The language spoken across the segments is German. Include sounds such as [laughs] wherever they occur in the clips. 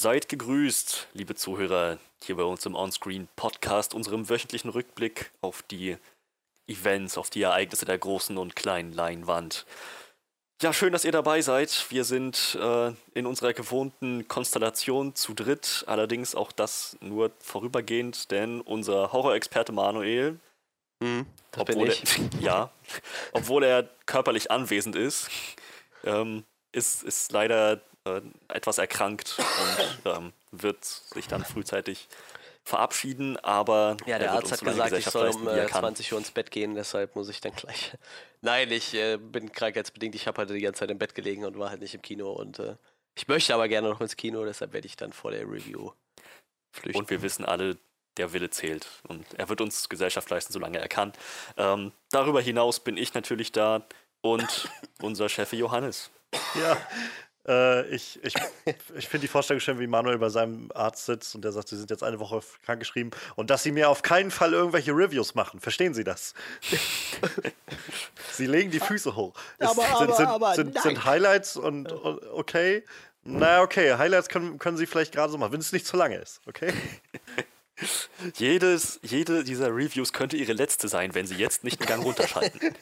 Seid gegrüßt, liebe Zuhörer, hier bei uns im Onscreen Podcast, unserem wöchentlichen Rückblick auf die Events, auf die Ereignisse der großen und kleinen Leinwand. Ja, schön, dass ihr dabei seid. Wir sind äh, in unserer gewohnten Konstellation zu dritt, allerdings auch das nur vorübergehend, denn unser Horrorexperte Manuel, Mhm, obwohl er, [laughs] ja, obwohl er körperlich anwesend ist, ähm, ist, ist leider äh, etwas erkrankt und ähm, wird sich dann frühzeitig verabschieden, aber Ja, er der Arzt hat gesagt, ich soll um wie er äh, kann. 20 Uhr ins Bett gehen, deshalb muss ich dann gleich. [laughs] Nein, ich äh, bin krankheitsbedingt. Ich habe halt die ganze Zeit im Bett gelegen und war halt nicht im Kino. Und äh, ich möchte aber gerne noch ins Kino, deshalb werde ich dann vor der Review flüchten. Und wir wissen alle, der Wille zählt. Und er wird uns Gesellschaft leisten, solange er kann. Ähm, darüber hinaus bin ich natürlich da und [laughs] unser Chef Johannes. Ja, äh, ich, ich, ich finde die Vorstellung schön, wie Manuel bei seinem Arzt sitzt und der sagt, Sie sind jetzt eine Woche krankgeschrieben und dass Sie mir auf keinen Fall irgendwelche Reviews machen. Verstehen Sie das? Sie legen die Füße hoch. Es Aber, sind, aber, sind, aber, sind, nein. sind Highlights und, und okay. Na, okay, Highlights können, können Sie vielleicht gerade so machen, wenn es nicht zu lange ist, okay? [laughs] Jedes, jede dieser Reviews könnte ihre letzte sein, wenn sie jetzt nicht einen Gang runterschalten. [laughs]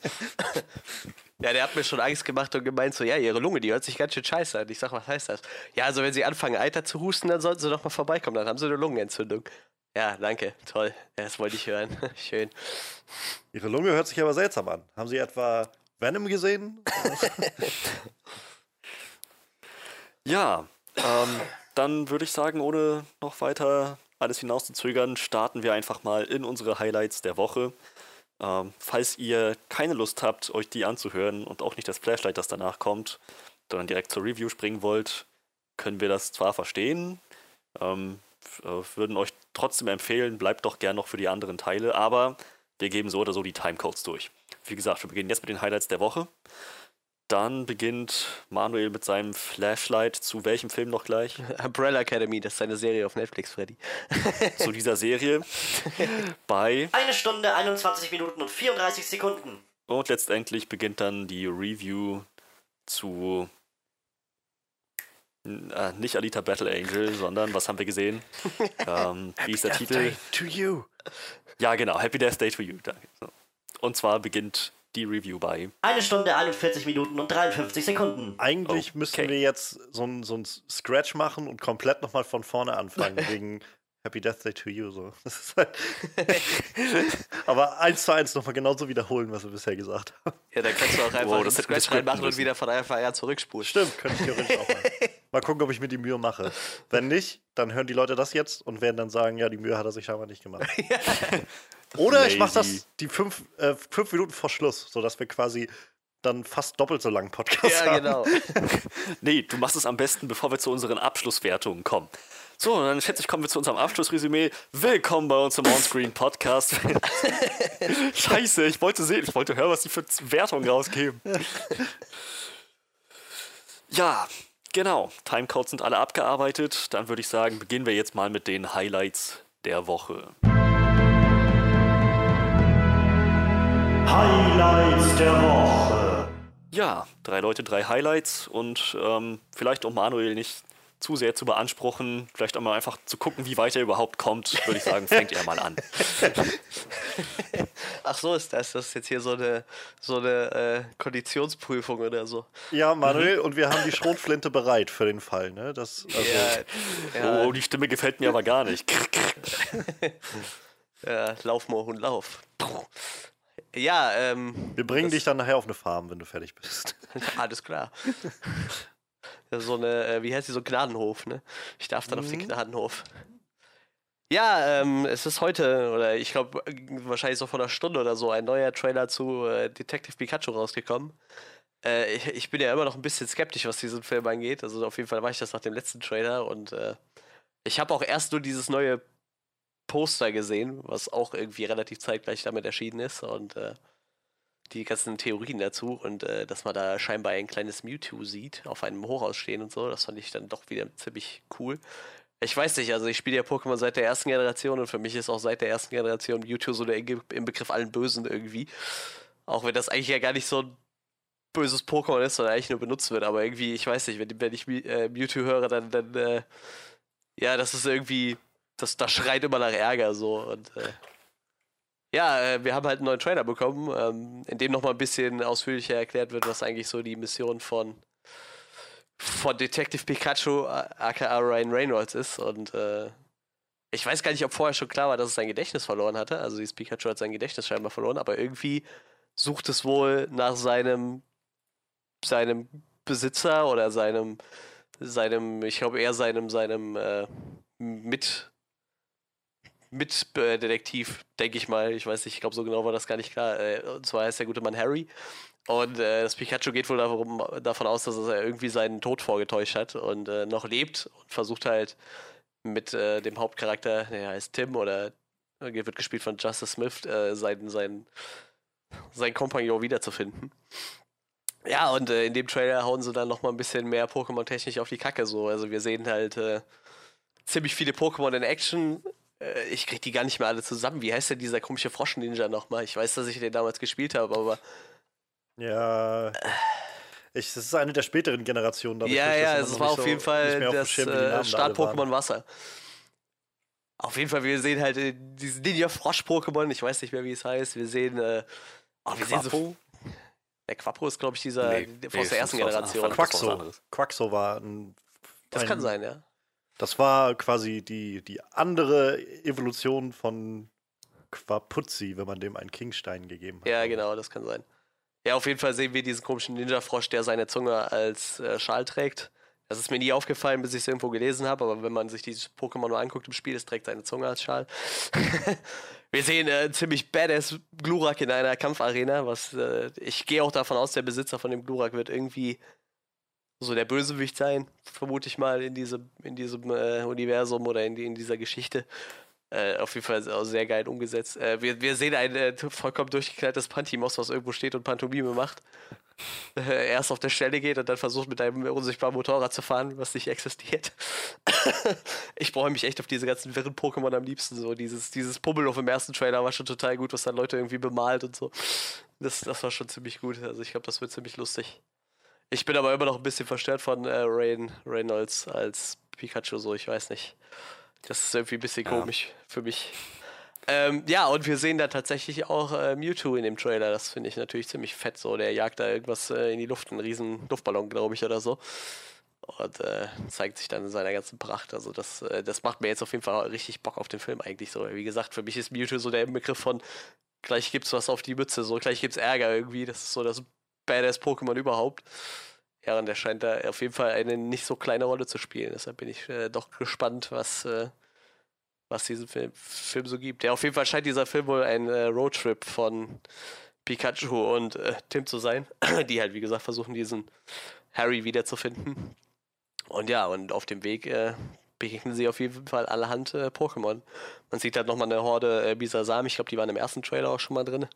Ja, der hat mir schon Angst gemacht und gemeint, so, ja, ihre Lunge, die hört sich ganz schön scheiße an. Ich sag, was heißt das? Ja, also wenn sie anfangen, Eiter zu husten, dann sollten sie doch mal vorbeikommen, dann haben sie eine Lungenentzündung. Ja, danke, toll. Ja, das wollte ich hören. [laughs] Schön. Ihre Lunge hört sich aber seltsam an. Haben Sie etwa Venom gesehen? [laughs] Ja, ähm, dann würde ich sagen, ohne noch weiter alles hinauszuzögern, starten wir einfach mal in unsere Highlights der Woche. Ähm, falls ihr keine Lust habt, euch die anzuhören und auch nicht das Flashlight, das danach kommt, sondern direkt zur Review springen wollt, können wir das zwar verstehen, ähm, äh, würden euch trotzdem empfehlen, bleibt doch gern noch für die anderen Teile, aber wir geben so oder so die Timecodes durch. Wie gesagt, wir beginnen jetzt mit den Highlights der Woche. Dann beginnt Manuel mit seinem Flashlight zu welchem Film noch gleich? [laughs] Umbrella Academy, das ist eine Serie auf Netflix, Freddy. [laughs] zu dieser Serie [laughs] bei Eine Stunde, 21 Minuten und 34 Sekunden. und letztendlich beginnt dann die Review zu äh, nicht Alita Battle Angel, sondern was haben wir gesehen? ähm, wie ist der Titel? to you. Ja, genau, Happy Death Day to You. Danke. So. Und zwar beginnt die Review bei Eine Stunde, 41 Minuten und 53 Sekunden. Eigentlich Okay. müssten wir jetzt so ein, so ein Scratch machen und komplett nochmal von vorne anfangen, [laughs] wegen Happy Death Day to You. So. [laughs] Halt [laughs] Aber eins zu eins nochmal genauso wiederholen, was wir bisher gesagt haben. Ja, dann kannst du auch einfach Wow, das Scratch reinmachen und müssen. wieder von an zurückspulen. Stimmt, könnte ich theoretisch auch mal. Mal gucken, ob ich mir die Mühe mache. Wenn nicht, dann hören die Leute das jetzt und werden dann sagen, ja, die Mühe hat er sich scheinbar nicht gemacht. Oder ich mache Lazy. das die fünf, äh, fünf Minuten vor Schluss, sodass wir quasi dann fast doppelt so langen Podcast Ja, haben. genau. [laughs] Nee, du machst es am besten, bevor wir zu unseren Abschlusswertungen kommen. So, und dann schätze ich, kommen wir zu unserem Abschlussresümee. Willkommen bei uns im Onscreen Podcast. [laughs] Scheiße, ich wollte sehen, ich wollte hören, was die für Wertungen rausgeben. Ja, genau. Timecodes sind alle abgearbeitet. Dann würde ich sagen, beginnen wir jetzt mal mit den Highlights der Woche. Highlights der Woche. Ja, drei Leute, drei Highlights und ähm, vielleicht um Manuel nicht zu sehr zu beanspruchen, vielleicht auch mal einfach zu gucken, wie weit er überhaupt kommt, würde ich sagen, fängt er mal an. [laughs] Ach so ist das. Das ist jetzt hier so eine, so eine äh, Konditionsprüfung oder so. Ja, Manuel, und wir haben die Schrotflinte bereit für den Fall. Ne? Das, also, Ja, ja, Oh, die Stimme gefällt mir aber gar nicht. [laughs] ja, lauf, Mohun, lauf. Ja, ähm, Wir bringen dich dann nachher auf eine Farm, wenn du fertig bist. [laughs] alles klar. [laughs] Ja, so eine, äh, wie heißt die, so ein Gnadenhof, ne? Ich darf dann auf den Gnadenhof. Ja, ähm, es ist heute, oder ich glaube, wahrscheinlich so vor einer Stunde oder so, ein neuer Trailer zu äh, Detective Pikachu rausgekommen. Äh, ich, ich bin ja immer noch ein bisschen skeptisch, was diesen Film angeht. Also auf jeden Fall war ich das nach dem letzten Trailer und äh, ich habe auch erst nur dieses neue Poster gesehen, was auch irgendwie relativ zeitgleich damit erschienen ist und äh, die ganzen Theorien dazu und äh, dass man da scheinbar ein kleines Mewtwo sieht, auf einem Hochhaus stehen und so, das fand ich dann doch wieder ziemlich cool. Ich weiß nicht, also ich spiele ja Pokémon seit der ersten Generation und für mich ist auch seit der ersten Generation Mewtwo so der im Begriff allen Bösen irgendwie. Auch wenn das eigentlich ja gar nicht so ein böses Pokémon ist, sondern eigentlich nur benutzt wird, aber irgendwie, ich weiß nicht, wenn, wenn ich äh, Mewtwo höre, dann, dann äh, ja, das ist irgendwie, das, das schreit immer nach Ärger so. Und äh, ja, äh, wir haben halt einen neuen Trailer bekommen, ähm, in dem nochmal ein bisschen ausführlicher erklärt wird, was eigentlich so die Mission von, von Detective Pikachu, äh, aka Ryan Reynolds ist. Und äh, ich weiß gar nicht, ob vorher schon klar war, dass es sein Gedächtnis verloren hatte. Also dieses Pikachu hat sein Gedächtnis scheinbar verloren, aber irgendwie sucht es wohl nach seinem, seinem Besitzer oder seinem, seinem, ich glaube eher seinem, seinem äh, mit Mitdetektiv, denke ich mal. Ich weiß nicht, ich glaube, so genau war das gar nicht klar. Äh, und zwar heißt der gute Mann Harry. Und äh, das Pikachu geht wohl darum, davon aus, dass er irgendwie seinen Tod vorgetäuscht hat und äh, noch lebt und versucht halt mit äh, dem Hauptcharakter, der heißt Tim oder äh, wird gespielt von Justice Smith, äh, seinen, seinen, seinen Kompagnon wiederzufinden. Ja, und äh, in dem Trailer hauen sie dann nochmal ein bisschen mehr Pokémon-technisch auf die Kacke so. Also wir sehen halt äh, ziemlich viele Pokémon in Action. Äh, ich krieg die gar nicht mehr alle zusammen. Wie heißt denn dieser komische Frosch-Ninja nochmal? Ich weiß, dass ich den damals gespielt habe, aber Ja. Ich, das ist eine der späteren Generationen. dadurch, ja, ja, es noch war nicht auf so- jeden Fall nicht mehr auf dem das äh, Start-Pokémon. Wasser. Auf jeden Fall, wir sehen halt äh, diesen Ninja-Frosch-Pokémon, ich weiß nicht mehr, wie es heißt. Wir sehen, äh, oh, wir sehen so, Quapo? der Quapo ist, glaube ich, dieser Nee, der nee, aus der ersten Generation. Quaxo. Quaxo war ein. Das ein, kann sein, ja. Das war quasi die, die andere Evolution von Quapuzzi, wenn man dem einen Kingstein gegeben hat. Ja, genau, das kann sein. Ja, auf jeden Fall sehen wir diesen komischen Ninja-Frosch, der seine Zunge als äh, Schal trägt. Das ist mir nie aufgefallen, bis ich es irgendwo gelesen habe, aber wenn man sich dieses Pokémon nur anguckt im Spiel, es trägt seine Zunge als Schal. [laughs] wir sehen äh, ziemlich badass Glurak in einer Kampfarena, was äh, ich gehe auch davon aus, der Besitzer von dem Glurak wird irgendwie so der Bösewicht sein, vermute ich mal, in diesem, in diesem äh, Universum oder in, in dieser Geschichte. Äh, auf jeden Fall auch sehr geil umgesetzt. Äh, wir, wir sehen ein äh, vollkommen durchgekleidtes Pantimos, was irgendwo steht und Pantomime macht. [laughs] Äh, erst auf der Stelle geht und dann versucht mit einem unsichtbaren Motorrad zu fahren, was nicht existiert. [laughs] ich freue mich echt auf diese ganzen wirren Pokémon am liebsten. So dieses, dieses Pummelow im ersten Trailer war schon total gut, was dann Leute irgendwie bemalt und so. Das, das war schon ziemlich gut. Also ich glaube, das wird ziemlich lustig. Ich bin aber immer noch ein bisschen verstört von äh, Rain Reynolds als Pikachu, so ich weiß nicht. Das ist irgendwie ein bisschen Ja. komisch für mich. Ähm, ja, und wir sehen da tatsächlich auch äh, Mewtwo in dem Trailer. Das finde ich natürlich ziemlich fett. So, der jagt da irgendwas äh, in die Luft, einen riesen Luftballon, glaube ich, oder so. Und äh, zeigt sich dann in seiner ganzen Pracht. Also das, äh, das macht mir jetzt auf jeden Fall richtig Bock auf den Film eigentlich so. Wie gesagt, für mich ist Mewtwo so der Begriff von gleich gibt's was auf die Mütze, so gleich gibt's Ärger irgendwie. Das ist so das badass Pokémon überhaupt. Ja, und der scheint da auf jeden Fall eine nicht so kleine Rolle zu spielen. Deshalb bin ich äh, doch gespannt, was, äh, was diesen Film, Film so gibt. Ja, auf jeden Fall scheint dieser Film wohl ein äh, Roadtrip von Pikachu und äh, Tim zu sein, [clears throat] die halt, wie gesagt, versuchen, diesen Harry wiederzufinden. Und ja, und auf dem Weg äh, begegnen sie auf jeden Fall allerhand äh, Pokémon. Man sieht halt nochmal eine Horde äh, Bisasam, ich glaube, die waren im ersten Trailer auch schon mal drin.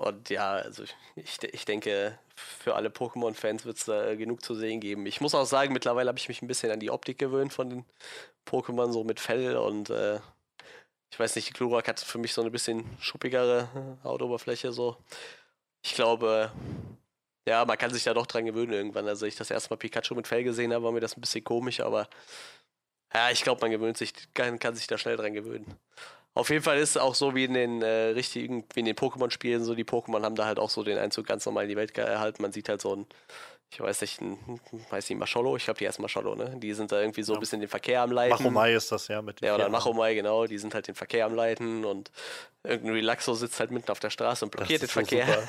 Und ja, also ich, ich denke, für alle Pokémon-Fans wird es da genug zu sehen geben. Ich muss auch sagen, mittlerweile habe ich mich ein bisschen an die Optik gewöhnt von den Pokémon, so mit Fell und äh, ich weiß nicht, Glurak hat für mich so eine bisschen schuppigere Hautoberfläche so. Ich glaube, ja, man kann sich da doch dran gewöhnen irgendwann. Also ich das erste Mal Pikachu mit Fell gesehen habe, war mir das ein bisschen komisch, aber ja, ich glaube, man gewöhnt sich, kann, kann sich da schnell dran gewöhnen. Auf jeden Fall ist es auch so wie in den äh, richtigen, wie in den Pokémon-Spielen, so die Pokémon haben da halt auch so den Einzug ganz normal in die Welt erhalten. Man sieht halt so ein, ich weiß nicht, weiß nicht, Mascholo, ich glaube, die heißen Mascholo, ne? Die sind da irgendwie so ein bisschen den Verkehr am Leiten. Machomai ist das ja mit den Ja, oder. Machomai, genau, die sind halt den Verkehr am Leiten und irgendein Relaxo sitzt halt mitten auf der Straße und blockiert den so Verkehr. [laughs]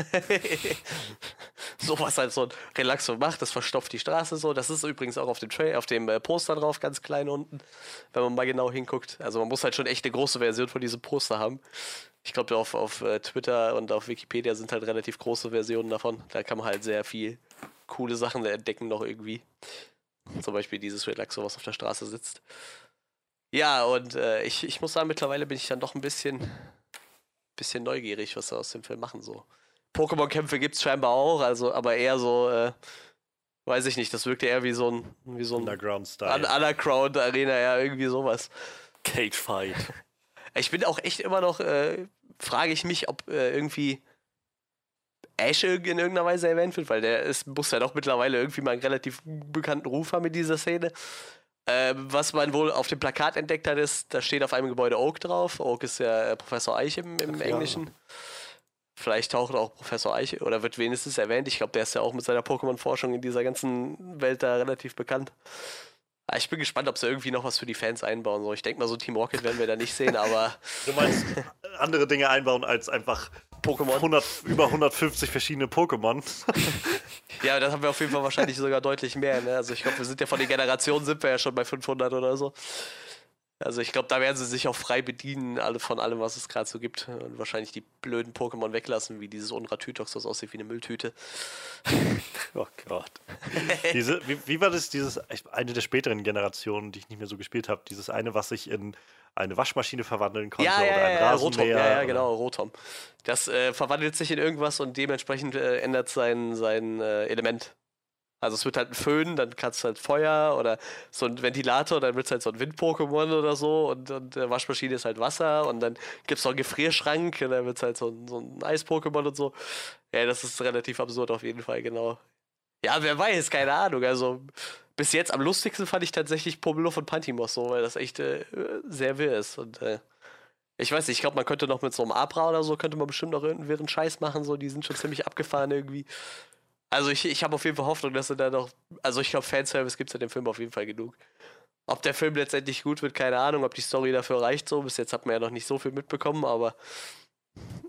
so was halt so ein Relaxo macht, das verstopft die Straße so. Das ist übrigens auch auf dem Trail, auf dem äh, Poster drauf, ganz klein unten, wenn man mal genau hinguckt. Also man muss halt schon echt eine große Version von diesem Poster haben. Ich glaube, auf, auf äh, Twitter und auf Wikipedia sind halt relativ große Versionen davon. Da kann man halt sehr viel coole Sachen entdecken noch irgendwie. Zum Beispiel dieses Relaxo, was auf der Straße sitzt. Ja, und äh, ich, ich muss sagen, mittlerweile bin ich dann doch ein bisschen, bisschen neugierig, was sie aus dem Film machen. So. Pokémon-Kämpfe gibt es scheinbar auch, also, aber eher so, äh, weiß ich nicht, das wirkte eher wie so ein, wie so ein Underground-Style. Un Underground Arena, ja, irgendwie sowas. Cage Fight. Ich bin auch echt immer noch, äh, frage ich mich, ob äh, irgendwie Ash in irgendeiner Weise erwähnt wird, weil der ist, muss ja doch mittlerweile irgendwie mal einen relativ bekannten Ruf haben in dieser Szene. Ähm, was man wohl auf dem Plakat entdeckt hat, ist, da steht auf einem Gebäude Oak drauf. Oak ist ja äh, Professor Eich im, im Ach ja. Englischen. Vielleicht taucht auch Professor Eich oder wird wenigstens erwähnt. Ich glaube, der ist ja auch mit seiner Pokémon-Forschung in dieser ganzen Welt da relativ bekannt. Ah, Ich bin gespannt, ob sie irgendwie noch was für die Fans einbauen. So, ich denke mal, so Team Rocket werden wir da nicht sehen, aber [laughs] Du meinst andere Dinge einbauen als einfach Pokémon. 100, über 150 verschiedene Pokémon. [laughs] Ja, das haben wir auf jeden Fall wahrscheinlich sogar deutlich mehr. Ne? Also ich glaube, wir sind ja von den Generationen sind wir ja schon bei 500 oder so. Also ich glaube, da werden sie sich auch frei bedienen alle von allem, was es gerade so gibt. Und wahrscheinlich die blöden Pokémon weglassen, wie dieses Unratütox, das aussieht wie eine Mülltüte. [laughs] Oh Gott. Diese, wie, wie war das, dieses, eine der späteren Generationen, die ich nicht mehr so gespielt habe, dieses eine, was sich in eine Waschmaschine verwandeln konnte Ja, ja, oder ein ja, Rasenmäher. Rotom. Ja, ja, genau, Rotom. Das äh, verwandelt sich in irgendwas und dementsprechend äh, ändert sein, sein äh, Element. Also es wird halt ein Föhn, dann kannst du halt Feuer oder so ein Ventilator, dann wird es halt so ein Wind-Pokémon oder so und, und äh, Waschmaschine ist halt Wasser und dann gibt es noch einen Gefrierschrank und dann wird es halt so ein, so ein Eis-Pokémon und so. Ja, das ist relativ absurd auf jeden Fall, genau. Ja, wer weiß, keine Ahnung. Also bis jetzt am lustigsten fand ich tatsächlich Pomelo von Pantimos so, weil das echt äh, sehr wirr ist und äh, ich weiß nicht, ich glaube, man könnte noch mit so einem Abra oder so, könnte man bestimmt noch irgendeinen Scheiß machen, so, die sind schon ziemlich abgefahren irgendwie. Also ich, ich habe auf jeden Fall Hoffnung, dass er da noch, also ich glaube, Fanservice gibt es in dem Film auf jeden Fall genug. Ob der Film letztendlich gut wird, keine Ahnung, ob die Story dafür reicht so, bis jetzt hat man ja noch nicht so viel mitbekommen, aber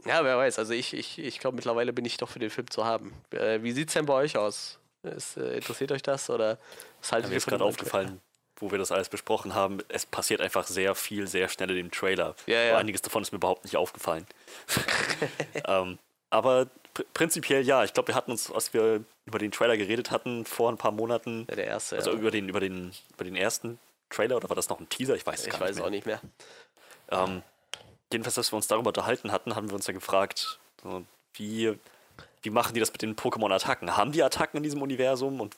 ja, wer weiß, also ich, ich, ich glaube, mittlerweile bin ich doch für den Film zu haben. Äh, wie sieht's denn bei euch aus? Ist, äh, interessiert euch das oder was haltet Mir ihr ist gerade aufgefallen, wo wir das alles besprochen haben, es passiert einfach sehr viel, sehr schnell in dem Trailer. Ja, ja. Aber Einiges davon ist mir überhaupt nicht aufgefallen. [laughs] ähm, aber pr prinzipiell ja, ich glaube, wir hatten uns, als wir über den Trailer geredet hatten, vor ein paar Monaten, Ja, der erste, also ja. über, den, über, den, über den ersten Trailer oder war das noch ein Teaser? Ich weiß es ich gar weiß nicht mehr. auch nicht mehr. Ähm, jedenfalls, als wir uns darüber unterhalten hatten, haben wir uns ja gefragt, so, wie, wie machen die das mit den Pokémon-Attacken? Haben die Attacken in diesem Universum und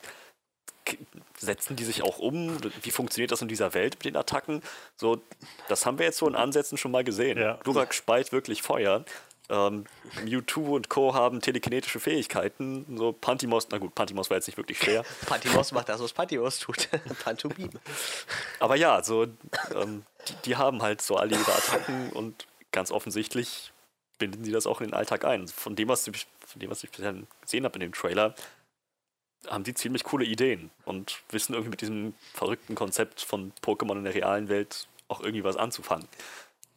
setzen die sich auch um? Wie funktioniert das in dieser Welt mit den Attacken? So, das haben wir jetzt so in Ansätzen schon mal gesehen. Ja. Glurak speit wirklich Feuer. Ähm, Mewtwo und Co. haben telekinetische Fähigkeiten. So Pantimos, na gut, Pantimos war jetzt nicht wirklich schwer. [laughs] Pantimos macht das, was Pantimos tut. [laughs] Pantomime. Aber ja, so, ähm, die, die haben halt so alle ihre Attacken und ganz offensichtlich binden sie das auch in den Alltag ein. Von dem, was ich, von dem, was ich bisher gesehen habe in dem Trailer, haben die ziemlich coole Ideen und wissen irgendwie mit diesem verrückten Konzept von Pokémon in der realen Welt auch irgendwie was anzufangen.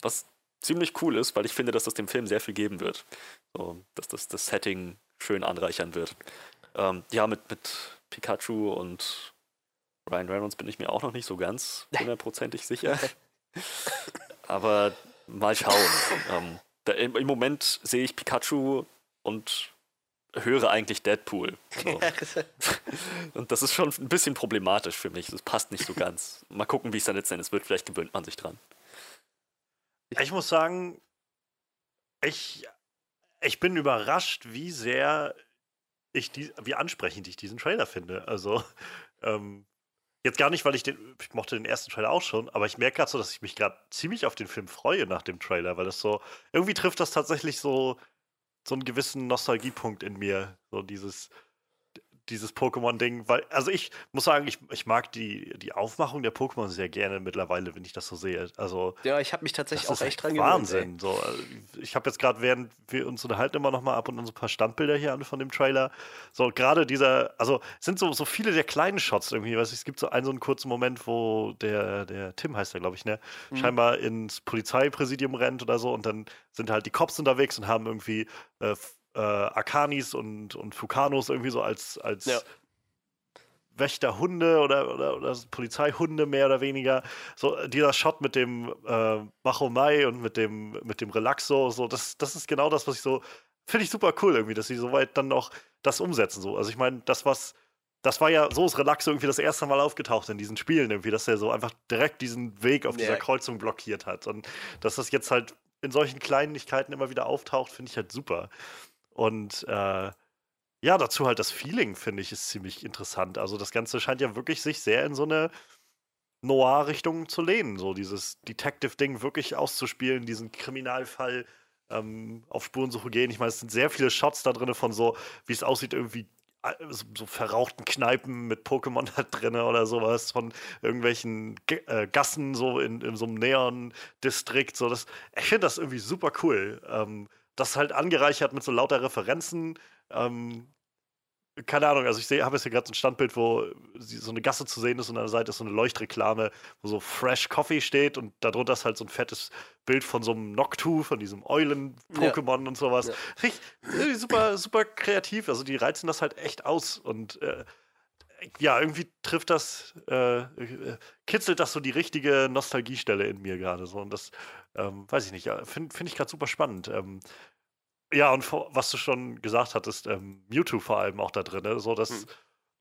Was ziemlich cool ist, weil ich finde, dass das dem Film sehr viel geben wird. So, dass das das Setting schön anreichern wird. Ähm, ja, mit, mit Pikachu und Ryan Reynolds bin ich mir auch noch nicht so ganz hundertprozentig sicher. [laughs] Aber mal schauen. Ähm, da, im, Im Moment sehe ich Pikachu und höre eigentlich Deadpool. So. [laughs] [laughs] Und das ist schon ein bisschen problematisch für mich. Das passt nicht so ganz. Mal gucken, wie es dann letzten Endes wird. Vielleicht gewöhnt man sich dran. Ich muss sagen, ich, ich bin überrascht, wie sehr ich die, wie ansprechend ich diesen Trailer finde. Also, ähm, jetzt gar nicht, weil ich den, ich mochte den ersten Trailer auch schon, aber ich merke gerade so, dass ich mich gerade ziemlich auf den Film freue nach dem Trailer, weil das so, irgendwie trifft das tatsächlich so, so einen gewissen Nostalgiepunkt in mir. So dieses, dieses Pokémon-Ding, weil, also ich muss sagen, ich, ich mag die, die Aufmachung der Pokémon sehr gerne mittlerweile, wenn ich das so sehe. Also, Ja, ich habe mich tatsächlich auch echt dran gewöhnt, Wahnsinn. So, also ich habe jetzt gerade, während wir uns unterhalten, immer noch mal ab und an so ein paar Standbilder hier an von dem Trailer. So gerade dieser, also es sind so, so viele der kleinen Shots irgendwie. Du, es gibt so einen so einen kurzen Moment, wo der, der Tim heißt er, glaube ich, ne, Mhm. scheinbar ins Polizeipräsidium rennt oder so und dann sind halt die Cops unterwegs und haben irgendwie äh, äh, Akanis und, und Fukanos irgendwie so als, als Ja. Wächterhunde oder, oder, oder Polizeihunde mehr oder weniger. So äh, dieser Shot mit dem äh, Machomai und mit dem, mit dem Relaxo, so, das, das ist genau das, was ich so, finde ich super cool irgendwie, dass sie soweit dann auch das umsetzen. So. Also ich meine, das, was, das war ja, so ist Relaxo irgendwie das erste Mal aufgetaucht in diesen Spielen irgendwie, dass er so einfach direkt diesen Weg auf Ja. dieser Kreuzung blockiert hat. Und dass das jetzt halt in solchen Kleinigkeiten immer wieder auftaucht, finde ich halt super. Und äh, ja, dazu halt das Feeling, finde ich, ist ziemlich interessant. Also das Ganze scheint ja wirklich sich sehr in so eine Noir-Richtung zu lehnen. So dieses Detective-Ding wirklich auszuspielen, diesen Kriminalfall ähm, auf Spurensuche gehen. Ich meine, es sind sehr viele Shots da drin von so, wie es aussieht, irgendwie äh, so, so verrauchten Kneipen mit Pokémon [laughs] da drin oder sowas, von irgendwelchen G äh, Gassen so in, in so einem Neon-Distrikt. So das, ich finde das irgendwie super cool. Ähm, das halt angereichert mit so lauter Referenzen. Ähm, keine Ahnung, also ich sehe, habe jetzt hier gerade so ein Standbild, wo so eine Gasse zu sehen ist und an der Seite ist so eine Leuchtreklame, wo so Fresh Coffee steht und darunter ist halt so ein fettes Bild von so einem Noctu, von diesem Eulen-Pokémon und sowas. Ja. Ich irgendwie super, super kreativ. Also die reizen das halt echt aus und äh, ja, irgendwie trifft das, äh, äh, kitzelt das so die richtige Nostalgiestelle in mir gerade so. Und das, ähm, weiß ich nicht, finde find ich gerade super spannend. Ähm, ja, und vor, was du schon gesagt hattest, ähm, Mewtwo vor allem auch da drin, ne? so das, Hm.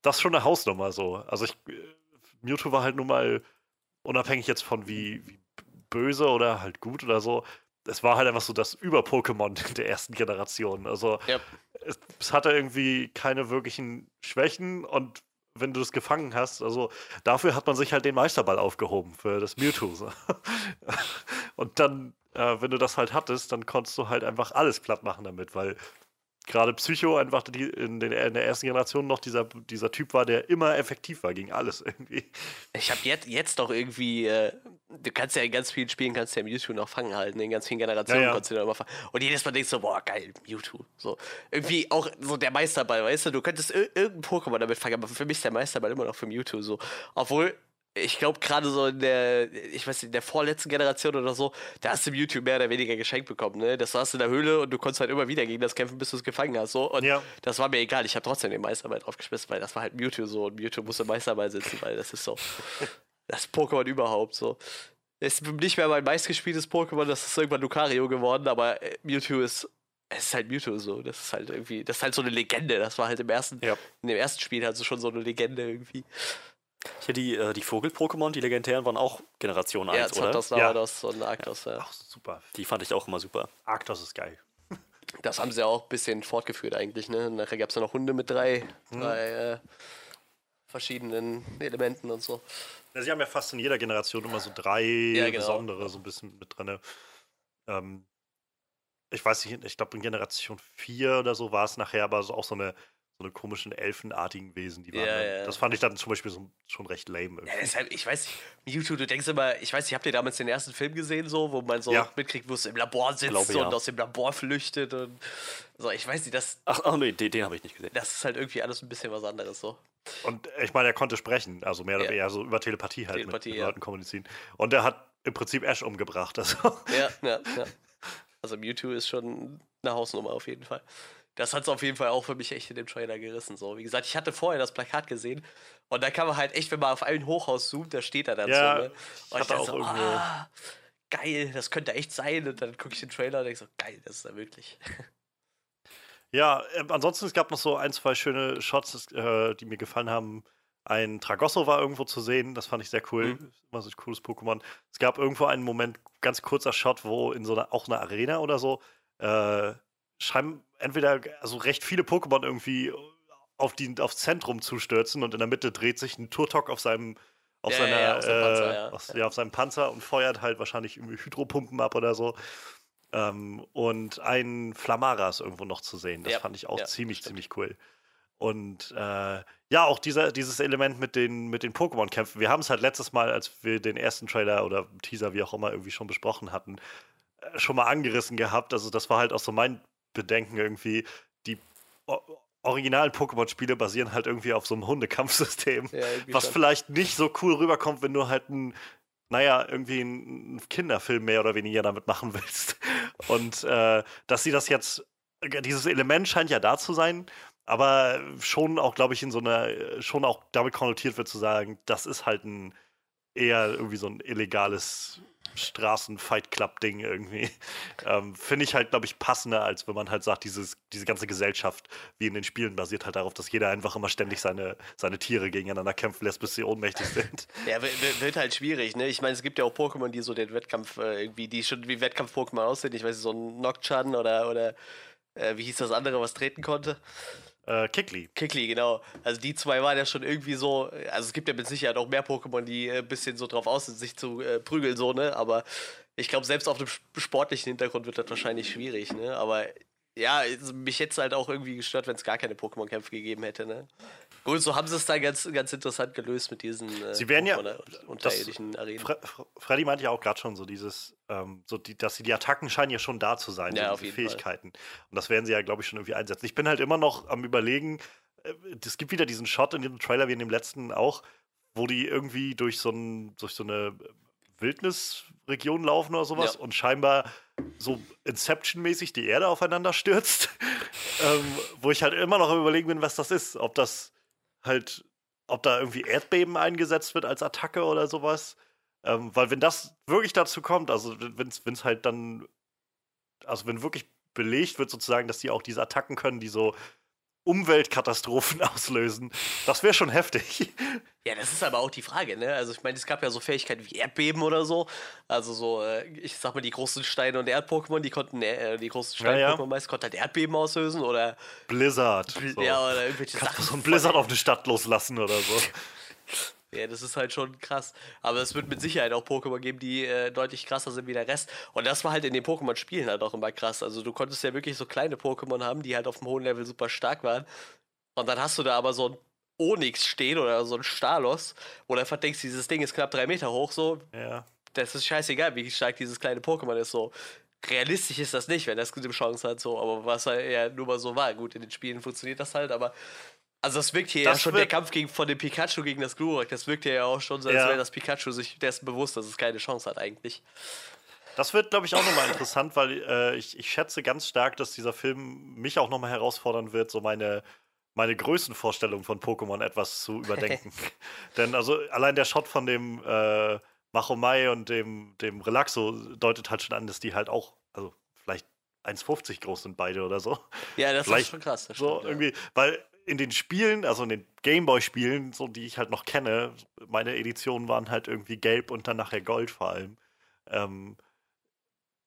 das ist schon eine Hausnummer so. Also ich, äh, Mewtwo war halt nun mal unabhängig jetzt von wie, wie böse oder halt gut oder so. Es war halt einfach so das Über-Pokémon [laughs] der ersten Generation. Also Ja. es, es hatte irgendwie keine wirklichen Schwächen und wenn du das gefangen hast, also dafür hat man sich halt den Meisterball aufgehoben für das Mewtwo. [laughs] Und dann, äh, wenn du das halt hattest, dann konntest du halt einfach alles platt machen damit, weil gerade Psycho einfach die, in, den, in der ersten Generation noch dieser, dieser Typ war, der immer effektiv war gegen alles irgendwie. Ich habe jetzt, jetzt doch irgendwie, äh, du kannst ja in ganz vielen Spielen, kannst ja Mewtwo noch fangen halten, in ganz vielen Generationen Ja, ja. konntest du den immer fangen. Und jedes Mal denkst du, boah, geil, Mewtwo. So, irgendwie auch so der Meisterball, weißt du, du könntest ir irgendein Pokémon damit fangen, aber für mich ist der Meisterball immer noch für Mewtwo so. Obwohl, ich glaube, gerade so in der, ich weiß nicht, in der vorletzten Generation oder so, da hast du Mewtwo mehr oder weniger geschenkt bekommen, ne? Das saß in der Höhle und du konntest halt immer wieder gegen das kämpfen, bis du es gefangen hast, so. Und Ja. das war mir egal, ich habe trotzdem den Meisterball draufgeschmissen, weil das war halt Mewtwo so und Mewtwo musste Meisterball sitzen, weil das ist so [laughs] das Pokémon überhaupt so. Ist nicht mehr mein meistgespieltes Pokémon, das ist irgendwann Lucario geworden, aber äh, Mewtwo ist es ist halt Mewtwo so, das ist halt irgendwie, das ist halt so eine Legende, das war halt im ersten Ja. in dem ersten Spiel halt so schon so eine Legende irgendwie. Hier die, äh, die Vogel-Pokémon, die legendären, waren auch Generation 1, Ja, oder? Zapdos, Ja. Lavados und Arctos, ja. Ach, super. Die fand ich auch immer super. Arctos ist geil. Das haben sie auch ein bisschen fortgeführt eigentlich, ne? Nachher gab es ja noch Hunde mit drei, Mhm. drei äh, verschiedenen Elementen und so. Ja, sie haben ja fast in jeder Generation immer so drei Ja, genau. besondere so ein bisschen mit drin. Ähm, ich weiß nicht, ich glaube in Generation 4 oder so war es nachher, aber so auch so eine, so eine komischen elfenartigen Wesen, die waren. Ja, dann, ja. Das fand ich dann zum Beispiel so, schon recht lame. Ja, Irgendwie. deshalb, ich weiß nicht, Mewtwo, du denkst immer, ich weiß nicht, habt ihr damals den ersten Film gesehen, so, wo man so Ja. mitkriegt, wo es im Labor sitzt Glaube, und aus dem Labor flüchtet und so, ich weiß nicht, das, Ach, ach nee, den, den habe ich nicht gesehen. das ist halt irgendwie alles ein bisschen was anderes so. Und ich meine, er konnte sprechen, also mehr oder Ja. weniger so über Telepathie halt Telepathie, mit, mit ja. Leuten kommunizieren. Und er hat im Prinzip Ash umgebracht. Also. Ja, [laughs] ja, ja. Also Mewtwo ist schon eine Hausnummer auf jeden Fall. Das hat es auf jeden Fall auch für mich echt in dem Trailer gerissen. So, wie gesagt, ich hatte vorher das Plakat gesehen und da kann man halt echt, wenn man auf ein Hochhaus zoomt, da steht er dann Ja, so. Ne? ich Und hatte dachte auch so, irgendwo- ah, geil, das könnte echt sein. Und dann gucke ich den Trailer und denke so, geil, das ist ja möglich. Ja, äh, ansonsten, es gab noch so ein, zwei schöne Shots, äh, die mir gefallen haben. Ein Tragosso war irgendwo zu sehen, das fand ich sehr cool. Mhm. Immer so ein cooles Pokémon. Es gab irgendwo einen Moment, ganz kurzer Shot, wo in so einer, auch einer Arena oder so, äh, scheinen entweder also recht viele Pokémon irgendwie auf die, aufs Zentrum zustürzen und in der Mitte dreht sich ein Turtok auf seinem auf Ja, seiner ja, auf seinem Panzer, äh, ja. Auf, ja, auf seinem Panzer und feuert halt wahrscheinlich irgendwie Hydropumpen ab oder so. Ähm, und ein Flamara ist irgendwo noch zu sehen. Das fand ich auch ziemlich, ziemlich cool. Und äh, ja, auch dieser, dieses Element mit den, mit den Pokémon-Kämpfen. Wir haben es halt letztes Mal, als wir den ersten Trailer oder Teaser, wie auch immer, irgendwie schon besprochen hatten, äh, schon mal angerissen gehabt. Also, das war halt auch so mein Bedenken irgendwie. Die originalen Pokémon-Spiele basieren halt irgendwie auf so einem Hundekampfsystem. Ja, was schon. vielleicht nicht so cool rüberkommt, wenn du halt ein, naja, irgendwie einen Kinderfilm mehr oder weniger damit machen willst. [laughs] Und äh, dass sie das jetzt, dieses Element scheint ja da zu sein, aber schon auch, glaube ich, in so einer, schon auch damit konnotiert wird zu sagen, das ist halt ein eher irgendwie so ein illegales Straßen-Fight-Club-Ding irgendwie. [laughs] Ähm, Finde ich halt, glaube ich, passender, als wenn man halt sagt, dieses, diese ganze Gesellschaft, wie in den Spielen, basiert halt darauf, dass jeder einfach immer ständig seine, seine Tiere gegeneinander kämpfen lässt, bis sie ohnmächtig sind. [laughs] Ja, wi- wi- wird halt schwierig, ne? Ich meine, es gibt ja auch Pokémon, die so den Wettkampf äh, irgendwie, die schon wie Wettkampf-Pokémon aussehen. Ich weiß nicht, so ein Nocturne oder, oder äh, wie hieß das andere, was treten konnte? Äh, Kickly. Kickly, genau. Also die zwei waren ja schon irgendwie so, also es gibt ja mit Sicherheit auch mehr Pokémon, die äh, ein bisschen so drauf aus sind, sich zu äh, prügeln, so, ne? Aber ich glaube, selbst auf dem sp- sportlichen Hintergrund wird das wahrscheinlich schwierig, ne? Aber Ja, mich hätte es halt auch irgendwie gestört, wenn es gar keine Pokémon-Kämpfe gegeben hätte, ne? Gut, so haben sie es dann ganz, ganz interessant gelöst mit diesen äh, Sie werden ja- Pokémon- unterirdischen Arenen. Fre Fre Freddy meinte ja auch gerade schon so dieses, ähm, so die, dass die Attacken scheinen ja schon da zu sein, Ja, so auf diese jeden Fall. Fähigkeiten. Und das werden sie ja, glaube ich, schon irgendwie einsetzen. Ich bin halt immer noch am überlegen, äh, es gibt wieder diesen Shot in dem Trailer wie in dem letzten auch, wo die irgendwie durch so, ein, durch so eine Wildnisregion laufen oder sowas Ja. und scheinbar so Inception-mäßig die Erde aufeinander stürzt. [laughs] ähm, wo ich halt immer noch am überlegen bin, was das ist. Ob das halt, ob da irgendwie Erdbeben eingesetzt wird als Attacke oder sowas. Ähm, weil wenn das wirklich dazu kommt, also wenn es halt dann, also wenn wirklich belegt wird sozusagen, dass die auch diese Attacken können, die so Umweltkatastrophen [laughs] auslösen, das wäre schon heftig. Ja, das ist aber auch die Frage, ne? Also ich meine, es gab ja so Fähigkeiten wie Erdbeben oder so. Also so, äh, ich sag mal, die großen Steine- und Erd-Pokémon, die konnten, äh, die großen Ja, ja. Stein-Pokémon meist konnten halt Erdbeben auslösen oder, Blizzard. So. ja, oder irgendwelche Kannst du Sachen. so ein Blizzard auf eine Stadt loslassen oder so. Ja, das ist halt schon krass. Aber es wird mit Sicherheit auch Pokémon geben, die äh, deutlich krasser sind wie der Rest. Und das war halt in den Pokémon-Spielen halt auch immer krass. Also du konntest ja wirklich so kleine Pokémon haben, die halt auf dem hohen Level super stark waren. Und dann hast du da aber so ein Onyx stehen oder so ein Stalos, wo du einfach denkst, dieses Ding ist knapp drei Meter hoch, so. Ja. Das ist scheißegal, wie stark dieses kleine Pokémon ist, so. Realistisch ist das nicht, wenn das gute Chance hat, so. Aber was halt ja nur mal so war. Gut, in den Spielen funktioniert das halt, aber. Also das wirkt hier Das ja schon der Kampf gegen, von dem Pikachu gegen das Glurak, das wirkt ja auch schon so, als Ja. wäre das Pikachu sich dessen bewusst, dass es keine Chance hat eigentlich. Das wird, glaube ich, auch nochmal interessant, weil äh, ich, ich schätze ganz stark, dass dieser Film mich auch nochmal herausfordern wird, so meine, meine Größenvorstellung von Pokémon etwas zu [laughs] überdenken. Denn also allein der Shot von dem äh, Machomai und dem, dem Relaxo deutet halt schon an, dass die halt auch, also vielleicht 1,50 groß sind beide oder so. Ja, das Vielleicht ist schon krass. Das So stimmt, ja. irgendwie, weil in den Spielen, also in den Gameboy-Spielen, so die ich halt noch kenne, meine Editionen waren halt irgendwie gelb und dann nachher gold vor allem. Ähm,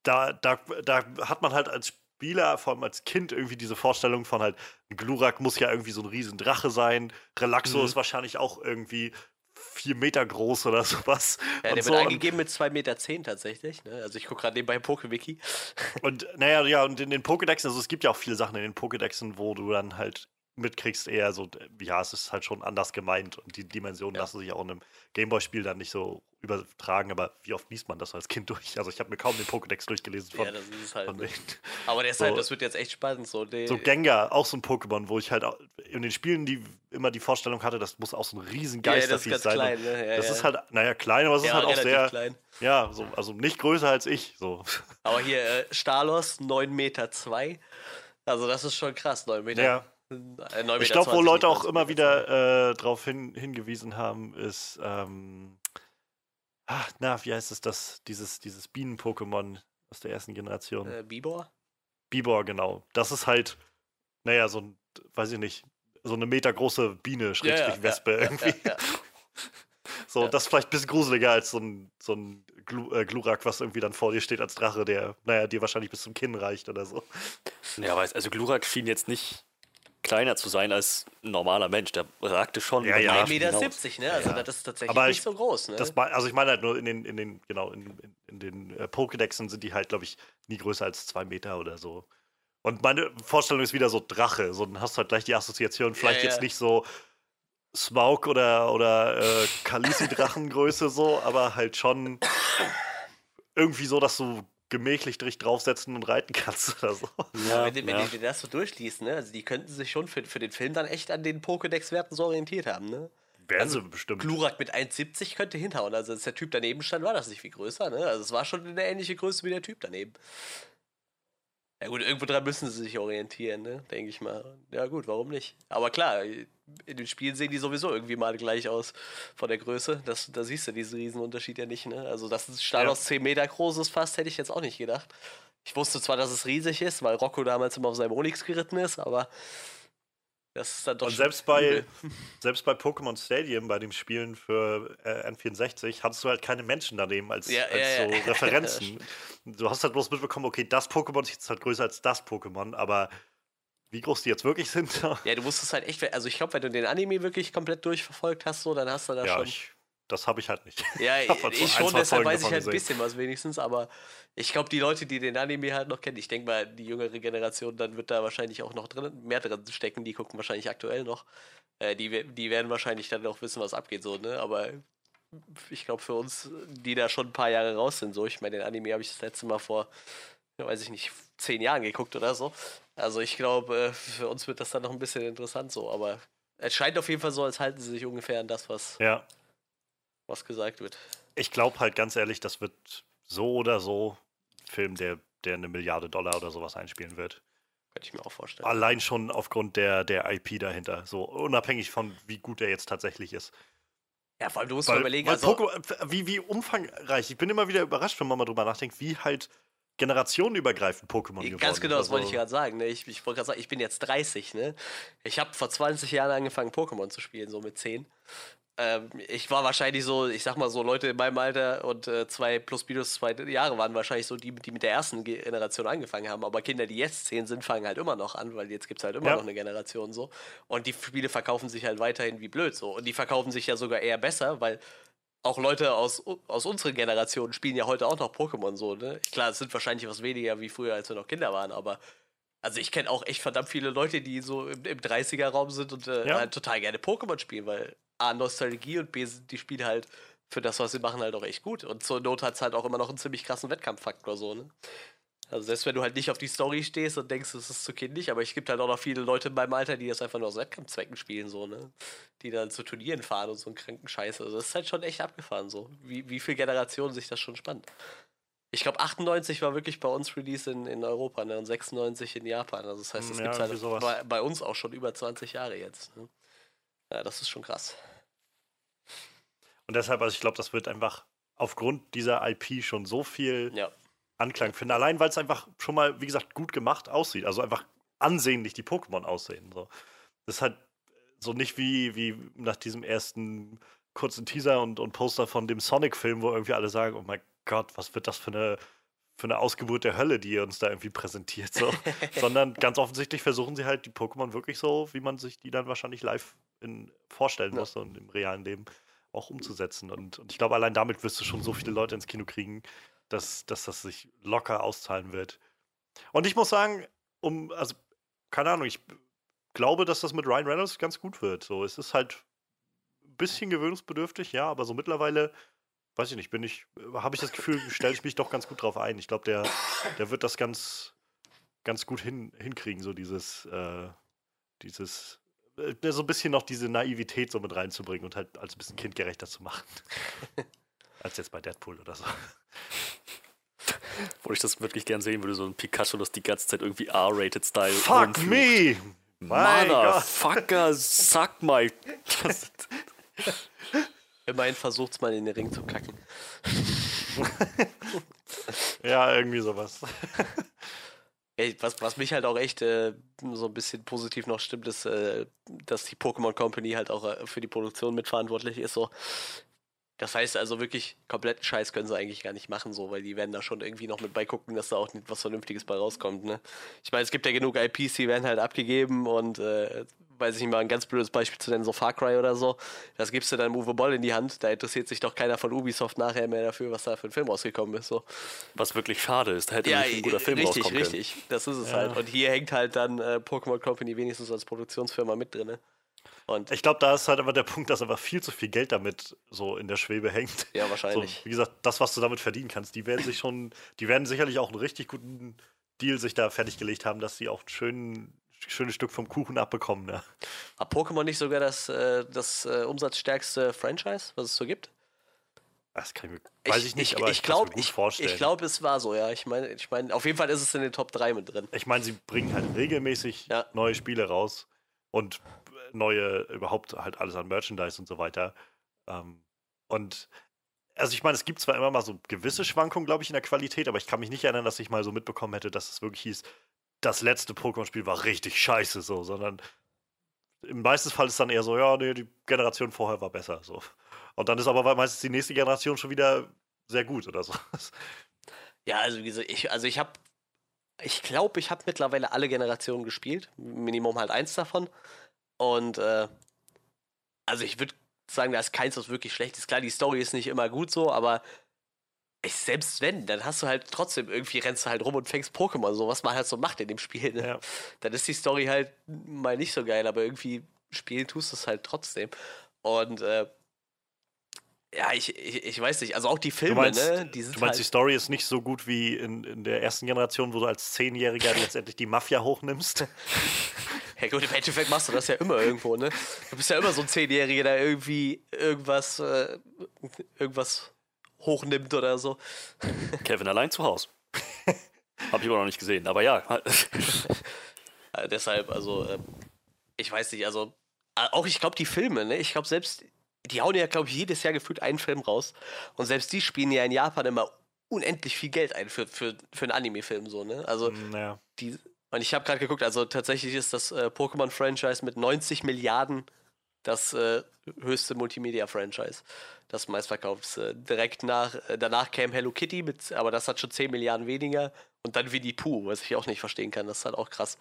da, da, da hat man halt als Spieler, vor allem als Kind, irgendwie diese Vorstellung von halt, Glurak muss ja irgendwie so ein Riesendrache sein. Relaxo Mhm. ist wahrscheinlich auch irgendwie vier Meter groß oder [laughs] sowas. Ja, und, der so. wird angegeben mit 2,10 Meter tatsächlich. Ne? Also ich gucke gerade nebenbei PokeWiki. und naja, ja, und in den Pokédexen, also es gibt ja auch viele Sachen in den Pokédexen, wo du dann halt mitkriegst, eher so, ja, es ist halt schon anders gemeint und die Dimensionen Ja. lassen sich auch in einem Gameboy-Spiel dann nicht so übertragen, aber wie oft liest man das als Kind [laughs] durch? Also ich habe mir kaum den Pokédex durchgelesen von, ja, das ist es halt. Ne? Aber deshalb, so- das wird jetzt echt spannend. So, So Gengar, auch so ein Pokémon, wo ich halt in den Spielen die immer die Vorstellung hatte, das muss auch so ein riesen ja, ja, Geistervieh ganz sein. klein. Ne? Ja, das ja. ist halt, naja, klein, aber es ist ja, halt auch sehr, klein. ja, so, also nicht größer als ich. So. [laughs] Aber hier, äh, Stalos, 9,2 Meter. Zwei. Also das ist schon krass, 9 Meter. Ja. Äh, 9 Meter Ich glaube, wo 20, Leute auch 19 immer wieder äh, darauf hin, hingewiesen haben, ist, ähm, ah, na, wie heißt es das? Dieses, dieses Bienen-Pokémon aus der ersten Generation. Äh, Bibor? Bibor, genau. Das ist halt, naja, so ein, weiß ich nicht, so eine metergroße Biene, Schrägstrich Wespe irgendwie. Ja, ja. [laughs] So, ja. das ist vielleicht ein bisschen gruseliger als so ein, so ein Glu äh, Glurak, was irgendwie dann vor dir steht als Drache, der, naja, dir wahrscheinlich bis zum Kinn reicht oder so. Ja, weiß, also Glurak schien jetzt nicht kleiner zu sein als ein normaler Mensch. Der ragte schon Ja, über ja. den 1,70 hinaus. Meter, ne? Also Ja. das ist tatsächlich Aber nicht ich- so groß, ne? Das, also ich meine halt nur in den, in den, genau, in, in, in den äh, Pokédexen sind die halt, glaube ich, nie größer als zwei Meter oder so. Und meine Vorstellung ist wieder so Drache. So, dann hast du halt gleich die Assoziation, vielleicht ja. jetzt nicht so Smaug oder, oder äh, Kalisi-Drachengröße so, aber halt schon [coughs] irgendwie so, dass du gemächlich dich draufsetzen und reiten kannst [laughs] oder so. Ja, wenn, du- wenn ja. du dir das so durchliest, ne? Also die könnten sich schon für, für den Film dann echt an den Pokédex-Werten so orientiert haben, ne? Werden Also, sie bestimmt. Glurak mit 1,70 könnte hinhauen. Also als der Typ daneben stand, war das nicht viel größer, ne? Also es war schon eine ähnliche Größe wie der Typ daneben. Ja gut, irgendwo dran müssen sie sich orientieren, ne? Denke ich mal. Ja gut, warum nicht? Aber klar, in den Spielen sehen die sowieso irgendwie mal gleich aus von der Größe. Das, da siehst du diesen Riesenunterschied ja nicht, ne? Also dass ein Stalos 10 Meter groß ist fast, hätte ich jetzt auch nicht gedacht. Ich wusste zwar, dass es riesig ist, weil Rocco damals immer auf seinem Onyx geritten ist, aber das ist dann doch Und selbst bei, [laughs] selbst bei Pokémon Stadium, bei den Spielen für äh, N64, hattest du halt keine Menschen daneben als, Ja, als ja, so [laughs] ja. Referenzen. du hast halt bloß mitbekommen, okay, das Pokémon ist jetzt halt größer als das Pokémon, aber wie groß die jetzt wirklich sind, [laughs] Ja, du musstest halt echt, also ich glaube, wenn du den Anime wirklich komplett durchverfolgt hast, so, dann hast du da schon. ich, das habe ich halt nicht. Ja, [laughs] so ein, ich schon, zwei deshalb weiß ich halt ein bisschen was wenigstens, aber ich glaube, die Leute, die den Anime halt noch kennen, ich denke mal, die jüngere Generation, dann wird da wahrscheinlich auch noch drin, mehr drin stecken, die gucken wahrscheinlich aktuell noch. Äh, die, die werden wahrscheinlich dann auch wissen, was abgeht, so, ne? Aber ich glaube, für uns, die da schon ein paar Jahre raus sind, so, ich meine, den Anime habe ich das letzte Mal vor, weiß ich nicht, zehn Jahren geguckt oder so. Also ich glaube, äh, für uns wird das dann noch ein bisschen interessant so, aber es scheint auf jeden Fall so, als halten sie sich ungefähr an das, was, Ja, was gesagt wird. ich glaube halt ganz ehrlich, das wird so oder so ein Film, der, der eine Milliarde Dollar oder sowas einspielen wird. Könnte ich mir auch vorstellen. Allein schon aufgrund der, der IP dahinter. So unabhängig von, wie gut er jetzt tatsächlich ist. Ja, vor allem, du musst mal Weil, überlegen, weil also, Pokémon, wie, wie umfangreich. Ich bin immer wieder überrascht, wenn man mal drüber nachdenkt, wie halt generationenübergreifend Pokémon geworden ganz genau, das ist. wollte ich Also, gerade sagen. Ne? Ich, ich wollte gerade sagen, ich bin jetzt 30, ne? Ich habe vor 20 Jahren angefangen, Pokémon zu spielen, so mit 10. Ähm, ich war wahrscheinlich so, ich sag mal so, Leute in meinem Alter und äh, zwei plus minus zwei Jahre waren wahrscheinlich so die, die mit der ersten Ge- Generation angefangen haben. Aber Kinder, die jetzt 10 sind, fangen halt immer noch an, weil jetzt gibt es halt immer Ja. noch eine Generation so. Und die Spiele verkaufen sich halt weiterhin wie blöd so. Und die verkaufen sich ja sogar eher besser, weil auch Leute aus, aus unserer Generation spielen ja heute auch noch Pokémon so, ne? Klar, es sind wahrscheinlich was weniger wie früher, als wir noch Kinder waren, aber also ich kenne auch echt verdammt viele Leute, die so im, im 30er-Raum sind und äh, Ja. halt total gerne Pokémon spielen, weil A, Nostalgie und B, die Spiele halt für das, was sie machen, halt auch echt gut. Und zur Not hat es halt auch immer noch einen ziemlich krassen Wettkampffaktor so, ne? Also selbst wenn du halt nicht auf die Story stehst und denkst, es ist zu kindlich, aber es gibt halt auch noch viele Leute in meinem Alter, die das einfach nur aus Wettkampfzwecken spielen, so, ne? Die dann zu Turnieren fahren und so einen kranken Scheiß. Also das ist halt schon echt abgefahren, so. Wie, wie viele Generationen sich das schon spannt. Ich glaube, 98 war wirklich bei uns Release in, in Europa, ne? Und 96 in Japan. Also das heißt, es Ja, gibt halt bei, bei uns auch schon über 20 Jahre jetzt. Ne? Ja, das ist schon krass. Und deshalb, also ich glaube, das wird einfach aufgrund dieser IP schon so viel Ja. Anklang finden. Allein, weil es einfach schon mal, wie gesagt, gut gemacht aussieht. Also einfach ansehnlich die Pokémon aussehen. So. Das ist halt so nicht wie, wie nach diesem ersten kurzen Teaser und, und Poster von dem Sonic-Film, wo irgendwie alle sagen, oh mein Gott, was wird das für eine, für eine Ausgeburt der Hölle, die ihr uns da irgendwie präsentiert. So. [laughs] Sondern ganz offensichtlich versuchen sie halt die Pokémon wirklich so, wie man sich die dann wahrscheinlich live in, vorstellen Ja. muss und im realen Leben auch umzusetzen. Und, und ich glaube, allein damit wirst du schon so viele Leute ins Kino kriegen, dass, dass das sich locker auszahlen wird. Und ich muss sagen, um, also, keine Ahnung, ich glaube, dass das mit Ryan Reynolds ganz gut wird. So, es ist halt ein bisschen gewöhnungsbedürftig, ja, aber so mittlerweile, weiß ich nicht, bin ich, habe ich das Gefühl, stelle ich mich doch ganz gut drauf ein. Ich glaube, der, der wird das ganz, ganz gut hin, hinkriegen, so dieses, äh, dieses, äh, so ein bisschen noch diese Naivität so mit reinzubringen und halt als ein bisschen kindgerechter zu machen. [laughs] als jetzt bei Deadpool oder so. Wo ich das wirklich gern sehen würde, so ein Pikachu, das die ganze Zeit irgendwie R-Rated-Style. Fuck rumflucht. me! Motherfucker, suck my. [laughs] [laughs] Immerhin versucht's mal in den Ring zu kacken. [laughs] Ja, irgendwie sowas. [laughs] Ey, was, was mich halt auch echt äh, so ein bisschen positiv noch stimmt, ist, äh, dass die Pokémon Company halt auch äh, für die Produktion mitverantwortlich ist. So. Das heißt also wirklich, kompletten Scheiß können sie eigentlich gar nicht machen, so, weil die werden da schon irgendwie noch mit beigucken, dass da auch nicht was Vernünftiges bei rauskommt. Ne? Ich meine, es gibt ja genug IPs, die werden halt abgegeben und äh, weiß ich nicht mal, ein ganz blödes Beispiel zu nennen, so Far Cry oder so. Das gibst du dann Uwe Boll in die Hand, da interessiert sich doch keiner von Ubisoft nachher mehr dafür, was da für ein Film rausgekommen ist. So. was wirklich schade ist. Da hätte Ja, ein guter Film richtig, rauskommen richtig. Das ist es Ja. halt. Und hier hängt halt dann äh, Pokémon Company wenigstens als Produktionsfirma mit drin. Und Ich glaube, da ist halt aber der Punkt, dass einfach viel zu viel Geld damit so in der Schwebe hängt. ja, [laughs] So, wahrscheinlich. wie gesagt, das, was du damit verdienen kannst, die werden sich schon, die werden sicherlich auch einen richtig guten Deal sich da fertiggelegt haben, dass sie auch ein schön, schönes Stück vom Kuchen abbekommen. Ne? Hat Pokémon nicht sogar das, äh, das äh, umsatzstärkste Franchise, was es so gibt? Das kann ich mir, weiß ich, nicht, aber ich, ich kann es mir gut ich, vorstellen. ich glaube, es war so, ja. Ich meine, ich meine, auf jeden Fall ist es in den Top 3 mit drin. Ich meine, sie bringen halt regelmäßig Ja. neue Spiele raus und neue, überhaupt halt alles an Merchandise und so weiter. Ähm, und also ich meine, es gibt zwar immer mal so gewisse Schwankungen, glaube ich, in der Qualität, aber ich kann mich nicht erinnern, dass ich mal so mitbekommen hätte, dass es wirklich hieß, das letzte Pokémon-Spiel war richtig scheiße, so, sondern im meisten Fall ist dann eher so, ja, nee, die Generation vorher war besser, so. Und dann ist aber meistens die nächste Generation schon wieder sehr gut oder so. Ja, also wie gesagt, ich, also ich habe, ich glaube, ich habe mittlerweile alle Generationen gespielt. Minimum halt eins davon. Und äh, also ich würde sagen, da ist keins, was wirklich schlecht ist. Klar, die Story ist nicht immer gut so, aber ich, selbst wenn, dann hast du halt trotzdem irgendwie rennst du halt rum und fängst Pokémon, so was man halt so macht in dem Spiel. Ne? Ja. Dann ist die Story halt mal nicht so geil, aber irgendwie spielen tust du es halt trotzdem. Und äh, ja, ich, ich, ich weiß nicht, also auch die Du Filme, meinst, ne? Die sind du meinst die halt, Story ist nicht so gut wie in, in der ersten Generation, wo du als Zehnjähriger letztendlich die Mafia hochnimmst? [laughs] Ja gut, im Endeffekt machst du das ja immer irgendwo, ne? Du bist ja immer so ein Zehnjähriger, der irgendwie irgendwas, äh, irgendwas hochnimmt oder so. [laughs] Kevin allein zu Hause. [laughs] Hab ich aber noch nicht gesehen, aber [laughs] ja. Deshalb, also, ähm, ich weiß nicht, also, äh, auch ich glaube, die Filme, ne? Ich glaube, selbst, die hauen ja, glaube ich, jedes Jahr gefühlt einen Film raus. Und selbst die spielen ja in Japan immer unendlich viel Geld ein für, für, für einen Anime-Film, so, ne? Also, naja. die, und ich habe gerade geguckt, also tatsächlich ist das äh, Pokémon-Franchise mit 90 Milliarden das äh, höchste Multimedia-Franchise, das meistverkaufte. Direkt nach, äh, danach kam Hello Kitty, mit, aber das hat schon 10 Milliarden weniger. Und dann Winnie Pooh, was ich auch nicht verstehen kann. Das ist halt auch krass,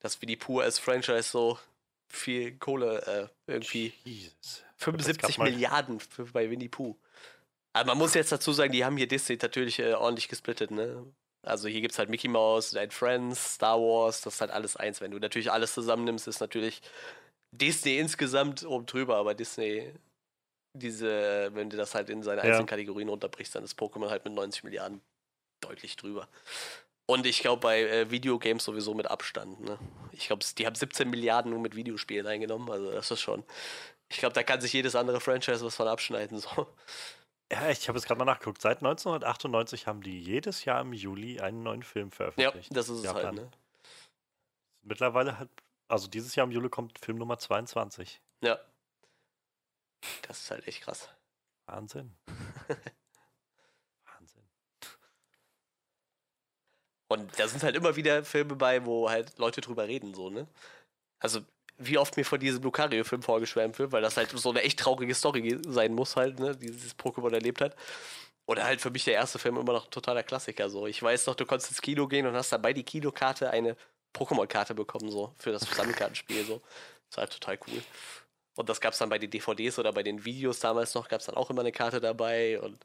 dass Winnie Pooh als Franchise so viel Kohle äh, irgendwie Jesus. 75 mal- Milliarden für, bei Winnie Pooh. Aber man muss jetzt dazu sagen, die haben hier Disney natürlich äh, ordentlich gesplittet, ne? Also hier gibt es halt Mickey Mouse, Dead Friends, Star Wars, das ist halt alles eins. Wenn du natürlich alles zusammennimmst, ist natürlich Disney insgesamt oben drüber, aber Disney, diese, wenn du das halt in seine Ja. einzelnen Kategorien runterbrichst, dann ist Pokémon halt mit 90 Milliarden deutlich drüber. Und ich glaube bei äh, Videogames sowieso mit Abstand, ne? Ich glaube, die haben 17 Milliarden nur mit Videospielen eingenommen, also das ist schon. Ich glaube, da kann sich jedes andere Franchise was von abschneiden. So. Ja, ich habe jetzt gerade mal nachgeguckt. Seit 1998 haben die jedes Jahr im Juli einen neuen Film Ja, veröffentlicht. das ist es Japan. halt, ne? Mittlerweile hat, also dieses Jahr im Juli kommt Film Nummer 22. Ja. Das ist halt echt krass. Wahnsinn. [laughs] Wahnsinn. Und da sind halt immer wieder Filme bei, wo halt Leute drüber reden, so, ne? Also, wie oft mir von diesem Lucario-Film vorgeschwärmt wird, weil das halt so eine echt traurige Story sein muss, halt, ne? Dieses Pokémon erlebt hat. Oder halt für mich der erste Film immer noch totaler Klassiker, so. Ich weiß noch, du konntest ins Kino gehen und hast dabei die Kinokarte eine Pokémon-Karte bekommen, so, für das Sammelkartenspiel, so. Das war halt total cool. Und das gab es dann bei den DVDs oder bei den Videos damals noch, gab es dann auch immer eine Karte dabei und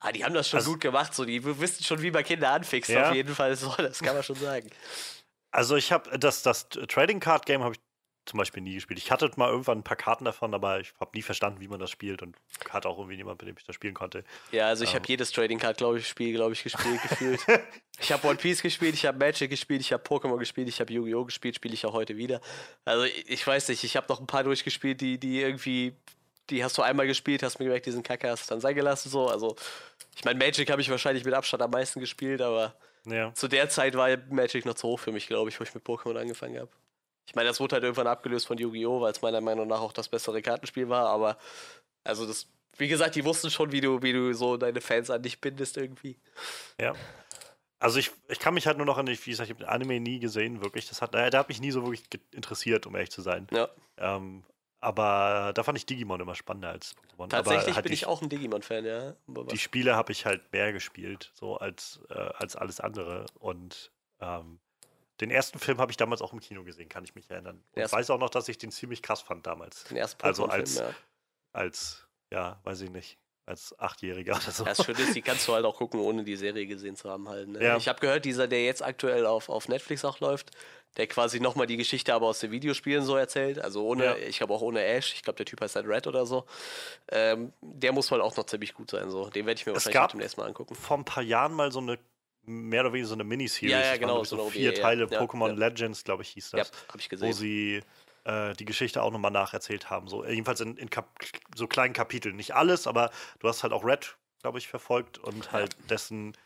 ah, die haben das schon Also- gut gemacht, so, die wissen schon, wie man Kinder anfixt, Ja. auf jeden Fall, so, das kann man schon sagen. Also ich habe das, das Trading Card Game habe ich zum Beispiel nie gespielt. Ich hatte mal irgendwann ein paar Karten davon, aber ich habe nie verstanden, wie man das spielt und hatte auch irgendwie niemand, mit dem ich das spielen konnte. Ja, also ich Ähm. habe jedes Trading Card, glaube ich, Spiel, glaube ich, gespielt, [laughs] gefühlt. Ich habe One Piece gespielt, ich habe Magic gespielt, ich habe Pokémon gespielt, ich habe Yu-Gi-Oh! gespielt, spiele ich auch heute wieder. Also ich, ich weiß nicht, ich habe noch ein paar durchgespielt, die, die irgendwie, die hast du einmal gespielt, hast mir gemerkt, diesen Kacke hast du dann sein gelassen, so. Also ich meine, Magic habe ich wahrscheinlich mit Abstand am meisten gespielt, aber Ja. zu der Zeit war Magic noch zu hoch für mich, glaube ich, wo ich mit Pokémon angefangen habe. Ich meine, das wurde halt irgendwann abgelöst von Yu-Gi-Oh!, weil es meiner Meinung nach auch das bessere Kartenspiel war, aber also das, wie gesagt, die wussten schon, wie du, wie du so deine Fans an dich bindest irgendwie. Ja. Also ich, ich kann mich halt nur noch an, wie gesagt, ich habe den Anime nie gesehen, wirklich. Das hat, äh, der hat mich nie so wirklich interessiert, um ehrlich zu sein. Ja, Ähm, aber da fand ich Digimon immer spannender als Pokémon. tatsächlich halt bin die, ich auch ein Digimon-Fan, ja. Aber Die Spiele habe ich halt mehr gespielt, so als, äh, als alles andere. Und ähm, den ersten Film habe ich damals auch im Kino gesehen, kann ich mich erinnern. Und Erst- weiß auch noch, dass ich den ziemlich krass fand damals. Den ersten Also Pokémon-Film, als- ja. Als, ja, weiß ich nicht, als Achtjähriger oder so. Das Schöne ist, die [laughs] kannst du halt auch gucken, ohne die Serie gesehen zu haben halt. Ne? Ja. Ich habe gehört, dieser, der jetzt aktuell auf, auf Netflix auch läuft, der quasi nochmal die Geschichte aber aus den Videospielen so erzählt. Also ohne, Ja. ich glaube auch ohne Ash, ich glaube der Typ heißt halt Red oder so. Ähm, der muss wohl auch noch ziemlich gut sein. So. Den werde ich mir Es wahrscheinlich auch demnächst mal angucken. Vor ein paar Jahren mal so eine, mehr oder weniger so eine Miniseries. Ja, ja, waren, genau, ich, so so vier OVA, ja. Teile Ja, Pokémon ja. Legends, glaube ich, hieß Ja, das. habe ich wo gesehen. sie äh, die Geschichte auch nochmal nacherzählt haben. So, jedenfalls in, in so kleinen Kapiteln. Nicht alles, aber du hast halt auch Red, glaube ich, verfolgt und halt dessen,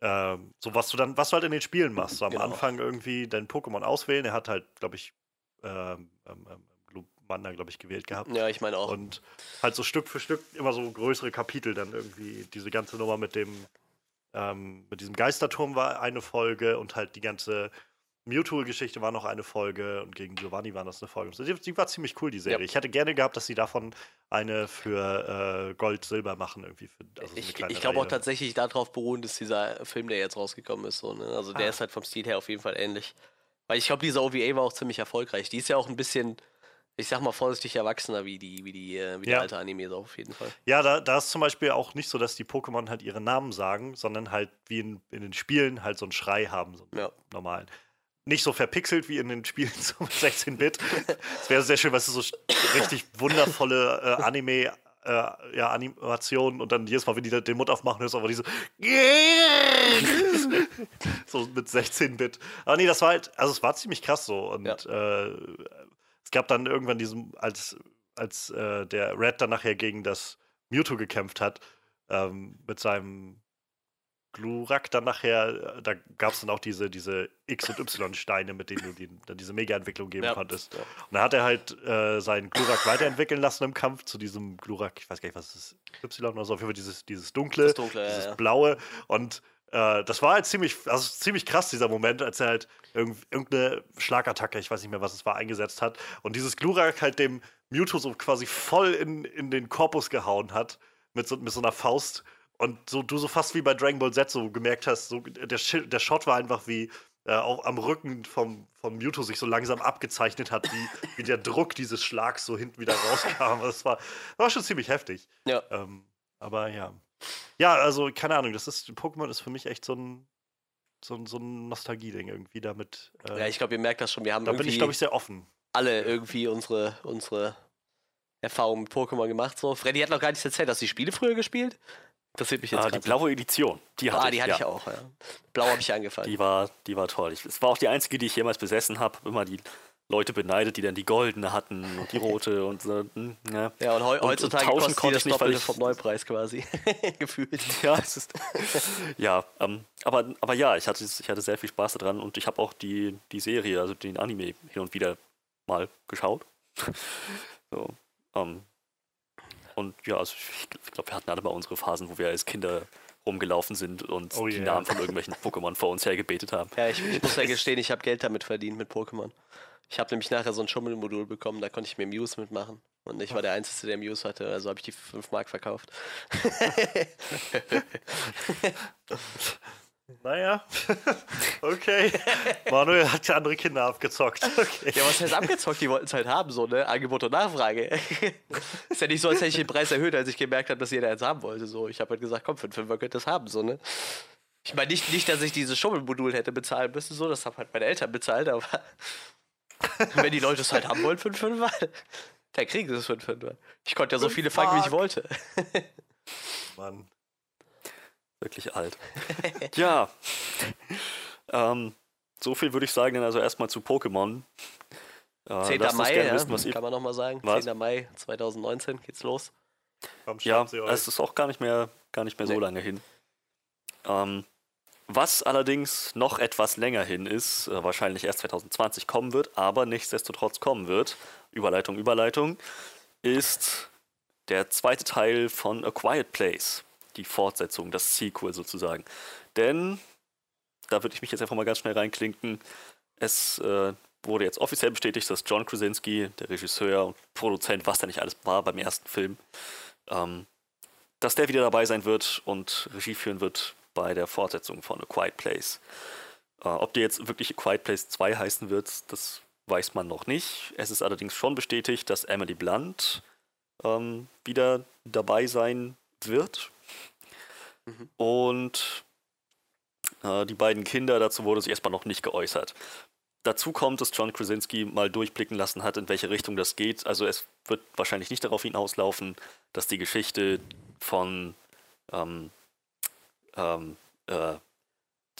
ähm, so was du dann, was du halt in den Spielen machst. So am Genau. Anfang irgendwie dein Pokémon auswählen. Er hat halt, glaube ich, ähm, ähm, ähm, Glumanda, glaube ich, gewählt gehabt. Ja, ich meine auch. Und halt so Stück für Stück immer so größere Kapitel dann irgendwie. Diese ganze Nummer mit dem, ähm, mit diesem Geisterturm war eine Folge und halt die ganze Mewtwo-Geschichte war noch eine Folge und gegen Giovanni war das eine Folge. Die, die war ziemlich cool, die Serie. Ja. Ich hätte gerne gehabt, dass sie davon eine für äh, Gold, Silber machen irgendwie. Für, also so ich ich glaube auch tatsächlich darauf beruhend ist dieser Film, der jetzt rausgekommen ist. So, ne? Also der Ah. ist halt vom Stil her auf jeden Fall ähnlich. Weil ich glaube, diese OVA war auch ziemlich erfolgreich. Die ist ja auch ein bisschen, Ich sag mal vorsichtig erwachsener wie die, wie die, äh, wie Ja. alte Anime so auf jeden Fall. Ja, da, da ist zum Beispiel auch nicht so, dass die Pokémon halt ihre Namen sagen, sondern halt wie in, in den Spielen halt so einen Schrei haben, so einen Ja. normalen. Nicht so verpixelt wie in den Spielen so mit 16-Bit. Es wäre sehr schön, weißt du, so richtig wundervolle äh, Anime. Äh, ja, Animationen und dann jedes Mal, wenn die den Mund aufmachen, ist aber diese [laughs] so mit 16-Bit. Aber nee, das war halt, also es war ziemlich krass so. Und Ja. äh, es gab dann irgendwann diesen, als, als äh, der Red dann nachher gegen das Mewtwo gekämpft hat, ähm, mit seinem Glurak dann nachher, äh, da gab es dann auch diese, diese X- und Y-Steine, mit denen du die, dann diese Mega-Entwicklung geben Ja. konntest. Und dann hat er halt äh, seinen Glurak weiterentwickeln lassen im Kampf zu diesem Glurak, ich weiß gar nicht, was es ist, Y oder so, auf jeden Fall dieses, dieses dunkle, Dunkle, ja, dieses ja. blaue. Und äh, das war halt ziemlich, also ziemlich krass, dieser Moment, als er halt irgend, irgendeine Schlagattacke, ich weiß nicht mehr, was es war, eingesetzt hat. Und dieses Glurak halt dem Mewtwo so quasi voll in, in den Korpus gehauen hat mit so, mit so einer Faust. Und so, du so fast wie bei Dragon Ball Z so gemerkt hast, so, der, der Shot war einfach wie äh, auch am Rücken vom, von Mewtwo sich so langsam abgezeichnet hat, wie, wie der Druck dieses Schlags so hinten wieder rauskam. Das war, war schon ziemlich heftig. Ja. Ähm, aber ja. Ja, also keine Ahnung, das ist, Pokémon ist für mich echt so ein, so ein, so ein Nostalgie-Ding irgendwie damit. Äh, Ja, ich glaube, ihr merkt das schon. Wir haben da bin ich, glaube ich, sehr offen. alle irgendwie unsere, unsere Erfahrungen mit Pokémon gemacht. So. Freddy hat noch gar nicht erzählt, hast du die Spiele früher gespielt? Interessiert mich jetzt Ah, die blaue Edition, die hatte Ah, die hatte ja. ich auch, ja. Blau habe ich angefangen. Die war, die war toll. Ich, es war auch die einzige, die ich jemals besessen habe. Hab Immer die Leute beneidet, die dann die goldene hatten und die rote [laughs] und so. hm, Ja, ja, und, heu und heutzutage tauschen kostet die konnte das ich nicht, weil Doppelte ich- vom Neupreis quasi. [laughs] Gefühlt. ja, es ist, [laughs] ja ähm, aber, aber ja, ich hatte, ich hatte sehr viel Spaß daran und ich habe auch die, die Serie, also den Anime, hin und wieder mal geschaut. so, ähm, und ja, also ich, ich glaube, wir hatten alle mal unsere Phasen, wo wir als Kinder rumgelaufen sind und Oh die yeah. Namen von irgendwelchen Pokémon vor uns hergebetet haben. Ja, ich, ich muss ja gestehen, ich habe Geld damit verdient mit Pokémon. Ich habe nämlich nachher so ein Schummelmodul bekommen, da konnte ich mir Muse mitmachen. Und ich war der Einzige, der Muse hatte, also habe ich die 5 Mark verkauft. [laughs] Naja, okay. Manuel hat ja andere Kinder abgezockt. Okay. Ja, was heißt abgezockt? Die wollten es halt haben, so, ne? Angebot und Nachfrage. ist ja nicht so, als hätte ich den Preis erhöht, als ich gemerkt habe, dass jeder eins haben wollte. So, ich habe halt gesagt, komm, für einen Fünfer könnt ihr das haben, so, ne? Ich meine nicht, nicht, dass ich dieses Schummelmodul hätte bezahlen müssen, so, das haben halt meine Eltern bezahlt, aber wenn die Leute es halt haben wollen für einen Fünfer, dann kriegen sie es für einen Fünfer. Ich konnte ja so viele fangen, wie ich wollte. Mann. Wirklich alt. [laughs] ja. ähm, so viel würde ich sagen, dann also erstmal zu Pokémon. Äh, 10. lasst uns Mai, gerne ja, wissen, was ihr kann man nochmal sagen. Was? 10. Mai 2019 geht's los. Komm, Ja, es ist auch gar nicht mehr, gar nicht mehr so Nee. lange hin. Ähm, was allerdings noch etwas länger hin ist, äh, wahrscheinlich erst 2020 kommen wird, aber nichtsdestotrotz kommen wird, Überleitung, Überleitung, ist der zweite Teil von A Quiet Place. Die Fortsetzung, das Sequel sozusagen. Denn, da würde ich mich jetzt einfach mal ganz schnell reinklinken, es äh, wurde jetzt offiziell bestätigt, dass John Krasinski, der Regisseur und Produzent, was da nicht alles war beim ersten Film, ähm, dass der wieder dabei sein wird und Regie führen wird bei der Fortsetzung von A Quiet Place. Äh, ob der jetzt wirklich A Quiet Place 2 heißen wird, das weiß man noch nicht. Es ist allerdings schon bestätigt, dass Emily Blunt ähm, wieder dabei sein wird. Und äh, die beiden Kinder, dazu wurde sich erstmal noch nicht geäußert. Dazu kommt, dass John Krasinski mal durchblicken lassen hat, in welche Richtung das geht. Also es wird wahrscheinlich nicht darauf hinauslaufen, dass die Geschichte von ähm, ähm, äh,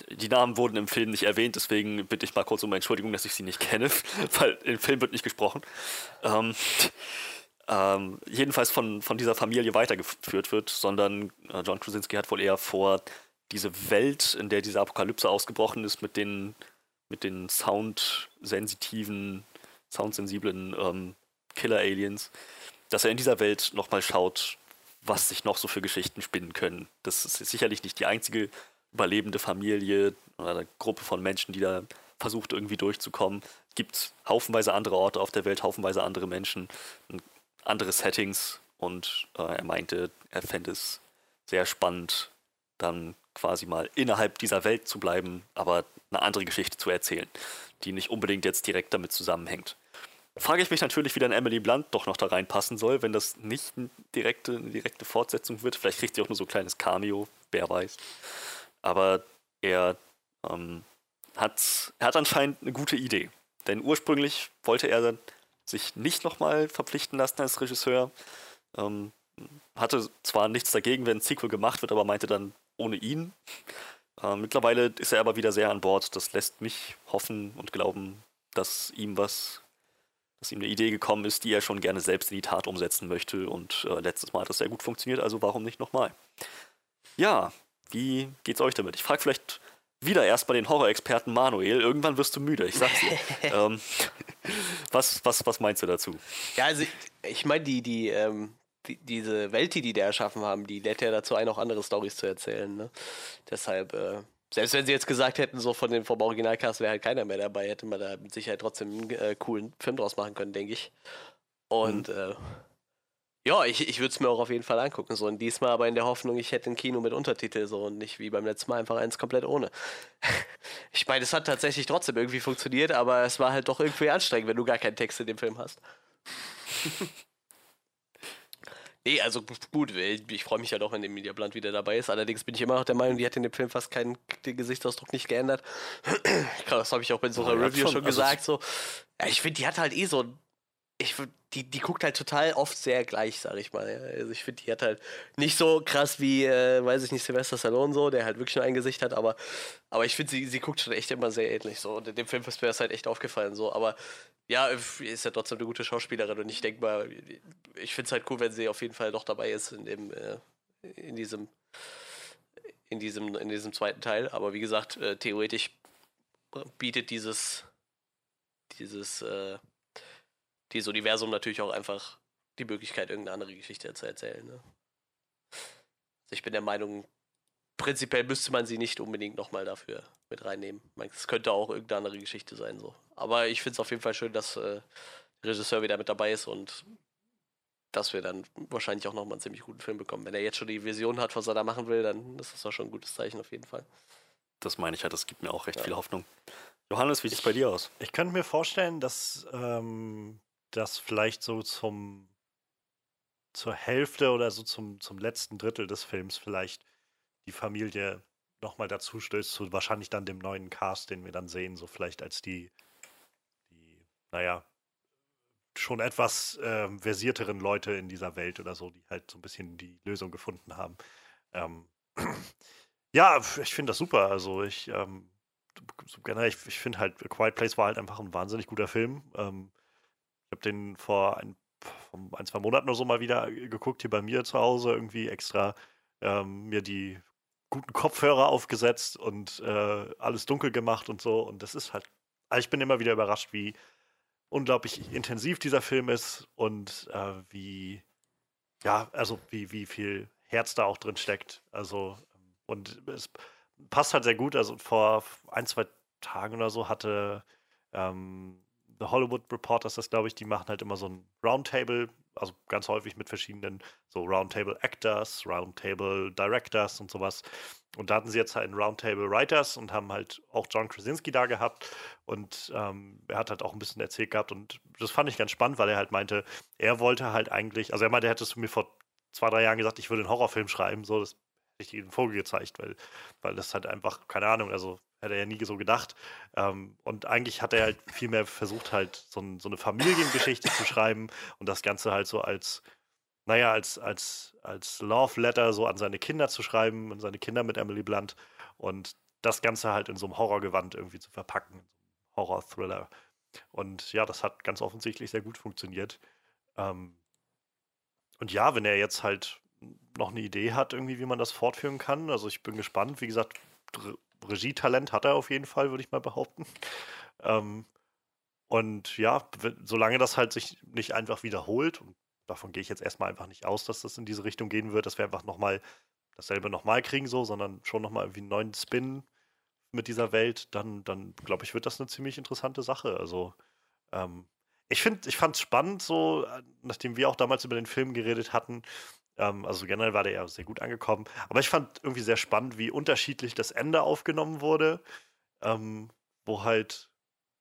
die Namen wurden im Film nicht erwähnt, deswegen bitte ich mal kurz um Entschuldigung, dass ich sie nicht kenne, [laughs] weil im Film wird nicht gesprochen. Ähm, ähm, jedenfalls von, von dieser Familie weitergeführt wird, sondern äh, John Krasinski hat wohl eher vor, diese Welt, in der diese Apokalypse ausgebrochen ist, mit den, mit den soundsensitiven, soundsensiblen ähm, Killer-Aliens, dass er in dieser Welt nochmal schaut, was sich noch so für Geschichten spinnen können. Das ist sicherlich nicht die einzige überlebende Familie oder Gruppe von Menschen, die da versucht irgendwie durchzukommen. Es gibt haufenweise andere Orte auf der Welt, haufenweise andere Menschen, andere Settings und äh, er meinte, er fände es sehr spannend, dann quasi mal innerhalb dieser Welt zu bleiben, aber eine andere Geschichte zu erzählen, die nicht unbedingt jetzt direkt damit zusammenhängt. Frage ich mich natürlich, wie dann Emily Blunt doch noch da reinpassen soll, wenn das nicht eine direkte, eine direkte Fortsetzung wird. Vielleicht kriegt sie auch nur so ein kleines Cameo, wer weiß. Aber er, ähm, hat, er hat anscheinend eine gute Idee. Denn ursprünglich wollte er sich nicht nochmal verpflichten lassen als Regisseur. Ähm, hatte zwar nichts dagegen, wenn ein Sequel gemacht wird, aber meinte dann ohne ihn. Äh, mittlerweile ist er aber wieder sehr an Bord. Das lässt mich hoffen und glauben, dass ihm was, dass ihm eine Idee gekommen ist, die er schon gerne selbst in die Tat umsetzen möchte. Und äh, letztes Mal hat das sehr gut funktioniert, also warum nicht nochmal? Ja, wie geht's euch damit? Ich frage vielleicht wieder erst bei den Horror-Experten Manuel. Irgendwann wirst du müde, ich sag's dir. [laughs] ähm, was, was, was meinst du dazu? Ja, also ich, ich meine, die, die, ähm, die, diese Welt, die die da erschaffen haben, die lädt ja dazu ein, auch andere Stories zu erzählen. Ne? Deshalb, äh, selbst wenn sie jetzt gesagt hätten, so von dem vom Originalcast wäre halt keiner mehr dabei, hätte man da mit Sicherheit trotzdem einen äh, coolen Film draus machen können, denke ich. Und mhm. äh, ja, ich, ich würde es mir auch auf jeden Fall angucken. So. Und diesmal aber in der Hoffnung, ich hätte ein Kino mit Untertitel so und nicht wie beim letzten Mal einfach eins komplett ohne. [laughs] ich meine, es hat tatsächlich trotzdem irgendwie funktioniert, aber es war halt doch irgendwie anstrengend, wenn du gar keinen Text in dem Film hast. [laughs] nee, also gut, ich freue mich ja doch, wenn Emilia Blunt wieder dabei ist. Allerdings bin ich immer noch der Meinung, die hat in dem Film fast keinen den Gesichtsausdruck nicht geändert. [clears throat] das habe ich auch bei so einer Review schon, schon gesagt. Also so. Ja, ich finde, die hat halt eh so ich die, die guckt halt total oft sehr gleich, sag ich mal. Also ich finde, die hat halt nicht so krass wie, äh, weiß ich nicht, Sylvester Stallone so, der halt wirklich nur ein Gesicht hat, aber, aber ich finde, sie, sie guckt schon echt immer sehr ähnlich so. Und in dem Film ist mir das halt echt aufgefallen so. Aber ja, ist ja trotzdem eine gute Schauspielerin und ich denke mal, ich finde es halt cool, wenn sie auf jeden Fall doch dabei ist in dem, äh, in diesem, in diesem, in diesem zweiten Teil. Aber wie gesagt, äh, theoretisch bietet dieses, dieses, äh, dieses Universum natürlich auch einfach die Möglichkeit, irgendeine andere Geschichte zu erzählen. Ne? Also ich bin der Meinung, prinzipiell müsste man sie nicht unbedingt nochmal dafür mit reinnehmen. Es könnte auch irgendeine andere Geschichte sein. so. Aber ich finde es auf jeden Fall schön, dass äh, der Regisseur wieder mit dabei ist und dass wir dann wahrscheinlich auch nochmal einen ziemlich guten Film bekommen. Wenn er jetzt schon die Vision hat, was er da machen will, dann ist das doch schon ein gutes Zeichen auf jeden Fall. Das meine ich halt, das gibt mir auch recht ja. viel Hoffnung. Johannes, wie sieht es bei dir aus? Ich könnte mir vorstellen, dass ähm, das vielleicht so zum zur Hälfte oder so zum, zum letzten Drittel des Films vielleicht die Familie nochmal dazu stößt, zu wahrscheinlich dann dem neuen Cast, den wir dann sehen, so vielleicht als die, die naja, schon etwas äh, versierteren Leute in dieser Welt oder so, die halt so ein bisschen die Lösung gefunden haben. Ähm, [clears throat] ja, ich finde das super. Also ich, ähm, generell, ich, ich finde halt, A Quiet Place war halt einfach ein wahnsinnig guter Film. Ähm, habe den vor ein, ein, zwei Monaten oder so mal wieder geguckt, hier bei mir zu Hause, irgendwie extra ähm, mir die guten Kopfhörer aufgesetzt und äh, alles dunkel gemacht und so. Und das ist halt, also ich bin immer wieder überrascht, wie unglaublich intensiv dieser Film ist und äh, wie, ja, also wie, wie viel Herz da auch drin steckt. Also, und es passt halt sehr gut. Also vor ein, zwei Tagen oder so hatte ähm, The Hollywood Reporters, das glaube ich, die machen halt immer so ein Roundtable, also ganz häufig mit verschiedenen so Roundtable Actors, Roundtable Directors und sowas. Und da hatten sie jetzt halt einen Roundtable Writers und haben halt auch John Krasinski da gehabt. Und ähm, er hat halt auch ein bisschen erzählt gehabt. Und das fand ich ganz spannend, weil er halt meinte, er wollte halt eigentlich, also er meinte, er hätte es mir vor zwei, drei Jahren gesagt, ich würde einen Horrorfilm schreiben. So, das hätte ich den Vogel gezeigt, weil, weil das halt einfach, keine Ahnung, also Hätte er ja nie so gedacht. Ähm, und eigentlich hat er halt viel mehr versucht, halt so, ein, so, eine Familiengeschichte zu schreiben und das Ganze halt so als, naja, als, als, als Love Letter so an seine Kinder zu schreiben und seine Kinder mit Emily Blunt und das Ganze halt in so einem Horrorgewand irgendwie zu verpacken, in so einem Horror-Thriller. Und ja, das hat ganz offensichtlich sehr gut funktioniert. Ähm, und ja, wenn er jetzt halt noch eine Idee hat, irgendwie, wie man das fortführen kann, also ich bin gespannt. Wie gesagt, Regietalent hat er auf jeden Fall, würde ich mal behaupten. Ähm, und ja, solange das halt sich nicht einfach wiederholt, und davon gehe ich jetzt erstmal einfach nicht aus, dass das in diese Richtung gehen wird, dass wir einfach nochmal dasselbe nochmal kriegen, so, sondern schon nochmal irgendwie einen neuen Spin mit dieser Welt, dann, dann glaube ich, wird das eine ziemlich interessante Sache. Also, ähm, ich finde, ich fand es spannend, so, äh, nachdem wir auch damals über den Film geredet hatten, ähm, also generell war der ja sehr gut angekommen. Aber ich fand irgendwie sehr spannend, wie unterschiedlich das Ende aufgenommen wurde. Ähm, wo halt,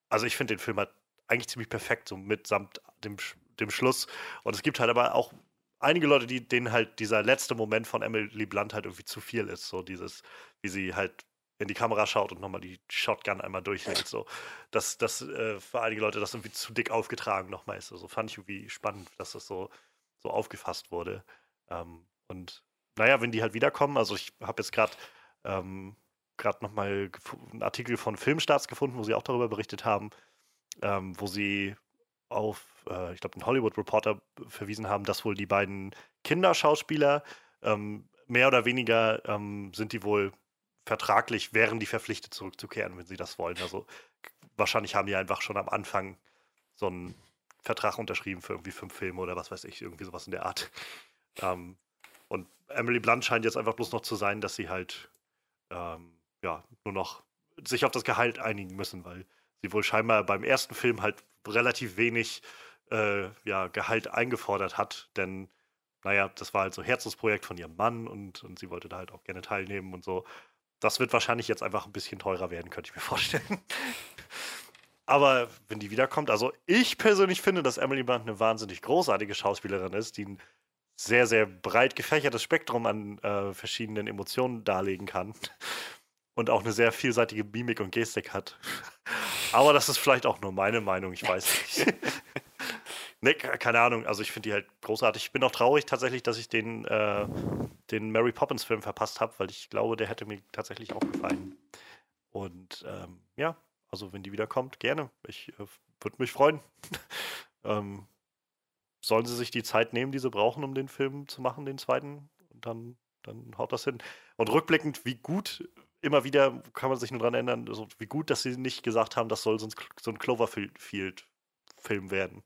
also ich finde den Film halt eigentlich ziemlich perfekt, so mitsamt dem, dem Schluss. Und es gibt halt aber auch einige Leute, die, denen halt dieser letzte Moment von Emily Blunt halt irgendwie zu viel ist. So dieses, wie sie halt in die Kamera schaut und nochmal die Shotgun einmal durchhält. So. Dass das äh, für einige Leute das irgendwie zu dick aufgetragen nochmal ist. Also fand ich irgendwie spannend, dass das so, so aufgefasst wurde. Ähm, und naja, wenn die halt wiederkommen, also ich habe jetzt gerade ähm, nochmal einen Artikel von Filmstarts gefunden, wo sie auch darüber berichtet haben, ähm, wo sie auf, äh, ich glaube, den Hollywood Reporter verwiesen haben, dass wohl die beiden Kinderschauspieler ähm, mehr oder weniger ähm, sind die wohl vertraglich, wären die verpflichtet zurückzukehren, wenn sie das wollen. Also wahrscheinlich haben die einfach schon am Anfang so einen Vertrag unterschrieben für irgendwie fünf Filme oder was weiß ich, irgendwie sowas in der Art. Ähm, und Emily Blunt scheint jetzt einfach bloß noch zu sein, dass sie halt ähm, ja nur noch sich auf das Gehalt einigen müssen, weil sie wohl scheinbar beim ersten Film halt relativ wenig äh, ja, Gehalt eingefordert hat, denn naja, das war halt so Herzensprojekt von ihrem Mann und, und sie wollte da halt auch gerne teilnehmen und so. Das wird wahrscheinlich jetzt einfach ein bisschen teurer werden, könnte ich mir [laughs] vorstellen. Aber wenn die wiederkommt, also ich persönlich finde, dass Emily Blunt eine wahnsinnig großartige Schauspielerin ist, die ein sehr, sehr breit gefächertes Spektrum an äh, verschiedenen Emotionen darlegen kann [laughs] und auch eine sehr vielseitige Mimik und Gestik hat. [laughs] Aber das ist vielleicht auch nur meine Meinung, ich weiß nicht. [laughs] ke- keine Ahnung, also ich finde die halt großartig. Ich bin auch traurig tatsächlich, dass ich den, äh, den Mary Poppins Film verpasst habe, weil ich glaube, der hätte mir tatsächlich auch gefallen. Und ähm, ja, also wenn die wiederkommt, gerne. Ich äh, würde mich freuen. ähm, sollen sie sich die Zeit nehmen, die sie brauchen, um den Film zu machen, den zweiten? Und dann, dann haut das hin. Und rückblickend, wie gut, immer wieder kann man sich nur daran erinnern, also wie gut, dass sie nicht gesagt haben, das soll so ein, so ein Cloverfield-Film werden.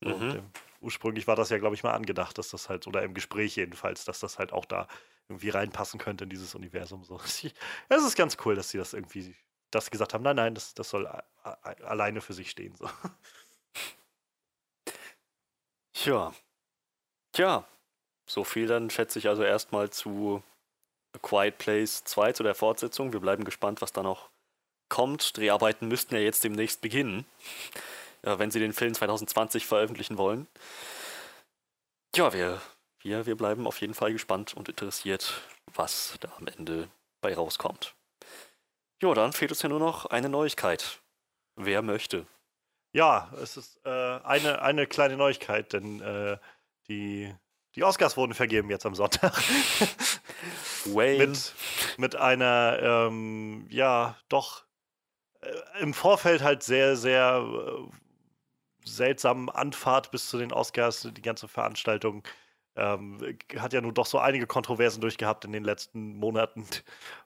Mhm. Und, äh, ursprünglich war das ja, glaube ich, mal angedacht, dass das halt, oder im Gespräch jedenfalls, dass das halt auch da irgendwie reinpassen könnte in dieses Universum. So. [laughs] Es ist ganz cool, dass sie das irgendwie, dass sie gesagt haben, nein, nein, das, das soll alleine für sich stehen. So. Tja. Tja. So viel dann schätze ich also erstmal zu A Quiet Place 2, zu der Fortsetzung. Wir bleiben gespannt, was da noch kommt. Dreharbeiten müssten ja jetzt demnächst beginnen, äh, wenn sie den Film 2020 veröffentlichen wollen. Ja, wir, wir, wir bleiben auf jeden Fall gespannt und interessiert, was da am Ende bei rauskommt. Jo, dann fehlt uns ja nur noch eine Neuigkeit. Wer möchte? Ja, es ist äh, eine, eine kleine Neuigkeit, denn äh, die, die Oscars wurden vergeben jetzt am Sonntag. [laughs] Mit, mit einer, ähm, ja, doch äh, im Vorfeld halt sehr, sehr äh, seltsamen Anfahrt bis zu den Oscars, die ganze Veranstaltung. Ähm, hat ja nun doch so einige Kontroversen durchgehabt in den letzten Monaten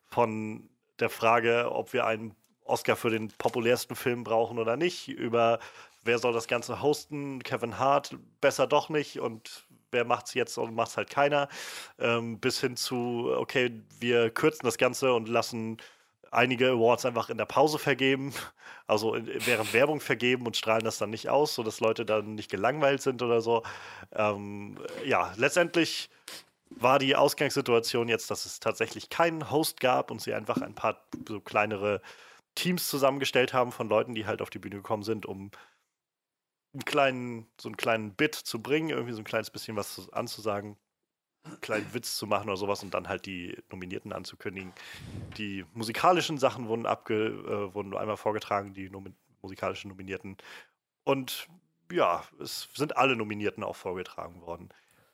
von der Frage, ob wir einen Oscar für den populärsten Film brauchen oder nicht, über wer soll das Ganze hosten, Kevin Hart, besser doch nicht und wer macht's jetzt und macht's halt keiner, ähm, bis hin zu, okay, wir kürzen das Ganze und lassen einige Awards einfach in der Pause vergeben, [laughs] also während Werbung vergeben und strahlen das dann nicht aus, sodass Leute dann nicht gelangweilt sind oder so. Ähm, ja, letztendlich war die Ausgangssituation jetzt, dass es tatsächlich keinen Host gab und sie einfach ein paar so kleinere Teams zusammengestellt haben von Leuten, die halt auf die Bühne gekommen sind, um einen kleinen, so einen kleinen Bit zu bringen, irgendwie so ein kleines bisschen was zu- anzusagen, einen kleinen Witz zu machen oder sowas und dann halt die Nominierten anzukündigen. Die musikalischen Sachen wurden abge, äh, wurden einmal vorgetragen, die nomi musikalischen Nominierten. Und ja, es sind alle Nominierten auch vorgetragen worden.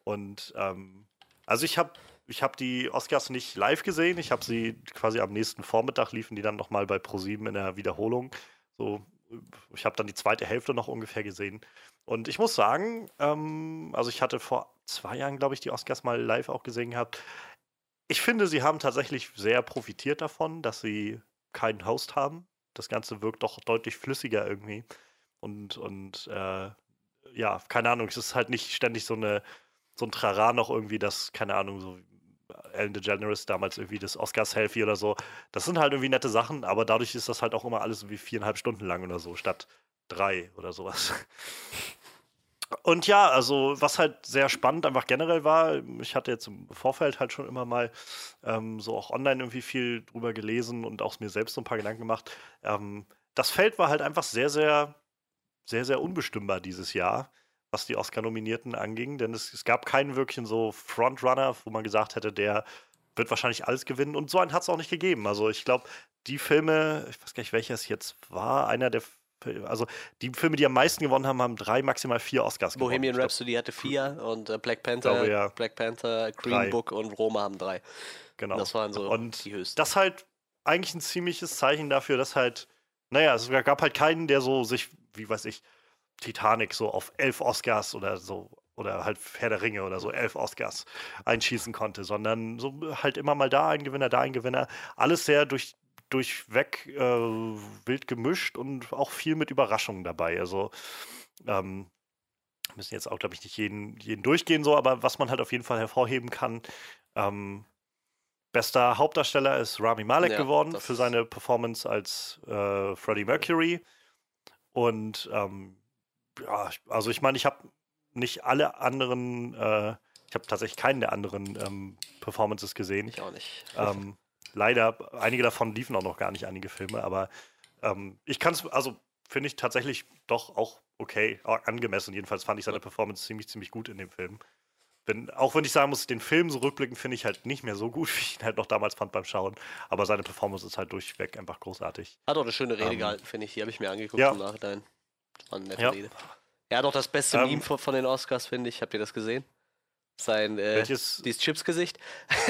Und ähm, also ich habe ich hab die Oscars nicht live gesehen. Ich habe sie quasi am nächsten Vormittag liefen die dann nochmal bei ProSieben in der Wiederholung. So, ich habe dann die zweite Hälfte noch ungefähr gesehen. Und ich muss sagen, ähm, also ich hatte vor zwei Jahren, glaube ich, die Oscars mal live auch gesehen gehabt. Ich finde, sie haben tatsächlich sehr profitiert davon, dass sie keinen Host haben. Das Ganze wirkt doch deutlich flüssiger irgendwie. Und, und äh, ja, keine Ahnung, es ist halt nicht ständig so eine so ein Trara noch irgendwie, das, keine Ahnung, so Ellen DeGeneres damals irgendwie das Oscar-Selfie oder so. Das sind halt irgendwie nette Sachen, aber dadurch ist das halt auch immer alles irgendwie viereinhalb Stunden lang oder so, statt drei oder sowas. Und ja, also was halt sehr spannend einfach generell war, ich hatte jetzt im Vorfeld halt schon immer mal ähm, so auch online irgendwie viel drüber gelesen und auch mir selbst so ein paar Gedanken gemacht. Ähm, das Feld war halt einfach sehr, sehr, sehr, sehr unbestimmbar dieses Jahr, was die Oscar-Nominierten anging, denn es, es gab keinen wirklichen so Frontrunner, wo man gesagt hätte, der wird wahrscheinlich alles gewinnen. Und so einen hat es auch nicht gegeben. Also ich glaube, die Filme, ich weiß gar nicht, welcher es jetzt war, einer der also die Filme, die am meisten gewonnen haben, haben drei, maximal vier Oscars gewonnen. Bohemian Rhapsody hatte vier und äh, Black Panther, glaube, ja. Black Panther, Green Drei. Book und Roma haben drei. Genau. Das waren so Und die höchsten. das halt eigentlich ein ziemliches Zeichen dafür, dass halt, naja, es gab halt keinen, der so sich, wie weiß ich, Titanic so auf elf Oscars oder so, oder halt Herr der Ringe oder so elf Oscars einschießen konnte, sondern so halt immer mal da ein Gewinner, da ein Gewinner. Alles sehr durch, durchweg äh, wild gemischt und auch viel mit Überraschungen dabei. Also, ähm, müssen jetzt auch, glaube ich, nicht jeden, jeden durchgehen, so, aber was man halt auf jeden Fall hervorheben kann, ähm, bester Hauptdarsteller ist Rami Malek Ja, geworden für seine Performance als äh, Freddie Mercury. Und ähm, ja, also ich meine, ich habe nicht alle anderen, äh, ich habe tatsächlich keinen der anderen ähm, Performances gesehen. ich auch nicht. Ähm, leider, einige davon liefen auch noch gar nicht, einige Filme, aber ähm, ich kann es, also finde ich tatsächlich doch auch okay, auch angemessen. Jedenfalls fand ich seine Performance ziemlich, ziemlich gut in dem Film. Wenn, auch wenn ich sagen muss, den Film so rückblickend finde ich halt nicht mehr so gut, [laughs] wie ich ihn halt noch damals fand beim Schauen. Aber seine Performance ist halt durchweg einfach großartig. Hat auch eine schöne Rede Ähm, gehalten, finde ich. Die habe ich mir angeguckt ja. im Nachhinein. War eine nette Ja. Rede. Hat auch das beste Ähm, Meme von, von den Oscars, finde ich. Habt ihr das gesehen? Sein, äh, Welches? dieses Chips-Gesicht.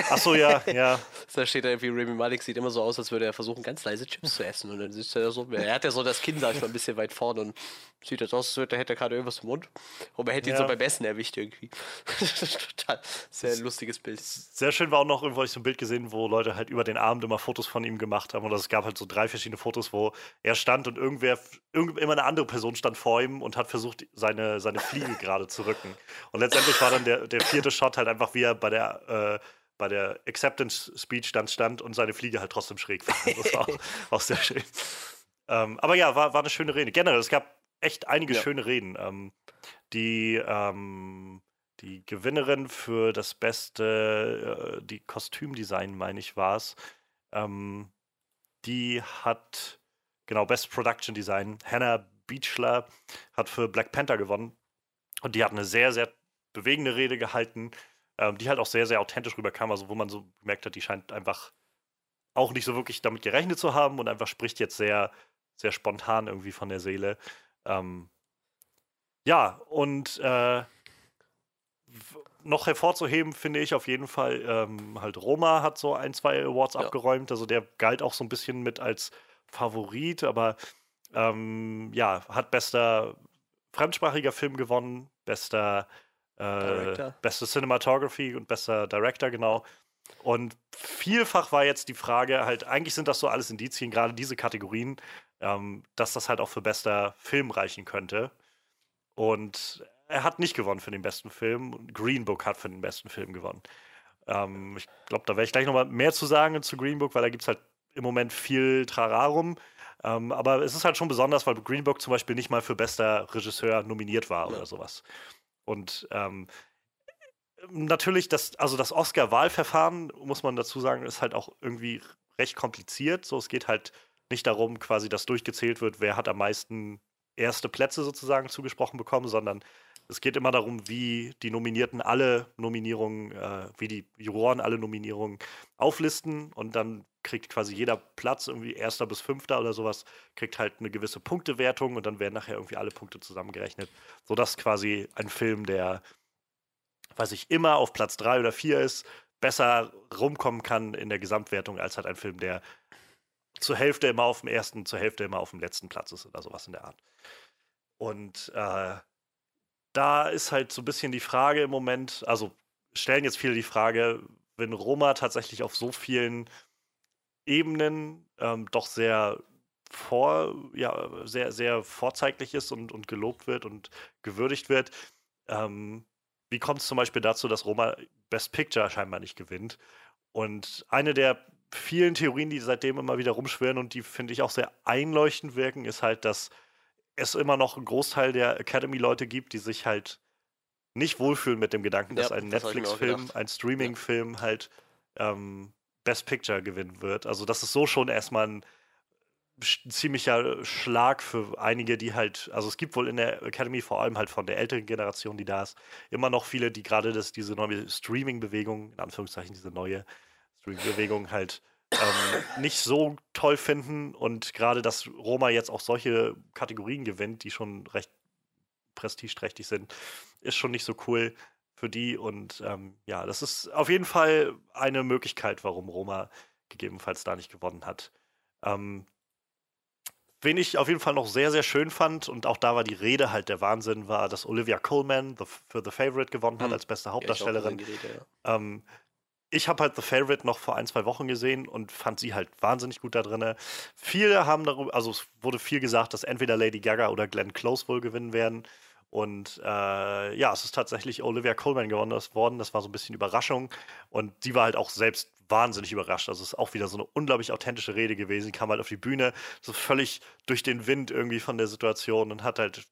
Achso, ja, ja. [laughs] Da steht da irgendwie, Remy Malek sieht immer so aus, als würde er versuchen, ganz leise Chips zu essen. Und dann sitzt er da so. Er hat ja so das Kinn, sag ich mal, ein bisschen weit vorne und sieht jetzt aus, als würde- hätte er gerade irgendwas im Mund. Und er hätte ihn Ja. so beim Essen erwischt irgendwie. [laughs] Total. Sehr lustiges Bild. Sehr schön war auch noch irgendwo ich so ein Bild gesehen, wo Leute halt über den Abend immer Fotos von ihm gemacht haben. Oder es gab halt so drei verschiedene Fotos, wo er stand und irgendwer, irgend, immer eine andere Person stand vor ihm und hat versucht, seine, seine Fliege [laughs] gerade zu rücken. Und letztendlich war dann der, der vierte Shot halt einfach, wie er bei der, äh, bei der Acceptance Speech dann stand und seine Fliege halt trotzdem schräg war. [laughs] Das war auch, auch sehr schön. Ähm, aber ja, war, war eine schöne Rede. Generell, es gab echt einige Ja. schöne Reden. Ähm, die, ähm, die Gewinnerin für das beste, äh, die Kostümdesign, meine ich, war es. Ähm, die hat, genau, Best Production Design. Hannah Beachler hat für Black Panther gewonnen. Und die hat eine sehr, sehr bewegende Rede gehalten, ähm, die halt auch sehr, sehr authentisch rüberkam. Also, wo man so gemerkt hat, die scheint einfach auch nicht so wirklich damit gerechnet zu haben und einfach spricht jetzt sehr, sehr spontan irgendwie von der Seele. Ähm, ja, und äh, noch hervorzuheben, finde ich auf jeden Fall, ähm, halt Roma hat so ein, zwei Awards Ja. abgeräumt. Also der galt auch so ein bisschen mit als Favorit, aber ähm, ja, hat bester fremdsprachiger Film gewonnen, bester äh, beste Cinematography und bester Director, genau. Und vielfach war jetzt die Frage, halt, eigentlich sind das so alles Indizien, gerade diese Kategorien, ähm, dass das halt auch für bester Film reichen könnte. Und er hat nicht gewonnen für den besten Film. Green Book hat für den besten Film gewonnen. Ähm, ich glaube, da werde ich gleich nochmal mehr zu sagen zu Green Book, weil da gibt es halt im Moment viel Trararum. Ähm, aber es ist halt schon besonders, weil Green Book zum Beispiel nicht mal für bester Regisseur nominiert war Ja. oder sowas. Und ähm, natürlich, das, also das Oscar-Wahlverfahren, muss man dazu sagen, ist halt auch irgendwie recht kompliziert. So, es geht halt nicht darum, quasi, dass durchgezählt wird, wer hat am meisten erste Plätze sozusagen zugesprochen bekommen, sondern es geht immer darum, wie die Nominierten alle Nominierungen, äh, wie die Juroren alle Nominierungen auflisten und dann kriegt quasi jeder Platz, irgendwie erster bis fünfter oder sowas, kriegt halt eine gewisse Punktewertung und dann werden nachher irgendwie alle Punkte zusammengerechnet, sodass quasi ein Film, der, weiß ich, immer auf Platz drei oder vier ist, besser rumkommen kann in der Gesamtwertung als halt ein Film, der zur Hälfte immer auf dem ersten, zur Hälfte immer auf dem letzten Platz ist oder sowas in der Art. Und äh, da ist halt so ein bisschen die Frage im Moment, also stellen jetzt viele die Frage, wenn Roma tatsächlich auf so vielen Ebenen ähm, doch sehr vor, ja, sehr, sehr vorzeiglich ist und, und gelobt wird und gewürdigt wird. Ähm, wie kommt es zum Beispiel dazu, dass Roma Best Picture scheinbar nicht gewinnt? Und eine der vielen Theorien, die seitdem immer wieder rumschwirren und die finde ich auch sehr einleuchtend wirken, ist halt, dass es immer noch einen Großteil der Academy-Leute gibt, die sich halt nicht wohlfühlen mit dem Gedanken, dass Ja, ein das Netflix-Film, ein Streaming-Film halt ähm, Best Picture gewinnen wird. Also, dass es so schon erstmal ein ziemlicher Schlag für einige, die halt, also es gibt wohl in der Academy vor allem halt von der älteren Generation, die da ist, immer noch viele, die gerade das, diese neue Streaming-Bewegung, in Anführungszeichen diese neue Streaming-Bewegung halt ähm, nicht so toll finden und gerade, dass Roma jetzt auch solche Kategorien gewinnt, die schon recht prestigeträchtig sind, ist schon nicht so cool für die und ähm, ja, das ist auf jeden Fall eine Möglichkeit, warum Roma gegebenenfalls da nicht gewonnen hat. Ähm, wen ich auf jeden Fall noch sehr, sehr schön fand, und auch da war die Rede halt der Wahnsinn, war, dass Olivia Colman the, für The Favorite gewonnen hat Hm. als beste Ja, Hauptdarstellerin. die Rede, ja. Ähm, ich habe halt The Favorite noch vor ein, zwei Wochen gesehen und fand sie halt wahnsinnig gut da drin. Viele haben darüber, also es wurde viel gesagt, dass entweder Lady Gaga oder Glenn Close wohl gewinnen werden. Und äh, ja, es ist tatsächlich Olivia Colman gewonnen worden. Das war so ein bisschen Überraschung. Und sie war halt auch selbst wahnsinnig überrascht. Also es ist auch wieder so eine unglaublich authentische Rede gewesen. Sie kam halt auf die Bühne, so völlig durch den Wind irgendwie von der Situation und hat halt.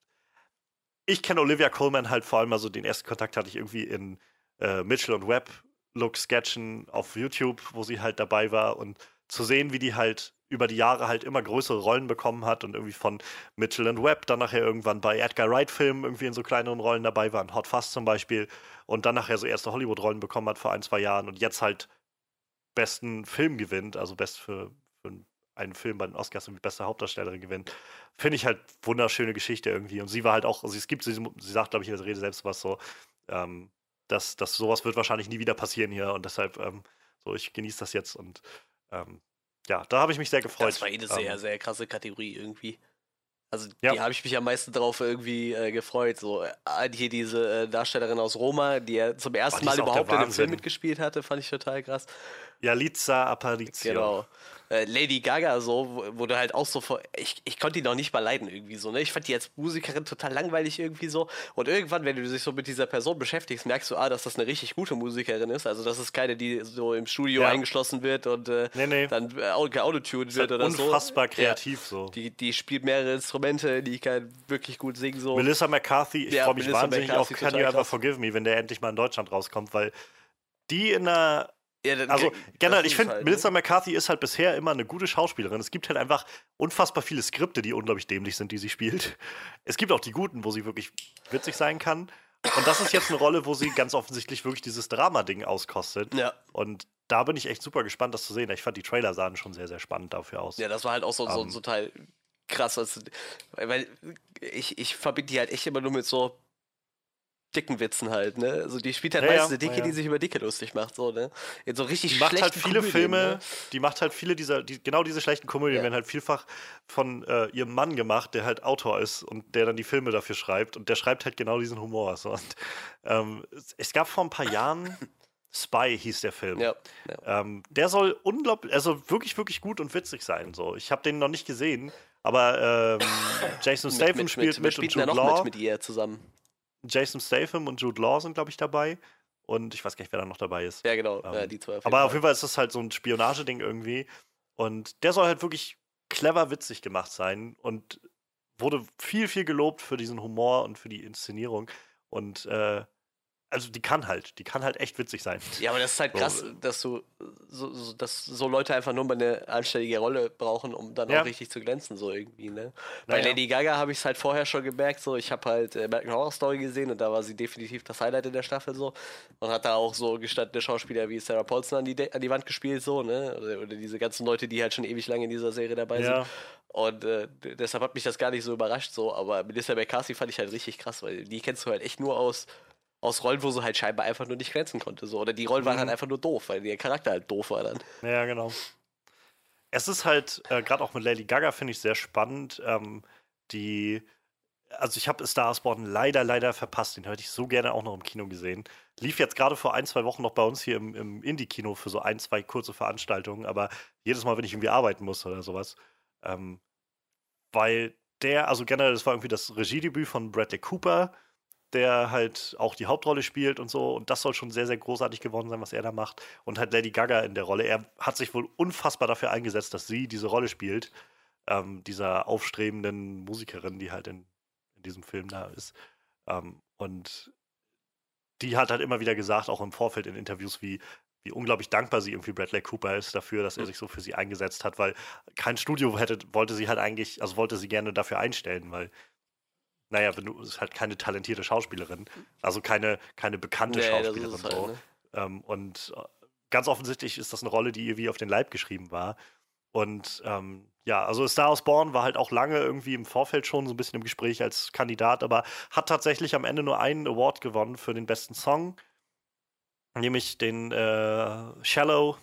Ich kenne Olivia Colman halt vor allem, also den ersten Kontakt hatte ich irgendwie in äh, Mitchell und Webb Look-Sketchen auf YouTube, wo sie halt dabei war und zu sehen, wie die halt über die Jahre halt immer größere Rollen bekommen hat und irgendwie von Mitchell und Webb dann nachher irgendwann bei Edgar Wright-Filmen irgendwie in so kleineren Rollen dabei war, in Hot Fuzz zum Beispiel, und dann nachher so erste Hollywood-Rollen bekommen hat vor ein, zwei Jahren und jetzt halt besten Film gewinnt, also best für, für einen Film bei den Oscars und beste Hauptdarstellerin gewinnt. Finde ich halt wunderschöne Geschichte irgendwie. Und sie war halt auch, also es gibt, sie, sie sagt, glaube ich, in der Rede selbst was so, ähm, dass, dass sowas wird wahrscheinlich nie wieder passieren hier und deshalb, ähm, so, ich genieße das jetzt und ähm, ja, da habe ich mich sehr gefreut. Das war eh eine sehr, Ähm, sehr krasse Kategorie irgendwie. Also Ja. die habe ich mich am meisten drauf irgendwie äh, gefreut. So äh, hier diese äh, Darstellerin aus Roma, die ja zum ersten die Mal überhaupt in einem. Film mitgespielt hatte, fand ich total krass. Yalitza Aparicio. Genau. Äh, Lady Gaga, so, wo, wo du halt auch so vor. Ich, ich konnte die noch nicht mal leiden, irgendwie so, ne? Ich fand die als Musikerin total langweilig irgendwie so. Und irgendwann, wenn du dich so mit dieser Person beschäftigst, merkst du, ah, dass das eine richtig gute Musikerin ist. Also, das ist keine, die so im Studio Ja. eingeschlossen wird und äh, Nee, nee. dann äh, au- geautotuned Ist halt wird oder so. unfassbar Ja. kreativ so. Die, die spielt mehrere Instrumente, die kann wirklich gut singen. So. Melissa McCarthy, ich Ja, freue mich Melissa wahnsinnig auf McCarthy, Can total You Ever. Forgive Me, wenn der endlich mal in Deutschland rauskommt, weil die in einer Ja, Also generell, ich finde, halt, Melissa ne? McCarthy ist halt bisher immer eine gute Schauspielerin. Es gibt halt einfach unfassbar viele Skripte, die unglaublich dämlich sind, die sie spielt. Es gibt auch die guten, wo sie wirklich witzig sein kann. Und das ist jetzt eine Rolle, wo sie ganz offensichtlich wirklich dieses Drama-Ding auskostet. Ja. Und da bin ich echt super gespannt, das zu sehen. Ich fand die Trailer sahen schon sehr, sehr spannend dafür aus. Ja, das war halt auch so, so, Ähm. so Teil krass. Also, weil ich, ich verbinde die halt echt immer nur mit so dicken Witzen halt, ne? Also die spielt halt Ja, meistens ja, eine Dicke, ja, die sich über Dicke lustig macht, so, ne? In so richtig Die macht halt viele Komödien, Filme, Ne? die macht halt viele dieser, die, genau diese schlechten Komödien Ja. werden halt vielfach von äh, ihrem Mann gemacht, der halt Autor ist und der dann die Filme dafür schreibt und der schreibt halt genau diesen Humor. So. Und, ähm, es, gab vor ein paar Jahren [laughs] Spy hieß der Film. Ja, ja. Ähm, der soll unglaublich, also wirklich, wirklich gut und witzig sein. So. Ich habe den noch nicht gesehen, aber ähm, [laughs] Jason Statham spielt mit, und spielt er Jude noch Law. mit, mit ihr zusammen. Jason Statham und Jude Law sind, glaube ich, dabei. Und ich weiß gar nicht, wer da noch dabei ist. Ja, genau, Ähm, ja, die zwei. Aber auf jeden Fall ist das halt so ein Spionageding irgendwie. Und der soll halt wirklich clever witzig gemacht sein und wurde viel, viel gelobt für diesen Humor und für die Inszenierung. Und äh, also die kann halt, die kann halt echt witzig sein. Ja, aber das ist halt So. krass, dass du so, so, dass so Leute einfach nur mal eine anständige Rolle brauchen, um dann Ja. auch richtig zu glänzen, so irgendwie, ne? Bei Naja. Lady Gaga habe ich es halt vorher schon gemerkt, so ich habe halt äh, American Horror Story gesehen und da war sie definitiv das Highlight in der Staffel so und hat da auch so gestandene Schauspieler wie Sarah Paulson an die, De an die Wand gespielt, so, ne? Oder, oder diese ganzen Leute, die halt schon ewig lange in dieser Serie dabei Ja. sind. Und äh, deshalb hat mich das gar nicht so überrascht, so, aber Melissa McCarthy fand ich halt richtig krass, weil die kennst du halt echt nur aus aus Rollen, wo sie halt scheinbar einfach nur nicht glänzen konnte. So. Oder die Rollen waren Mhm. halt einfach nur doof, weil ihr Charakter halt doof war dann. Ja, genau. Es ist halt, äh, gerade auch mit Lady Gaga, finde ich sehr spannend. Ähm, die, also ich habe Star Wars Born leider, leider verpasst. Den hätte ich so gerne auch noch im Kino gesehen. Lief jetzt gerade vor ein, zwei Wochen noch bei uns hier im, im Indie-Kino für so ein, zwei kurze Veranstaltungen, aber jedes Mal, wenn ich irgendwie arbeiten muss oder sowas. Ähm, weil der, also generell, das war irgendwie das Regiedebüt von Bradley Cooper, der halt auch die Hauptrolle spielt und so. Und das soll schon sehr, sehr großartig geworden sein, was er da macht. Und halt Lady Gaga in der Rolle. Er hat sich wohl unfassbar dafür eingesetzt, dass sie diese Rolle spielt. Ähm, dieser aufstrebenden Musikerin, die halt in, in diesem Film da ist. Ähm, und die hat halt immer wieder gesagt, auch im Vorfeld in Interviews, wie, wie unglaublich dankbar sie irgendwie Bradley Cooper ist dafür, dass er sich so für sie eingesetzt hat, weil kein Studio hätte, wollte sie halt eigentlich, also wollte sie gerne dafür einstellen, weil, naja, wenn du, ist halt keine talentierte Schauspielerin, also keine, keine bekannte Nee, Schauspielerin halt, so. ne? Ähm, und äh, ganz offensichtlich ist das eine Rolle, die ihr wie auf den Leib geschrieben war. Und ähm, ja, also Star Wars Born war halt auch lange irgendwie im Vorfeld schon so ein bisschen im Gespräch als Kandidat, aber hat tatsächlich am Ende nur einen Award gewonnen für den besten Song, nämlich den äh, Shallow.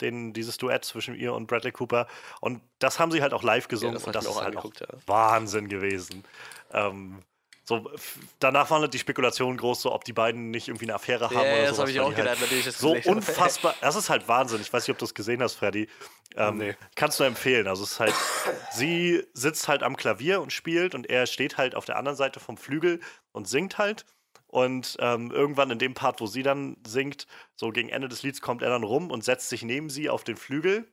Den, dieses Duett zwischen ihr und Bradley Cooper. Und das haben sie halt auch live Ja, gesungen das und hab das ist halt auch ja. Wahnsinn gewesen. Ähm, so, danach waren halt die Spekulationen groß, so ob die beiden nicht irgendwie eine Affäre haben Ja, oder das sowas, habe ich auch die halt natürlich. Das so unfassbar. [laughs] Das ist halt Wahnsinn. Ich weiß nicht, ob du es gesehen hast, Freddy. Ähm, Nee. Kannst du empfehlen. Also es ist halt, sie sitzt halt am Klavier und spielt und er steht halt auf der anderen Seite vom Flügel und singt halt. Und ähm, irgendwann in dem Part, wo sie dann singt, so gegen Ende des Lieds, kommt er dann rum und setzt sich neben sie auf den Flügel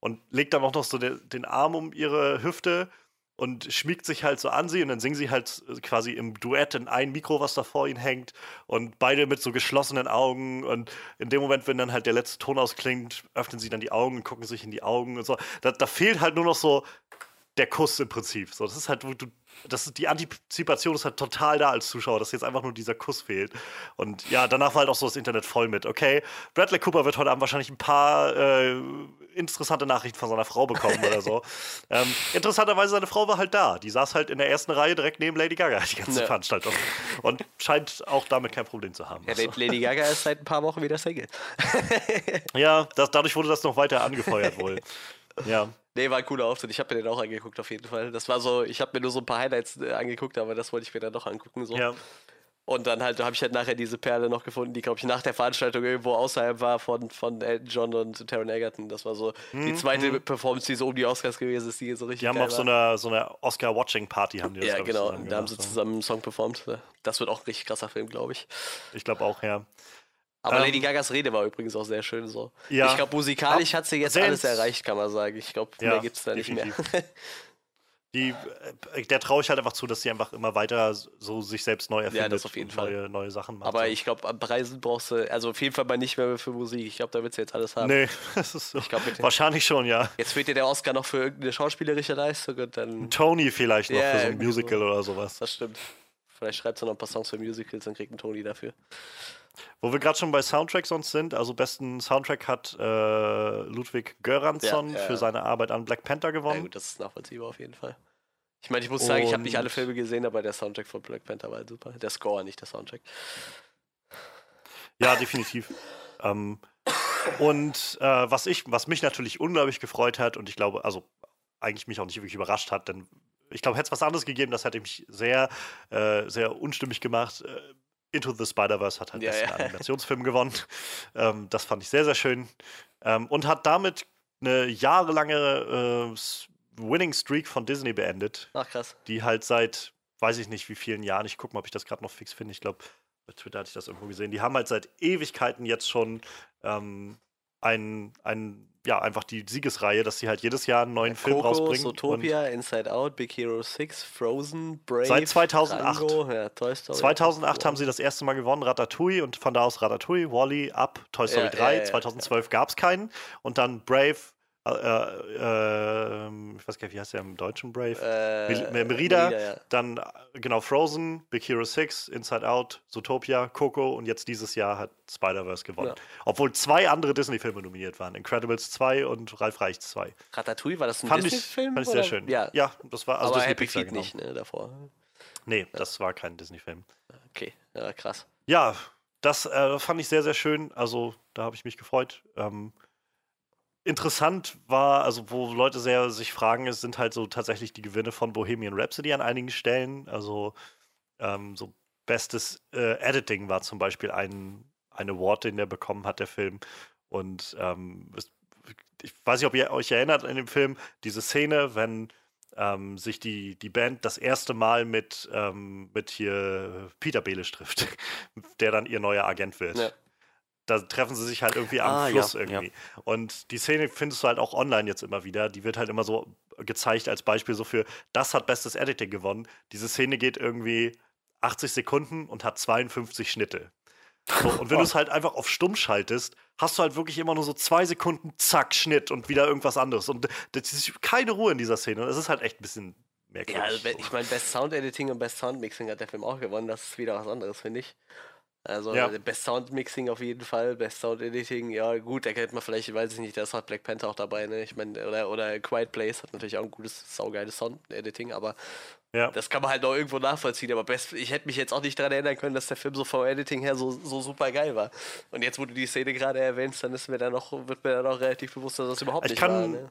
und legt dann auch noch so de den Arm um ihre Hüfte und schmiegt sich halt so an sie und dann singen sie halt quasi im Duett in ein Mikro, was da vor ihnen hängt und beide mit so geschlossenen Augen und in dem Moment, wenn dann halt der letzte Ton ausklingt, öffnen sie dann die Augen und gucken sich in die Augen und so. Da, da fehlt halt nur noch so der Kuss im Prinzip. So, das ist halt, du, das ist, die Antizipation ist halt total da als Zuschauer, dass jetzt einfach nur dieser Kuss fehlt. Und ja, danach war halt auch so das Internet voll mit, okay, Bradley Cooper wird heute Abend wahrscheinlich ein paar äh, interessante Nachrichten von seiner Frau bekommen oder so. [laughs] ähm, interessanterweise, seine Frau war halt da. Die saß halt in der ersten Reihe direkt neben Lady Gaga die ganze Ja. Veranstaltung. Und scheint auch damit kein Problem zu haben. Ja, Also, Lady Gaga [laughs] ist seit ein paar Wochen wieder Single. ja das, dadurch wurde das noch weiter angefeuert wohl. [laughs] Ja. Nee, war ein cooler Auftritt. Ich habe mir den auch angeguckt, auf jeden Fall. Das war so, ich habe mir nur so ein paar Highlights äh, angeguckt, aber das wollte ich mir dann doch angucken. So. ja. Und dann halt habe ich halt nachher diese Perle noch gefunden, die, glaube ich, nach der Veranstaltung irgendwo außerhalb war von, von Elton John und Taron Egerton. Das war so die zweite Performance, die so um die Oscars gewesen ist, die so richtig Die haben auf so war. einer, so einer Oscar-Watching-Party haben die das, Ja, genau. Da haben sie zusammen einen Song performt. Das wird auch ein richtig krasser Film, glaube ich. Ich glaube auch, ja. Aber Ähm, Lady Gagas Rede war übrigens auch sehr schön so. Ja. Ich glaube, musikalisch hat sie jetzt Sehr alles erreicht, kann man sagen. Ich glaube, Ja, mehr gibt es da nicht mehr. definitiv. [laughs] Die, äh, der traue ich halt einfach zu, dass sie einfach immer weiter so sich selbst neu erfindet. das auf jeden und Fall. Neue, neue Sachen macht. Aber ich glaube, an Preisen brauchst du, also auf jeden Fall mal nicht mehr für Musik. Ich glaube, da wird sie jetzt alles haben. Nee, [laughs] das ist so. Glaub, Wahrscheinlich schon, ja. Jetzt fehlt dir der Oscar noch für irgendeine schauspielerische Leistung und dann. Tony vielleicht noch Ja, für so ein Musical so. oder sowas. Das stimmt. Vielleicht schreibst du noch ein paar Songs für Musicals, dann kriegt ein Tony dafür. Wo wir gerade schon bei Soundtrack sonst sind, also besten Soundtrack hat äh, Ludwig Göransson Ja, ja, für ja. seine Arbeit an Black Panther Ja, gewonnen. gut, das ist nachvollziehbar auf jeden Fall. Ich meine, ich muss sagen, ich habe nicht alle Filme gesehen, aber der Soundtrack von Black Panther war halt super. Der Score, nicht der Soundtrack. Ja, definitiv. ähm, und äh, was ich, was mich natürlich unglaublich gefreut hat und ich glaube, also eigentlich mich auch nicht wirklich überrascht hat, denn ich glaube, hätte es was anderes gegeben, das hätte mich sehr, äh, sehr unstimmig gemacht. Äh, Into the Spider-Verse hat halt Ja, besten ja. Animationsfilm gewonnen. [laughs] Ähm, das fand ich sehr, sehr schön. Ähm, und hat damit eine jahrelange äh, Winning Streak von Disney beendet Ach krass. die halt seit, weiß ich nicht wie vielen Jahren, ich gucke mal, ob ich das gerade noch fix finde, ich glaube, bei Twitter hatte ich das irgendwo gesehen, die haben halt seit Ewigkeiten jetzt schon ähm, ein, ein, ja, einfach die Siegesreihe, dass sie halt jedes Jahr einen neuen Film Coco, rausbringen. Zootopia, Inside Out, Big Hero 6, Frozen, Brave. Seit 2008. Rango, ja, Toy Story. 2008 haben sie das erste Mal gewonnen, Ratatouille, und von da aus Ratatouille, Wally, Up, Toy Story Ja, 3. ja, ja. 2012 gab es keinen. Und dann Brave, äh, äh, ähm, ich weiß gar nicht, wie heißt der im Deutschen Brave? Äh, Mer- Merida, Merida, ja. dann äh, genau Frozen, Big Hero 6, Inside Out, Zootopia, Coco und jetzt dieses Jahr hat Spider-Verse gewonnen. Ja. Obwohl zwei andere Disney-Filme nominiert waren: Incredibles 2 und Ralf Reichts 2. Ratatouille, war das ein Disney-Film? fand ich sehr schön. Ja, ja das war also aber Disney Happy Pixar, Feet genau. nicht, ne, davor. Nee, das war kein Disney-Film. Okay, ja, krass. Ja, das äh, fand ich sehr, sehr schön. Also, da habe ich mich gefreut. Ähm, interessant war, also, wo Leute sehr sich fragen, es sind halt so tatsächlich die Gewinne von Bohemian Rhapsody an einigen Stellen. Also, ähm, so bestes äh, Editing war zum Beispiel ein, ein Award, den der bekommen hat, der Film. Und ähm, es, ich weiß nicht, ob ihr euch erinnert an dem Film, diese Szene, wenn ähm, sich die, die Band das erste Mal mit, ähm, mit hier Peter Belisch trifft, [laughs] der dann ihr neuer Agent wird. Ja. Da treffen sie sich halt irgendwie am Ah, ja, Fluss ja. irgendwie. Und die Szene findest du halt auch online jetzt immer wieder. Die wird halt immer so gezeigt als Beispiel so für, das hat bestes Editing gewonnen. Diese Szene geht irgendwie 80 Sekunden und hat 52 Schnitte. So, und wenn [laughs] du es halt einfach auf stumm schaltest, hast du halt wirklich immer nur so zwei Sekunden, zack, Schnitt und wieder irgendwas anderes. Und das ist keine Ruhe in dieser Szene. Und es ist halt echt ein bisschen merkwürdig. Ja, also, ich meine, Best Sound Editing und Best Sound Mixing hat der Film auch gewonnen. Das ist wieder was anderes, finde ich. Also Ja. Best Sound Mixing auf jeden Fall, Best Sound Editing, ja gut, da kennt man vielleicht, weiß ich nicht, da ist halt Black Panther auch dabei, ne? Ich meine, oder, oder Quiet Place hat natürlich auch ein gutes, saugeiles Sound Editing, aber ja. das kann man halt auch irgendwo nachvollziehen. Aber best, ich hätte mich jetzt auch nicht daran erinnern können, dass der Film so vom Editing her so, so super geil war. Und jetzt, wo du die Szene gerade erwähnst, dann ist mir da noch, wird mir dann auch relativ bewusst, dass das überhaupt Ich nicht kann- war. Ne?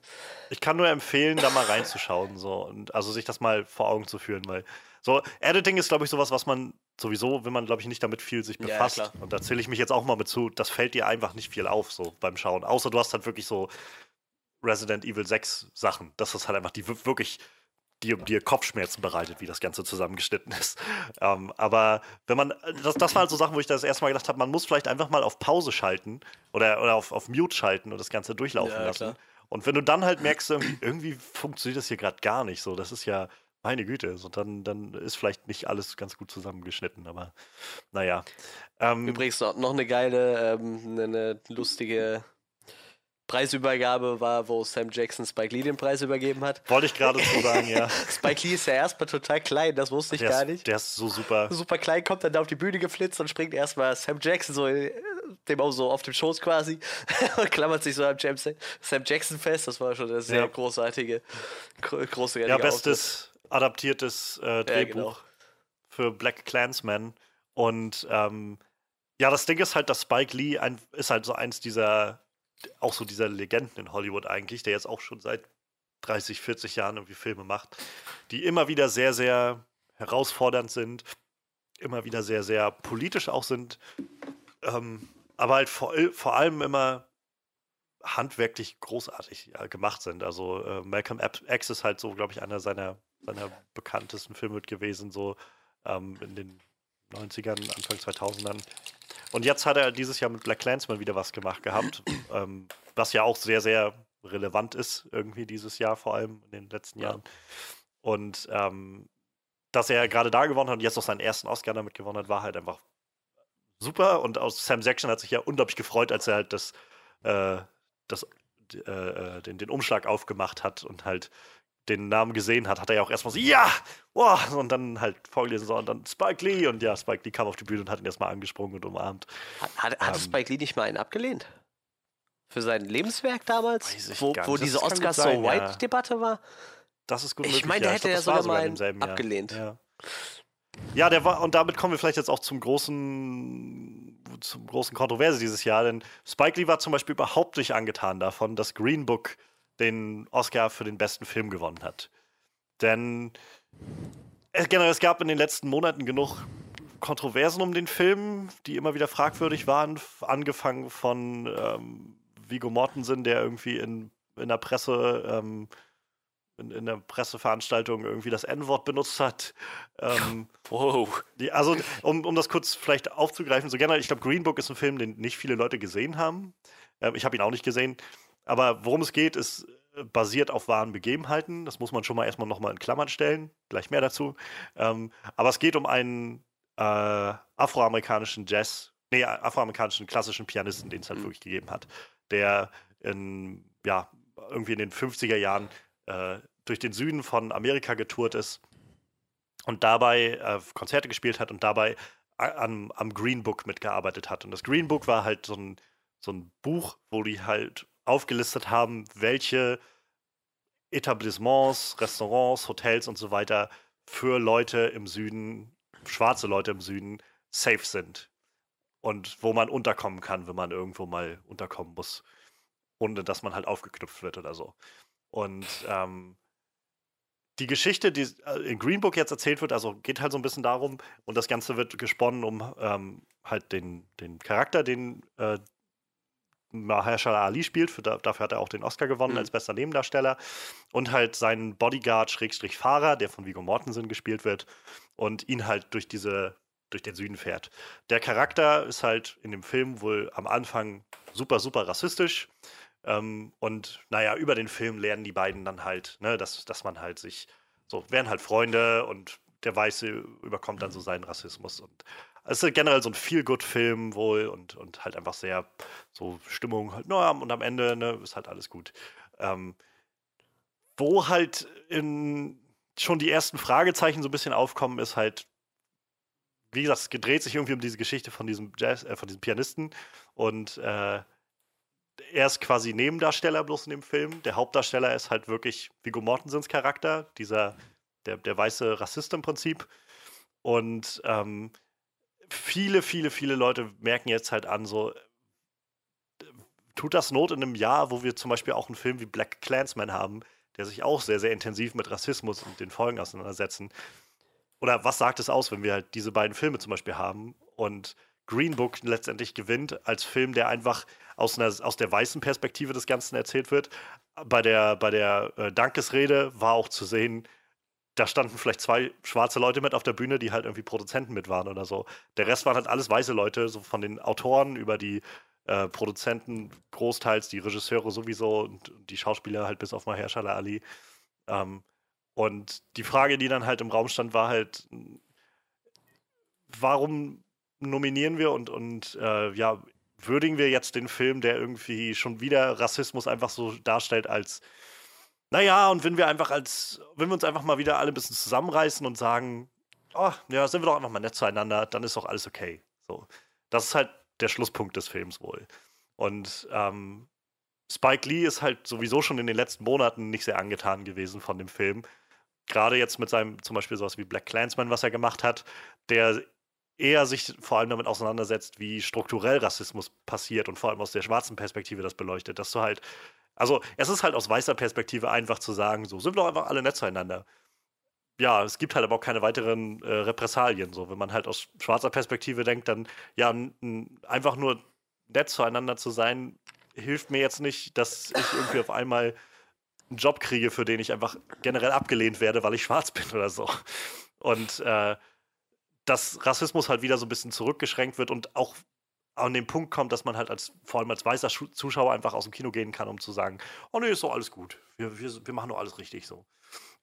Ich kann nur empfehlen, da mal reinzuschauen, so und also sich das mal vor Augen zu führen, weil so Editing ist, glaube ich, sowas, was man sowieso, wenn man, glaube ich, nicht damit viel sich Ja, befasst. klar. und da zähle ich mich jetzt auch mal mit zu. Das fällt dir einfach nicht viel auf, so beim Schauen. Außer du hast halt wirklich so Resident Evil 6 Sachen. Das ist halt einfach die wir- wirklich dir, dir Kopfschmerzen bereitet, wie das Ganze zusammengeschnitten ist. Ähm, aber wenn man, das, das war halt so Sachen, wo ich das erste Mal gedacht habe, man muss vielleicht einfach mal auf Pause schalten oder, oder auf, auf Mute schalten und das Ganze durchlaufen Ja, lassen. klar. Und wenn du dann halt merkst, irgendwie, irgendwie funktioniert das hier gerade gar nicht so, das ist ja meine Güte, so dann, dann ist vielleicht nicht alles ganz gut zusammengeschnitten, aber naja. Ähm, Übrigens noch, noch eine geile, ähm, eine, eine lustige Preisübergabe war, wo Sam Jackson Spike Lee den Preis übergeben hat. wollte ich gerade so sagen, ja. [laughs] Spike Lee ist ja erstmal total klein, das wusste ich Der gar ist, nicht. der ist so super. Super klein, kommt dann da auf die Bühne geflitzt und springt erstmal Sam Jackson so, äh, dem auch so auf dem Schoß quasi [laughs] und klammert sich so am Sam Jackson fest. Das war schon eine sehr Ja. großartige, gro großartige Ja, bestes adaptiertes äh, Drehbuch genau. für Black Clansman. Und ähm, ja, das Ding ist halt, dass Spike Lee ein, ist halt so eins dieser, auch so dieser Legenden in Hollywood eigentlich, der jetzt auch schon seit 30, 40 Jahren irgendwie Filme macht, die immer wieder sehr, sehr herausfordernd sind, immer wieder sehr, sehr politisch auch sind, ähm, aber halt vor, vor allem immer handwerklich großartig ja, gemacht sind. Also äh, Malcolm X ist halt so, glaube ich, einer seiner, seiner bekanntesten Filme gewesen, so ähm, in den 90ern, Anfang 2000ern. Und jetzt hat er dieses Jahr mit Black Clansman wieder was gemacht gehabt, [clears throat] ähm, was ja auch sehr, sehr relevant ist, irgendwie dieses Jahr, vor allem in den letzten Ja. Jahren. Und ähm, dass er gerade da gewonnen hat und jetzt auch seinen ersten Oscar damit gewonnen hat, war halt einfach super. Und aus Sam Jackson hat sich ja unglaublich gefreut, als er halt das, äh, das, äh, äh, den, den Umschlag aufgemacht hat und halt den Namen gesehen hat, hat er ja auch erstmal so, ja, boah, und dann halt vorgelesen, so, und dann Spike Lee und ja, Spike Lee kam auf die Bühne und hat ihn erstmal angesprungen und umarmt. Hat, hat, hat Ähm, Spike Lee nicht mal einen abgelehnt? Für sein Lebenswerk damals? Ich wo wo diese kann gut Oscars so sein, ja. White-Debatte war? Das ist gut Ich möglich. meine, der ja. hätte glaub, ja sogar mal Jahr. abgelehnt. Ja. ja, der war, und damit kommen wir vielleicht jetzt auch zum großen, zum großen Kontroverse dieses Jahr, denn Spike Lee war zum Beispiel überhaupt nicht angetan davon, dass Green Book den Oscar für den besten Film gewonnen hat. Denn es, generell, es gab in den letzten Monaten genug Kontroversen um den Film, die immer wieder fragwürdig waren, angefangen von ähm, Vigo Mortensen, der irgendwie in, in der Presse ähm, in, in der Presseveranstaltung irgendwie das N-Wort benutzt hat. Ähm, [laughs] Wow. die, also, um, um das kurz vielleicht aufzugreifen, so generell, ich glaube, Green Book ist ein Film, den nicht viele Leute gesehen haben. Ähm, ich habe ihn auch nicht gesehen. Aber worum es geht, ist äh, basiert auf wahren Begebenheiten. Das muss man schon mal erstmal nochmal in Klammern stellen. Gleich mehr dazu. Ähm, aber es geht um einen äh, afroamerikanischen Jazz, nee, afroamerikanischen klassischen Pianisten, den es halt Mhm. wirklich gegeben hat, der in, ja, irgendwie in den 50er Jahren äh, durch den Süden von Amerika getourt ist und dabei äh, Konzerte gespielt hat und dabei a- am, am Green Book mitgearbeitet hat. Und das Green Book war halt so ein, so ein Buch, wo die halt aufgelistet haben, welche Etablissements, Restaurants, Hotels und so weiter für Leute im Süden, schwarze Leute im Süden, safe sind. Und wo man unterkommen kann, wenn man irgendwo mal unterkommen muss, ohne dass man halt aufgeknüpft wird oder so. Und ähm, die Geschichte, die äh, in Green Book jetzt erzählt wird, also geht halt so ein bisschen darum, und das Ganze wird gesponnen um ähm, halt den, den Charakter, den äh, Mahershala Ali spielt, für, da- dafür hat er auch den Oscar gewonnen Mhm. als bester Nebendarsteller, und halt seinen Bodyguard, Schrägstrich Fahrer, der von Viggo Mortensen gespielt wird, und ihn halt durch diese, durch den Süden fährt. Der Charakter ist halt in dem Film wohl am Anfang super, super rassistisch, ähm, und naja, über den Film lernen die beiden dann halt, ne, dass, dass man halt sich, so, werden halt Freunde und der Weiße überkommt dann so seinen Rassismus. Und es ist generell so ein Feel-Good-Film wohl und, und halt einfach sehr so Stimmung halt, naja, und am Ende ne, ist halt alles gut. Ähm, wo halt in, schon die ersten Fragezeichen so ein bisschen aufkommen, ist halt, wie gesagt, es gedreht sich irgendwie um diese Geschichte von diesem Jazz, äh, von diesem Pianisten und äh, er ist quasi Nebendarsteller bloß in dem Film. Der Hauptdarsteller ist halt wirklich Viggo Mortensens Charakter, dieser, der, der weiße Rassist im Prinzip. Und ähm, viele, viele, viele Leute merken jetzt halt an, so, tut das Not in einem Jahr, wo wir zum Beispiel auch einen Film wie Black Clansman haben, der sich auch sehr, sehr intensiv mit Rassismus und den Folgen auseinandersetzen. Oder was sagt es aus, wenn wir halt diese beiden Filme zum Beispiel haben und Green Book letztendlich gewinnt als Film, der einfach aus, einer, aus der weißen Perspektive des Ganzen erzählt wird. Bei der, bei der äh, Dankesrede war auch zu sehen, da standen vielleicht zwei schwarze Leute mit auf der Bühne, die halt irgendwie Produzenten mit waren oder so. Der Rest waren halt alles weiße Leute, so von den Autoren über die äh, Produzenten großteils, die Regisseure sowieso und die Schauspieler halt bis auf Mahershala Ali. Ähm, und die Frage, die dann halt im Raum stand, war halt, warum nominieren wir und, und äh, ja, würdigen wir jetzt den Film, der irgendwie schon wieder Rassismus einfach so darstellt als, naja, und wenn wir einfach als, wenn wir uns einfach mal wieder alle ein bisschen zusammenreißen und sagen, oh, ja, sind wir doch einfach mal nett zueinander, dann ist doch alles okay. So. Das ist halt der Schlusspunkt des Films wohl. Und ähm, Spike Lee ist halt sowieso schon in den letzten Monaten nicht sehr angetan gewesen von dem Film. Gerade jetzt mit seinem, zum Beispiel sowas wie Black Clansman, was er gemacht hat, der eher sich vor allem damit auseinandersetzt, wie strukturell Rassismus passiert und vor allem aus der schwarzen Perspektive das beleuchtet, dass du halt, also es ist halt aus weißer Perspektive einfach zu sagen, so sind wir doch einfach alle nett zueinander. Ja, es gibt halt aber auch keine weiteren äh, Repressalien. So, wenn man halt aus schwarzer Perspektive denkt, dann ja, einfach nur nett zueinander zu sein, hilft mir jetzt nicht, dass ich irgendwie auf einmal einen Job kriege, für den ich einfach generell abgelehnt werde, weil ich schwarz [laughs] bin oder so. Und äh, dass Rassismus halt wieder so ein bisschen zurückgeschränkt wird und auch an den Punkt kommt, dass man halt als, vor allem als weißer Zuschauer einfach aus dem Kino gehen kann, um zu sagen, oh nee, ist doch alles gut. Wir, wir, wir machen doch alles richtig so.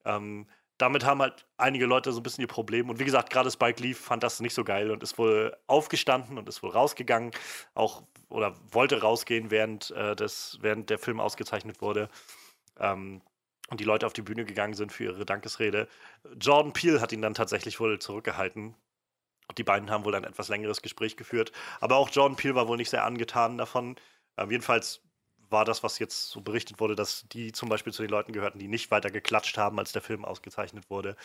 Ähm, damit haben halt einige Leute so ein bisschen ihr Problem. Und wie gesagt, gerade Spike Lee fand das nicht so geil und ist wohl aufgestanden und ist wohl rausgegangen, auch oder wollte rausgehen, während, äh, des, während der Film ausgezeichnet wurde. Ähm, und die Leute auf die Bühne gegangen sind für ihre Dankesrede. Jordan Peele hat ihn dann tatsächlich wohl zurückgehalten. Die beiden haben wohl ein etwas längeres Gespräch geführt. Aber auch Jordan Peele war wohl nicht sehr angetan davon. Ähm, jedenfalls war das, was jetzt so berichtet wurde, dass die zum Beispiel zu den Leuten gehörten, die nicht weiter geklatscht haben, als der Film ausgezeichnet wurde.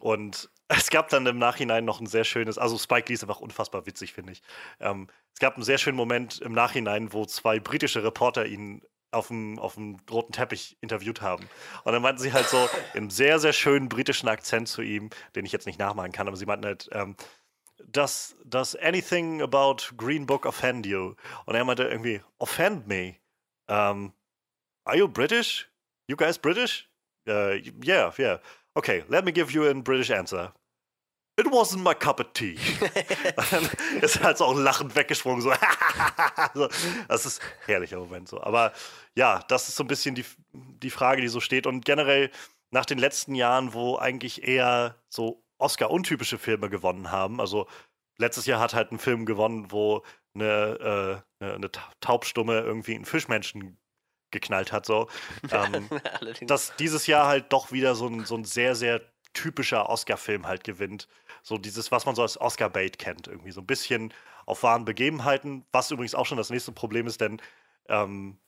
Und [laughs] es gab dann im Nachhinein noch ein sehr schönes, also Spike Lee ist einfach unfassbar witzig, finde ich. Ähm, es gab einen sehr schönen Moment im Nachhinein, wo zwei britische Reporter ihn auf dem, auf dem roten Teppich interviewt haben. Und dann meinten sie halt so [laughs] im sehr, sehr schönen britischen Akzent zu ihm, den ich jetzt nicht nachmachen kann, aber sie meinten halt, ähm, does, does anything about Green Book offend you? Und er meinte irgendwie, offend me? Um, are you British? You guys British? Uh, yeah, yeah. Okay, let me give you a British answer. It wasn't my cup of tea. [laughs] dann ist halt so auch lachend weggesprungen. So. [laughs] das ist ein herrlicher Moment so. Aber ja, das ist so ein bisschen die, die Frage, die so steht. Und generell nach den letzten Jahren, wo eigentlich eher so Oscar-untypische Filme gewonnen haben. Also letztes Jahr hat halt ein Film gewonnen, wo eine, äh, eine Taubstumme irgendwie einen Fischmenschen geknallt hat. So. [laughs] Ähm, dass dieses Jahr halt doch wieder so ein, so ein sehr, sehr typischer Oscar-Film halt gewinnt. So dieses, was man so als Oscar-Bait kennt, irgendwie so ein bisschen auf wahren Begebenheiten, was übrigens auch schon das nächste Problem ist, denn ähm,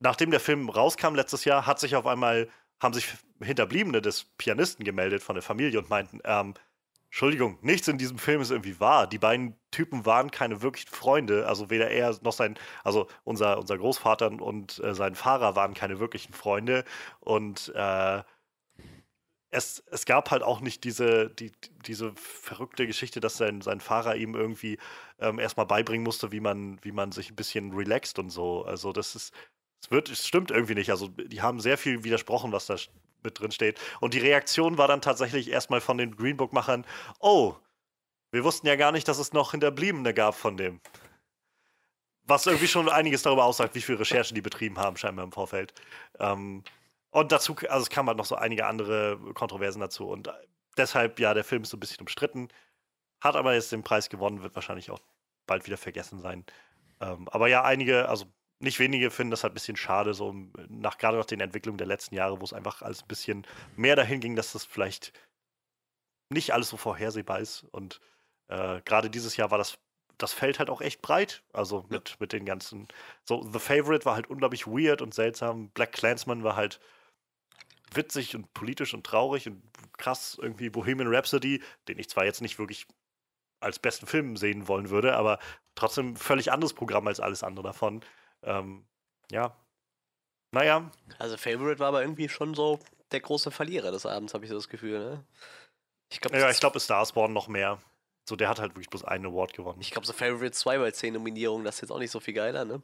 nachdem der Film rauskam letztes Jahr, hat sich auf einmal haben sich Hinterbliebene des Pianisten gemeldet von der Familie und meinten, ähm, Entschuldigung, nichts in diesem Film ist irgendwie wahr. Die beiden Typen waren keine wirklichen Freunde. Also weder er noch sein, also unser, unser Großvater und äh, sein Fahrer waren keine wirklichen Freunde. Und äh, es, es gab halt auch nicht diese, die, diese verrückte Geschichte, dass sein, sein Fahrer ihm irgendwie ähm, erstmal beibringen musste, wie man, wie man sich ein bisschen relaxt und so. Also das ist, es wird, es stimmt irgendwie nicht. Also die haben sehr viel widersprochen, was da mit drin steht. Und die Reaktion war dann tatsächlich erstmal von den Green Book-Machern, oh, wir wussten ja gar nicht, dass es noch Hinterbliebene gab von dem. Was irgendwie schon einiges darüber aussagt, wie viele Recherchen die betrieben haben, scheinbar im Vorfeld. Ähm, und dazu, also es kamen halt noch so einige andere Kontroversen dazu. Und deshalb, ja, der Film ist so ein bisschen umstritten. hat aber jetzt den Preis gewonnen, wird wahrscheinlich auch bald wieder vergessen sein. Ähm, aber ja, einige, also nicht wenige finden das halt ein bisschen schade, so nach gerade nach den Entwicklungen der letzten Jahre, wo es einfach alles ein bisschen mehr dahin ging, dass das vielleicht nicht alles so vorhersehbar ist. Und äh, gerade dieses Jahr war das, das Feld halt auch echt breit. Also mit, ja. mit den ganzen. So, The Favorite war halt unglaublich weird und seltsam. Black Clansman war halt witzig und politisch und traurig und krass irgendwie Bohemian Rhapsody, den ich zwar jetzt nicht wirklich als besten Film sehen wollen würde, aber trotzdem völlig anderes Programm als alles andere davon. Ähm, ja. Naja. Also Favorite war aber irgendwie schon so der große Verlierer des Abends, habe ich so das Gefühl, ne? Ich glaub, ja, ich glaube, Starsborn noch mehr. So, der hat halt wirklich bloß einen Award gewonnen. Ich glaube, so Favorite 2 bei 10 Nominierungen, das ist jetzt auch nicht so viel geiler, ne?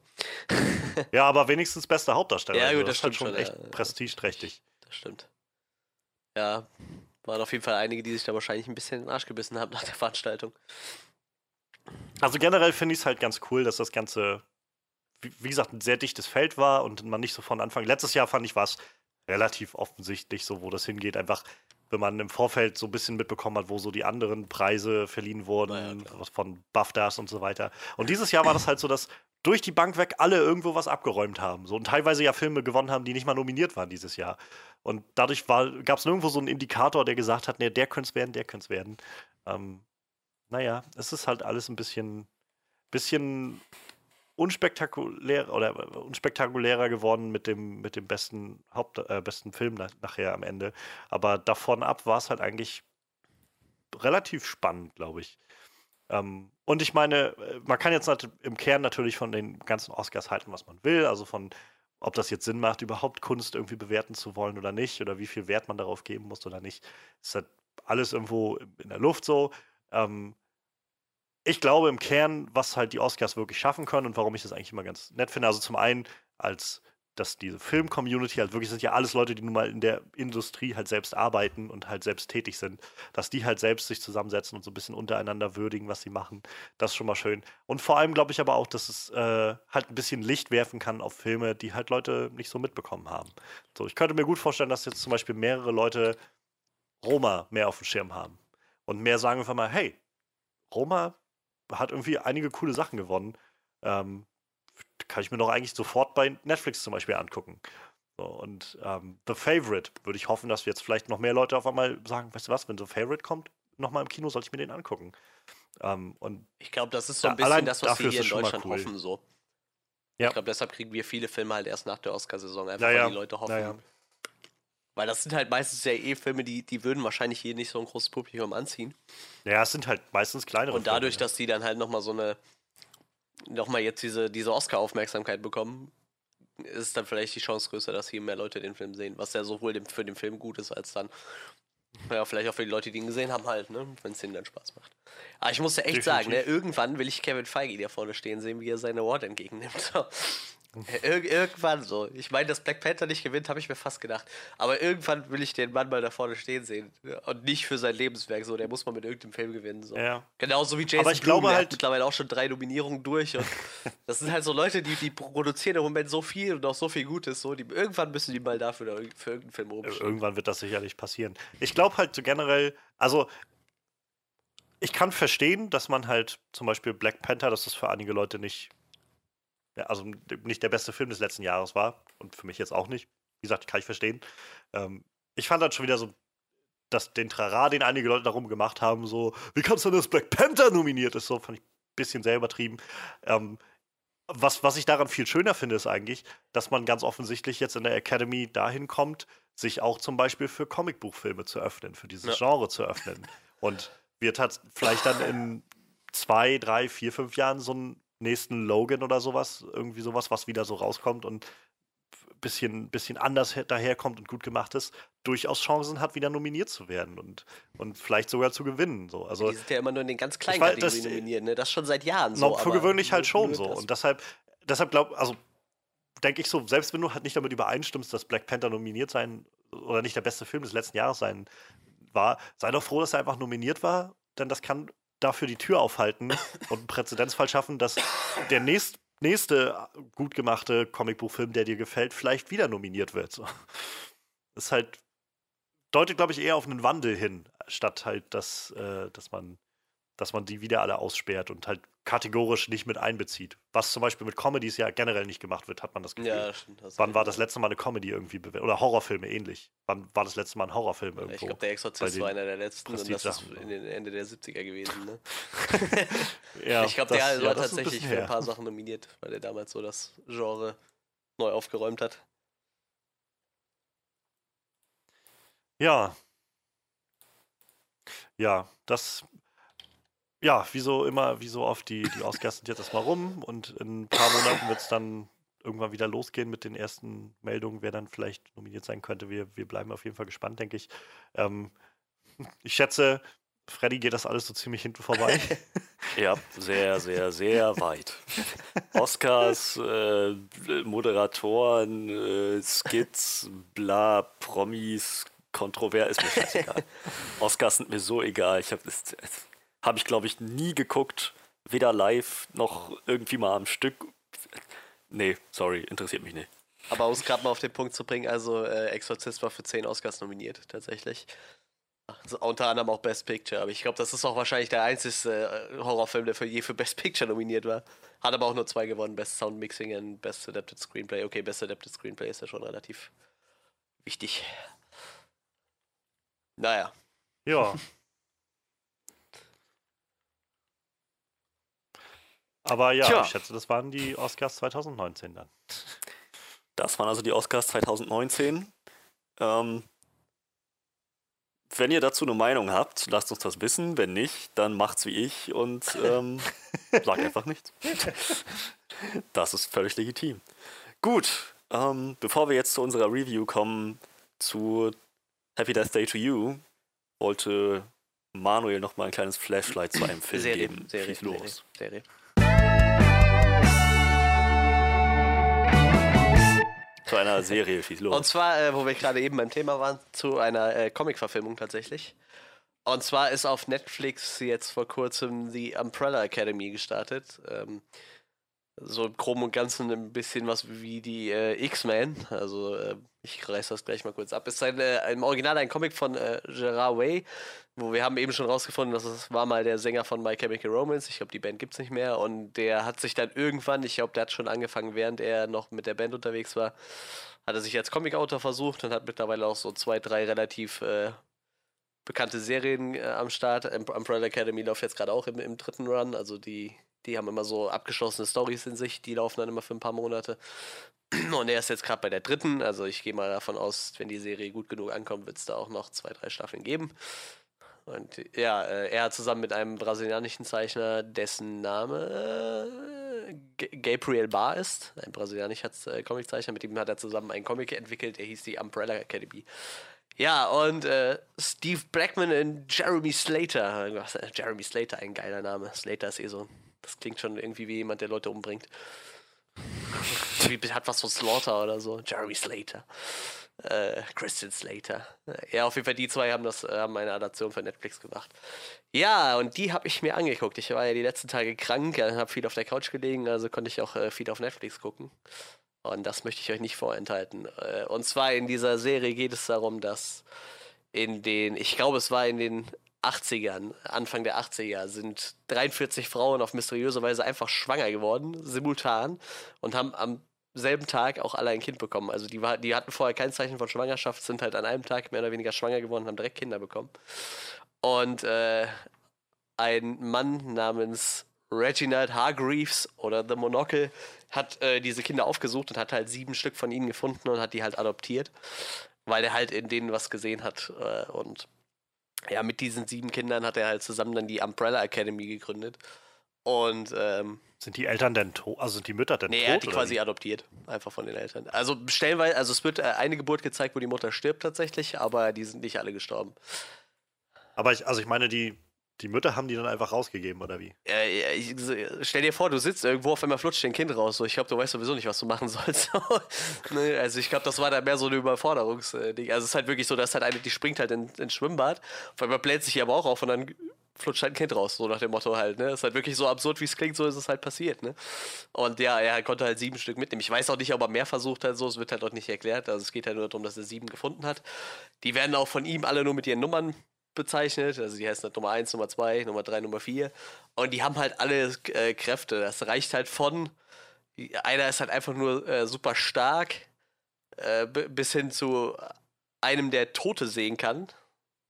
ja, aber wenigstens bester Hauptdarsteller. Ja, gut, also, das, das ist halt schon echt ja. prestigeträchtig. Das stimmt. Ja, waren auf jeden Fall einige, die sich da wahrscheinlich ein bisschen in den Arsch gebissen haben nach der Veranstaltung. Also generell finde ich es halt ganz cool, dass das Ganze, wie, wie, gesagt, ein sehr dichtes Feld war und man nicht so von Anfang. Letztes Jahr fand ich, war es relativ offensichtlich so, wo das hingeht. Einfach, wenn man im Vorfeld so ein bisschen mitbekommen hat, wo so die anderen Preise verliehen wurden, ja, von BAFTAs und so weiter. Und dieses Jahr war das halt so, dass durch die Bank weg alle irgendwo was abgeräumt haben. So, und teilweise ja Filme gewonnen haben, die nicht mal nominiert waren dieses Jahr. Und dadurch gab es nirgendwo so einen Indikator, der gesagt hat, nee, der könnte es werden, der könnte es werden. Ähm, naja, es ist halt alles ein bisschen, bisschen unspektakulär oder unspektakulärer geworden mit dem, mit dem besten Haupt, äh, besten Film nach, nachher am Ende. Aber davon ab war es halt eigentlich relativ spannend, glaube ich. Ähm, und ich meine, äh, man kann jetzt im Kern natürlich von den ganzen Oscars halten, was man will. Also von, ob das jetzt Sinn macht, überhaupt Kunst irgendwie bewerten zu wollen oder nicht, oder wie viel Wert man darauf geben muss oder nicht. Ist halt alles irgendwo in der Luft so. Ähm, ich glaube im Kern, was halt die Oscars wirklich schaffen können und warum ich das eigentlich immer ganz nett finde. Also zum einen als dass diese Film-Community halt wirklich sind ja alles Leute, die nun mal in der Industrie halt selbst arbeiten und halt selbst tätig sind, dass die halt selbst sich zusammensetzen und so ein bisschen untereinander würdigen, was sie machen. Das ist schon mal schön. Und vor allem glaube ich aber auch, dass es äh, halt ein bisschen Licht werfen kann auf Filme, die halt Leute nicht so mitbekommen haben. So, ich könnte mir gut vorstellen, dass jetzt zum Beispiel mehrere Leute Roma mehr auf dem Schirm haben und mehr sagen einfach mal, hey, Roma hat irgendwie einige coole Sachen gewonnen. Ähm, kann ich mir doch eigentlich sofort bei Netflix zum Beispiel angucken. So, und ähm, The Favorite würde ich hoffen, dass wir jetzt vielleicht noch mehr Leute auf einmal sagen, weißt du was, wenn The Favorite kommt, nochmal im Kino, soll ich mir den angucken. Ähm, und ich glaube, das ist so ein bisschen das, was wir hier in Deutschland cool. hoffen. So. Ja. Ich glaube, deshalb kriegen wir viele Filme halt erst nach der Oscarsaison, einfach naja. weil die Leute hoffen. Naja. Weil das sind halt meistens ja eh Filme, die, die würden wahrscheinlich hier nicht so ein großes Publikum anziehen. Ja, es sind halt meistens kleinere Und dadurch, Filme, dass die dann halt nochmal so eine nochmal jetzt diese, diese Oscar-Aufmerksamkeit bekommen, ist dann vielleicht die Chance größer, dass hier mehr Leute den Film sehen, was ja sowohl dem, für den Film gut ist, als dann, ja, vielleicht auch für die Leute, die ihn gesehen haben, halt, ne, wenn es denen dann Spaß macht. Aber ich muss ja echt Definitiv. sagen, ne, irgendwann will ich Kevin Feige da vorne stehen sehen, wie er seine Award entgegennimmt. Ir irgendwann so. Ich meine, dass Black Panther nicht gewinnt, habe ich mir fast gedacht. Aber irgendwann will ich den Mann mal da vorne stehen sehen. Und nicht für sein Lebenswerk. So, der muss mal mit irgendeinem Film gewinnen. So. Ja. Genauso wie Jason Aber ich Blum, glaube halt mittlerweile auch schon drei Nominierungen durch. Und [laughs] das sind halt so Leute, die, die produzieren im Moment so viel und auch so viel Gutes. So, die, irgendwann müssen die mal dafür für irgendeinen Film rumstehen. Irgendwann wird das sicherlich passieren. Ich glaube halt so generell, also ich kann verstehen, dass man halt zum Beispiel Black Panther, dass das für einige Leute nicht also nicht der beste Film des letzten Jahres war und für mich jetzt auch nicht. Wie gesagt, kann ich verstehen. Ähm, ich fand dann schon wieder so, dass den Trara, den einige Leute darum gemacht haben, so, wie kannst du denn, dass Black Panther nominiert ist, so fand ich ein bisschen sehr übertrieben. Ähm, was, was ich daran viel schöner finde, ist eigentlich, dass man ganz offensichtlich jetzt in der Academy dahin kommt, sich auch zum Beispiel für Comicbuchfilme zu öffnen, für dieses ja. Genre zu öffnen. Und wird halt vielleicht dann in zwei, drei, vier, fünf Jahren so ein nächsten Logan oder sowas, irgendwie sowas, was wieder so rauskommt und bisschen, bisschen anders daherkommt und gut gemacht ist, durchaus Chancen hat, wieder nominiert zu werden und, und vielleicht sogar zu gewinnen. So. Also, die sind ja immer nur in den ganz kleinen Kategorien nominiert, ne? Das schon seit Jahren so. Für gewöhnlich halt schon so. Und deshalb, deshalb glaube also denke ich so, selbst wenn du halt nicht damit übereinstimmst, dass Black Panther nominiert sein oder nicht der beste Film des letzten Jahres sein war, sei doch froh, dass er einfach nominiert war, denn das kann dafür die Tür aufhalten und einen Präzedenzfall schaffen, dass der nächst, nächste gut gemachte Comicbuchfilm, der dir gefällt, vielleicht wieder nominiert wird. So. Ist halt, deutet, glaube ich, eher auf einen Wandel hin, statt halt, dass, äh, dass man dass man die wieder alle aussperrt und halt kategorisch nicht mit einbezieht. Was zum Beispiel mit Comedies ja generell nicht gemacht wird, hat man das Gefühl. Ja, stimmt. Wann war das letzte Mal eine Comedy irgendwie bewertet? Oder Horrorfilme ähnlich? Wann war das letzte Mal ein Horrorfilm irgendwo? Ich glaube, der Exorzist war einer der letzten und das ist in den Ende der 70er gewesen. Ne? [laughs] ja, ich glaube, der ja, war das ist ein tatsächlich bisschen für ein paar Sachen nominiert, weil er damals so das Genre neu aufgeräumt hat. Ja. Ja, das. Ja, wie so immer, wie so oft, die, die Oscars sind jetzt erstmal rum und in ein paar Monaten wird es dann irgendwann wieder losgehen mit den ersten Meldungen, wer dann vielleicht nominiert sein könnte. Wir, wir bleiben auf jeden Fall gespannt, denke ich. Ähm, ich schätze, Freddy geht das alles so ziemlich hinten vorbei. [laughs] Ja, sehr, sehr, sehr weit. Oscars, äh, Moderatoren, äh, Skits, bla, Promis, kontrovers, ist mir scheißegal. [laughs] Oscars sind mir so egal. Ich habe das, habe ich glaube ich nie geguckt, weder live noch irgendwie mal am Stück. Nee, sorry, interessiert mich nicht. Aber um es gerade mal auf den Punkt zu bringen, also äh, Exorzist war für 10 Oscars nominiert, tatsächlich. Also, unter anderem auch Best Picture, aber ich glaube, das ist auch wahrscheinlich der einzige äh, Horrorfilm, der für je für Best Picture nominiert war. Hat aber auch nur zwei gewonnen, Best Sound Mixing und Best Adapted Screenplay. Okay, Best Adapted Screenplay ist ja schon relativ wichtig. Naja, ja. [laughs] Aber ja, Tja. ich schätze, das waren die Oscars 2019 dann. Das waren also die Oscars 2019. Ähm, wenn ihr dazu eine Meinung habt, lasst uns das wissen. Wenn nicht, dann macht's wie ich und ähm, [laughs] sagt einfach nichts. [laughs] Das ist völlig legitim. Gut, ähm, bevor wir jetzt zu unserer Review kommen zu Happy Death Day to You, wollte Manuel noch mal ein kleines Flashlight zu einem Film Serie, geben. Serie, Schieß los. Serie, Serie. Zu einer Serie, schieß los. Und zwar, äh, wo wir gerade eben beim Thema waren, zu einer äh, Comic-Verfilmung tatsächlich. Und zwar ist auf Netflix jetzt vor kurzem die Umbrella Academy gestartet. Ähm, so im Groben und Ganzen ein bisschen was wie die äh, X-Men. Also äh, ich reiß das gleich mal kurz ab. Es ist ein, äh, im Original ein Comic von äh, Gerard Way, wo wir haben eben schon rausgefunden, dass es war mal der Sänger von My Chemical Romance. Ich glaube, die Band gibt es nicht mehr. Und der hat sich dann irgendwann, ich glaube, der hat schon angefangen, während er noch mit der Band unterwegs war, hat er sich als Comic-Autor versucht und hat mittlerweile auch so zwei, drei relativ äh, bekannte Serien äh, am Start. Um- Umbrella Academy läuft jetzt gerade auch im, im dritten Run. Also die, die haben immer so abgeschlossene Stories in sich, die laufen dann immer für ein paar Monate. Und er ist jetzt gerade bei der dritten. Also ich gehe mal davon aus, wenn die Serie gut genug ankommt, wird es da auch noch zwei, drei Staffeln geben. Und ja, äh, er hat zusammen mit einem brasilianischen Zeichner, dessen Name Gabriel Barr ist, ein brasilianischer äh, Comiczeichner, mit dem hat er zusammen einen Comic entwickelt, der hieß die Umbrella Academy. Ja, und äh, Steve Blackman und Jeremy Slater. Äh, Jeremy Slater, ein geiler Name. Slater ist eh so. Das klingt schon irgendwie wie jemand, der Leute umbringt. [laughs] Hat was von Slaughter oder so. Jeremy Slater. Äh, Christian Slater. Ja, auf jeden Fall, die zwei haben das, haben eine Adaption für Netflix gemacht. Ja, und die habe ich mir angeguckt. Ich war ja die letzten Tage krank, äh, habe viel auf der Couch gelegen, also konnte ich auch äh, viel auf Netflix gucken. Und das möchte ich euch nicht vorenthalten. Äh, Und zwar in dieser Serie geht es darum, dass in den, ich glaube, es war in den 80ern, Anfang der 80er, sind 43 Frauen auf mysteriöse Weise einfach schwanger geworden, simultan, und haben am selben Tag auch alle ein Kind bekommen. Also die, war, die hatten vorher kein Zeichen von Schwangerschaft, sind halt an einem Tag mehr oder weniger schwanger geworden, haben direkt Kinder bekommen. Und äh, ein Mann namens Reginald Hargreaves oder The Monocle hat äh, diese Kinder aufgesucht und hat halt sieben Stück von ihnen gefunden und hat die halt adoptiert, weil er halt in denen was gesehen hat. Äh, und ja, mit diesen sieben Kindern hat er halt zusammen dann die Umbrella Academy gegründet. Und ähm, Sind die Eltern denn tot? Also sind die Mütter denn nee, tot? er hat die quasi wie? adoptiert, einfach von den Eltern. Also stellenweise, also es wird äh, eine Geburt gezeigt, wo die Mutter stirbt tatsächlich, aber die sind nicht alle gestorben. Aber ich, also ich meine, die, die Mütter haben die dann einfach rausgegeben, oder wie? Äh, ich, stell dir vor, du sitzt irgendwo, auf einmal flutscht dir ein Kind raus. So. Ich glaube, du weißt sowieso nicht, was du machen sollst. [laughs] ne? Also ich glaube, das war da mehr so eine Überforderungsding. Also es ist halt wirklich so, dass halt eine, die springt halt in, ins Schwimmbad, auf einmal bläht sich aber auch auf und dann flutscht halt ein Kind raus, so nach dem Motto halt. Ne? Ist halt wirklich so absurd, wie es klingt, so ist es halt passiert. Ne? Und ja, er konnte halt sieben Stück mitnehmen. Ich weiß auch nicht, ob er mehr versucht hat, so, es wird halt auch nicht erklärt. Also es geht halt nur darum, dass er sieben gefunden hat. Die werden auch von ihm alle nur mit ihren Nummern bezeichnet. Also die heißen halt Nummer 1, Nummer 2, Nummer 3, Nummer 4. Und die haben halt alle äh, Kräfte. Das reicht halt von, einer ist halt einfach nur äh, super stark, äh, bis hin zu einem, der Tote sehen kann.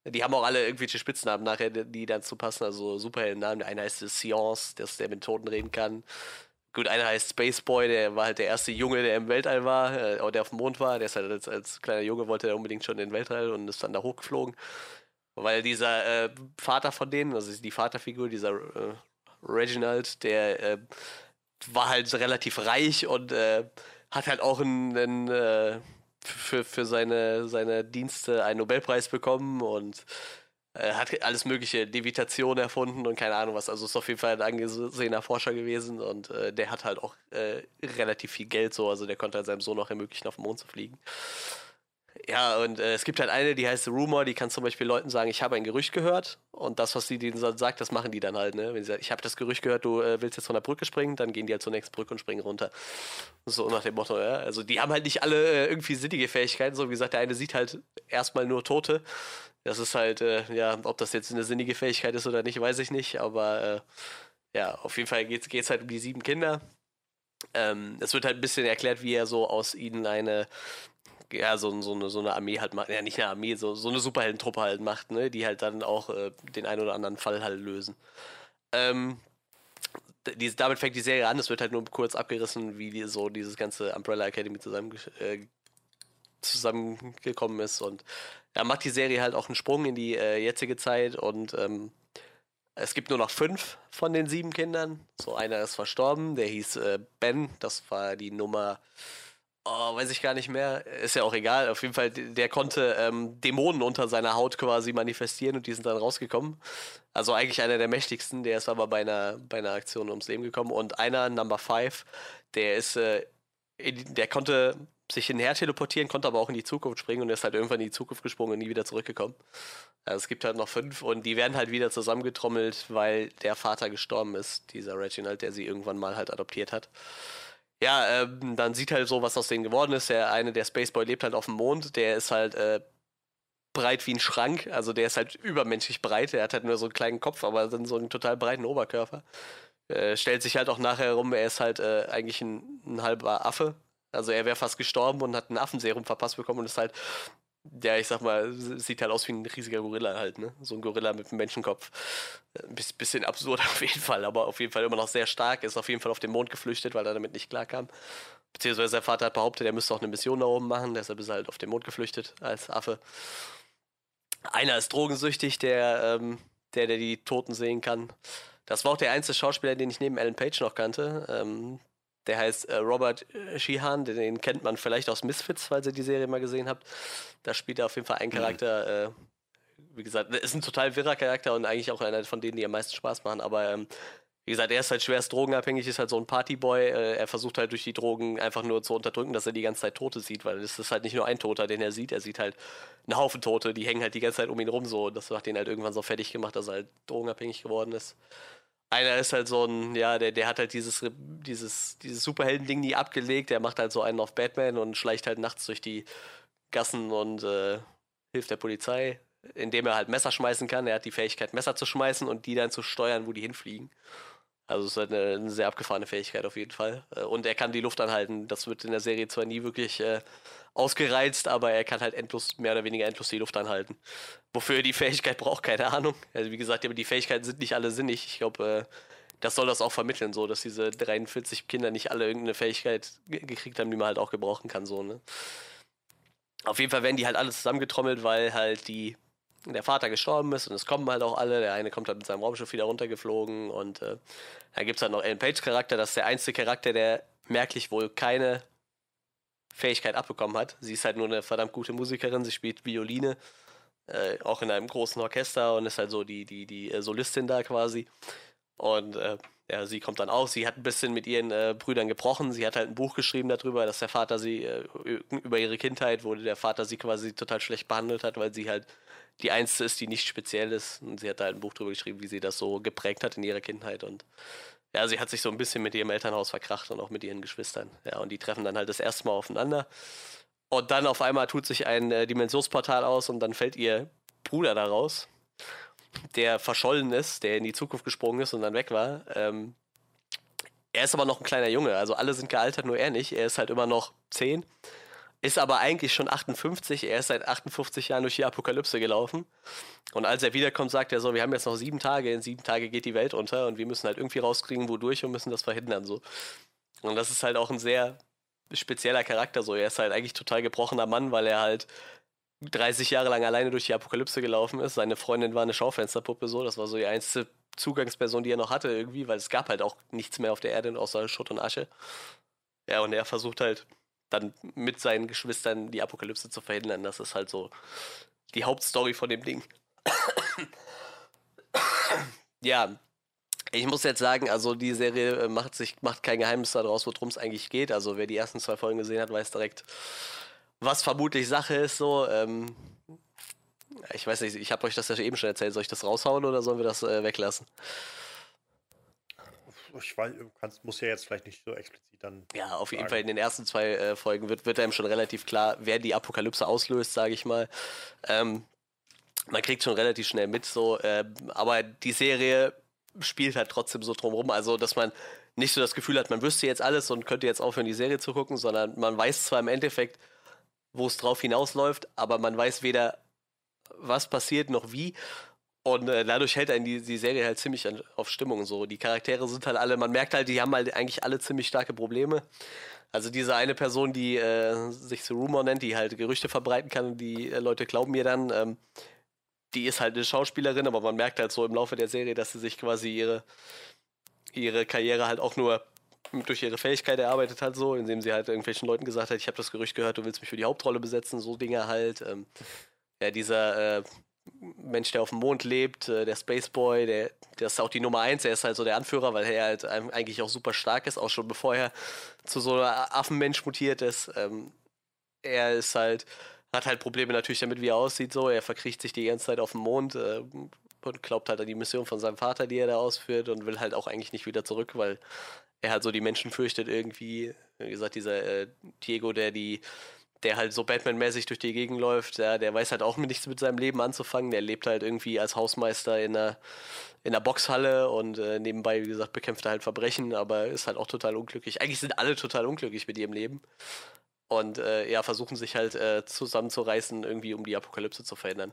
Die haben auch alle irgendwelche Spitznamen nachher, die dazu passen, also Superheldennamen. Einer heißt Science, der mit Toten reden kann. Gut, einer heißt Spaceboy, der war halt der erste Junge, der im Weltall war, äh, der auf dem Mond war. Der ist halt als, als kleiner Junge, wollte er unbedingt schon in den Weltall und ist dann da hochgeflogen. Weil dieser äh, Vater von denen, also die Vaterfigur, dieser äh, Reginald, der äh, war halt relativ reich und äh, hat halt auch einen, einen äh, für, für seine, seine Dienste einen Nobelpreis bekommen und hat alles mögliche Levitation erfunden und keine Ahnung was. Also ist auf jeden Fall ein angesehener Forscher gewesen und äh, der hat halt auch äh, relativ viel Geld so, also der konnte halt seinem Sohn auch ermöglichen, auf den Mond zu fliegen. Ja, und äh, es gibt halt eine, die heißt Rumor, die kann zum Beispiel Leuten sagen, ich habe ein Gerücht gehört und das, was sie denen sagt, das machen die dann halt, ne? Wenn sie sagen, ich habe das Gerücht gehört, du äh, willst jetzt von der Brücke springen, dann gehen die halt zur nächsten Brücke und springen runter. So nach dem Motto, ja. Also die haben halt nicht alle äh, irgendwie sinnige Fähigkeiten, so wie gesagt, der eine sieht halt erstmal nur Tote. Das ist halt, äh, ja, ob das jetzt eine sinnige Fähigkeit ist oder nicht, weiß ich nicht, aber äh, ja, auf jeden Fall geht es halt um die sieben Kinder. Ähm, es wird halt ein bisschen erklärt, wie er so aus ihnen eine ja, so, so, eine, so eine Armee halt macht, ja nicht eine Armee, so, so eine Superheldentruppe halt macht, ne, die halt dann auch äh, den einen oder anderen Fall halt lösen. Ähm, die, damit fängt die Serie an, es wird halt nur kurz abgerissen, wie die, so dieses ganze Umbrella Academy zusammen, äh, zusammengekommen ist und da macht die Serie halt auch einen Sprung in die äh, jetzige Zeit und ähm, es gibt nur noch fünf von den sieben Kindern. So einer ist verstorben, der hieß äh, Ben, das war die Nummer Oh, weiß ich gar nicht mehr. Ist ja auch egal. Auf jeden Fall, der konnte ähm, Dämonen unter seiner Haut quasi manifestieren und die sind dann rausgekommen. Also eigentlich einer der mächtigsten. Der ist aber bei einer, bei einer Aktion ums Leben gekommen. Und einer, Number 5, der ist, äh, in, der konnte sich hinher teleportieren, konnte aber auch in die Zukunft springen und ist halt irgendwann in die Zukunft gesprungen und nie wieder zurückgekommen. Also es gibt halt noch fünf und die werden halt wieder zusammengetrommelt, weil der Vater gestorben ist, dieser Reginald, der sie irgendwann mal halt adoptiert hat ja, ähm, dann sieht halt so, was aus denen geworden ist. Der eine, der Spaceboy, lebt halt auf dem Mond. Der ist halt äh, breit wie ein Schrank. Also der ist halt übermenschlich breit. Der hat halt nur so einen kleinen Kopf, aber dann so einen total breiten Oberkörper. Äh, stellt sich halt auch nachher herum, er ist halt äh, eigentlich ein, ein halber Affe. Also er wäre fast gestorben und hat ein Affenserum verpasst bekommen und ist halt ja, ich sag mal, sieht halt aus wie ein riesiger Gorilla halt, ne? So ein Gorilla mit einem Menschenkopf. Ein äh, bisschen absurd [laughs] auf jeden Fall, aber auf jeden Fall immer noch sehr stark. Ist auf jeden Fall auf den Mond geflüchtet, weil er damit nicht klarkam. Beziehungsweise sein Vater hat behauptet, er müsste auch eine Mission da oben machen, deshalb ist er halt auf den Mond geflüchtet als Affe. Einer ist drogensüchtig, der, ähm, der, der die Toten sehen kann. Das war auch der einzige Schauspieler, den ich neben Alan Page noch kannte. Ähm, der heißt äh, Robert äh, Sheehan, den kennt man vielleicht aus Misfits, falls ihr die Serie mal gesehen habt. Da spielt er auf jeden Fall einen mhm. Charakter, mhm. äh, wie gesagt, ist ein total wirrer Charakter und eigentlich auch einer von denen, die am meisten Spaß machen. Aber ähm, wie gesagt, er ist halt schwerst drogenabhängig, ist halt so ein Partyboy. Äh, er versucht halt durch die Drogen einfach nur zu unterdrücken, dass er die ganze Zeit Tote sieht, weil es ist halt nicht nur ein Toter, den er sieht. Er sieht halt einen Haufen Tote, die hängen halt die ganze Zeit um ihn rum so. Und das hat ihn halt irgendwann so fertig gemacht, dass er halt drogenabhängig geworden ist. Einer ist halt so ein, ja, der, der hat halt dieses, dieses, dieses Superhelden-Ding nie abgelegt. Der macht halt so einen auf Batman und schleicht halt nachts durch die Gassen und äh, hilft der Polizei, indem er halt Messer schmeißen kann. Er hat die Fähigkeit, Messer zu schmeißen und die dann zu steuern, wo die hinfliegen. Also es ist halt eine, eine sehr abgefahrene Fähigkeit auf jeden Fall. Äh, und er kann die Luft anhalten. Das wird in der Serie zwar nie wirklich äh, ausgereizt, aber er kann halt endlos, mehr oder weniger endlos die Luft anhalten. Wofür er die Fähigkeit braucht, keine Ahnung. Also wie gesagt, die Fähigkeiten sind nicht alle sinnig. Ich glaube, äh, das soll das auch vermitteln, so, dass diese 43 Kinder nicht alle irgendeine Fähigkeit gekriegt haben, die man halt auch gebrauchen kann, so, ne? Auf jeden Fall werden die halt alle zusammengetrommelt, weil halt die der Vater gestorben ist und es kommen halt auch alle. Der eine kommt halt mit seinem Raumschiff wieder runtergeflogen und äh, da gibt es halt noch Ellen Page Charakter, das ist der einzige Charakter, der merklich wohl keine Fähigkeit abbekommen hat. Sie ist halt nur eine verdammt gute Musikerin, sie spielt Violine, äh, auch in einem großen Orchester und ist halt so die, die, die äh, Solistin da quasi. Und äh, ja, sie kommt dann auch, sie hat ein bisschen mit ihren äh, Brüdern gebrochen, sie hat halt ein Buch geschrieben darüber, dass der Vater sie, äh, über ihre Kindheit, wo der Vater sie quasi total schlecht behandelt hat, weil sie halt die Einzige ist, die nicht speziell ist. Und sie hat da halt ein Buch darüber geschrieben, wie sie das so geprägt hat in ihrer Kindheit und ja, sie hat sich so ein bisschen mit ihrem Elternhaus verkracht und auch mit ihren Geschwistern. Ja, und die treffen dann halt das erste Mal aufeinander. Und dann auf einmal tut sich ein äh, Dimensionsportal aus und dann fällt ihr Bruder da raus. der verschollen ist, der in die Zukunft gesprungen ist und dann weg war. Ähm, er ist aber noch ein kleiner Junge, also alle sind gealtert, nur er nicht. Er ist halt immer noch 10, ist aber eigentlich schon 58. Er ist seit 58 Jahren durch die Apokalypse gelaufen. Und als er wiederkommt, sagt er so: Wir haben jetzt noch sieben Tage, in sieben Tage geht die Welt unter und wir müssen halt irgendwie rauskriegen, wodurch und müssen das verhindern. So. Und das ist halt auch ein sehr spezieller Charakter. So. Er ist halt eigentlich total gebrochener Mann, weil er halt 30 Jahre lang alleine durch die Apokalypse gelaufen ist. Seine Freundin war eine Schaufensterpuppe, so. Das war so die einzige Zugangsperson, die er noch hatte, irgendwie, weil es gab halt auch nichts mehr auf der Erde außer Schutt und Asche. Ja, und er versucht halt dann mit seinen Geschwistern die Apokalypse zu verhindern. Das ist halt so die Hauptstory von dem Ding. [coughs] ja, ich muss jetzt sagen, also die Serie äh, macht sich macht kein Geheimnis daraus, worum es eigentlich geht. Also wer die ersten zwei Folgen gesehen hat, weiß direkt, was vermutlich Sache ist. So, ähm, ich weiß nicht, ich habe euch das ja eben schon erzählt. Soll ich das raushauen oder sollen wir das äh, weglassen? Ich weiß, du kannst, muss ja jetzt vielleicht nicht so explizit dann. Ja, auf jeden sagen. Fall in den ersten zwei äh, Folgen wird, wird einem schon relativ klar, wer die Apokalypse auslöst, sage ich mal. Ähm, man kriegt schon relativ schnell mit, so, ähm, aber die Serie spielt halt trotzdem so drumherum, also dass man nicht so das Gefühl hat, man wüsste jetzt alles und könnte jetzt aufhören, die Serie zu gucken, sondern man weiß zwar im Endeffekt, wo es drauf hinausläuft, aber man weiß weder, was passiert noch wie. Und äh, dadurch hält einen die, die Serie halt ziemlich an, auf Stimmung so. Die Charaktere sind halt alle, man merkt halt, die haben halt eigentlich alle ziemlich starke Probleme. Also diese eine Person, die äh, sich so Rumor nennt, die halt Gerüchte verbreiten kann und die äh, Leute glauben mir dann, ähm, die ist halt eine Schauspielerin, aber man merkt halt so im Laufe der Serie, dass sie sich quasi ihre, ihre Karriere halt auch nur durch ihre Fähigkeit erarbeitet hat, so, indem sie halt irgendwelchen Leuten gesagt hat, ich habe das Gerücht gehört, du willst mich für die Hauptrolle besetzen, so Dinge halt. Ähm, ja, dieser äh, Mensch, der auf dem Mond lebt, äh, der Spaceboy, der, der ist auch die Nummer eins, er ist halt so der Anführer, weil er halt eigentlich auch super stark ist, auch schon bevor er zu so einer Affenmensch mutiert ist. Ähm, er ist halt, hat halt Probleme natürlich damit, wie er aussieht, so. Er verkriecht sich die ganze Zeit auf dem Mond äh, und glaubt halt an die Mission von seinem Vater, die er da ausführt und will halt auch eigentlich nicht wieder zurück, weil er halt so die Menschen fürchtet irgendwie. Wie gesagt, dieser äh, Diego, der die der halt so Batman-mäßig durch die Gegend läuft, ja, der weiß halt auch nichts mit seinem Leben anzufangen. Der lebt halt irgendwie als Hausmeister in einer, in einer Boxhalle und äh, nebenbei, wie gesagt, bekämpft er halt Verbrechen, aber ist halt auch total unglücklich. Eigentlich sind alle total unglücklich mit ihrem Leben. Und äh, ja, versuchen sich halt äh, zusammenzureißen, irgendwie um die Apokalypse zu verhindern.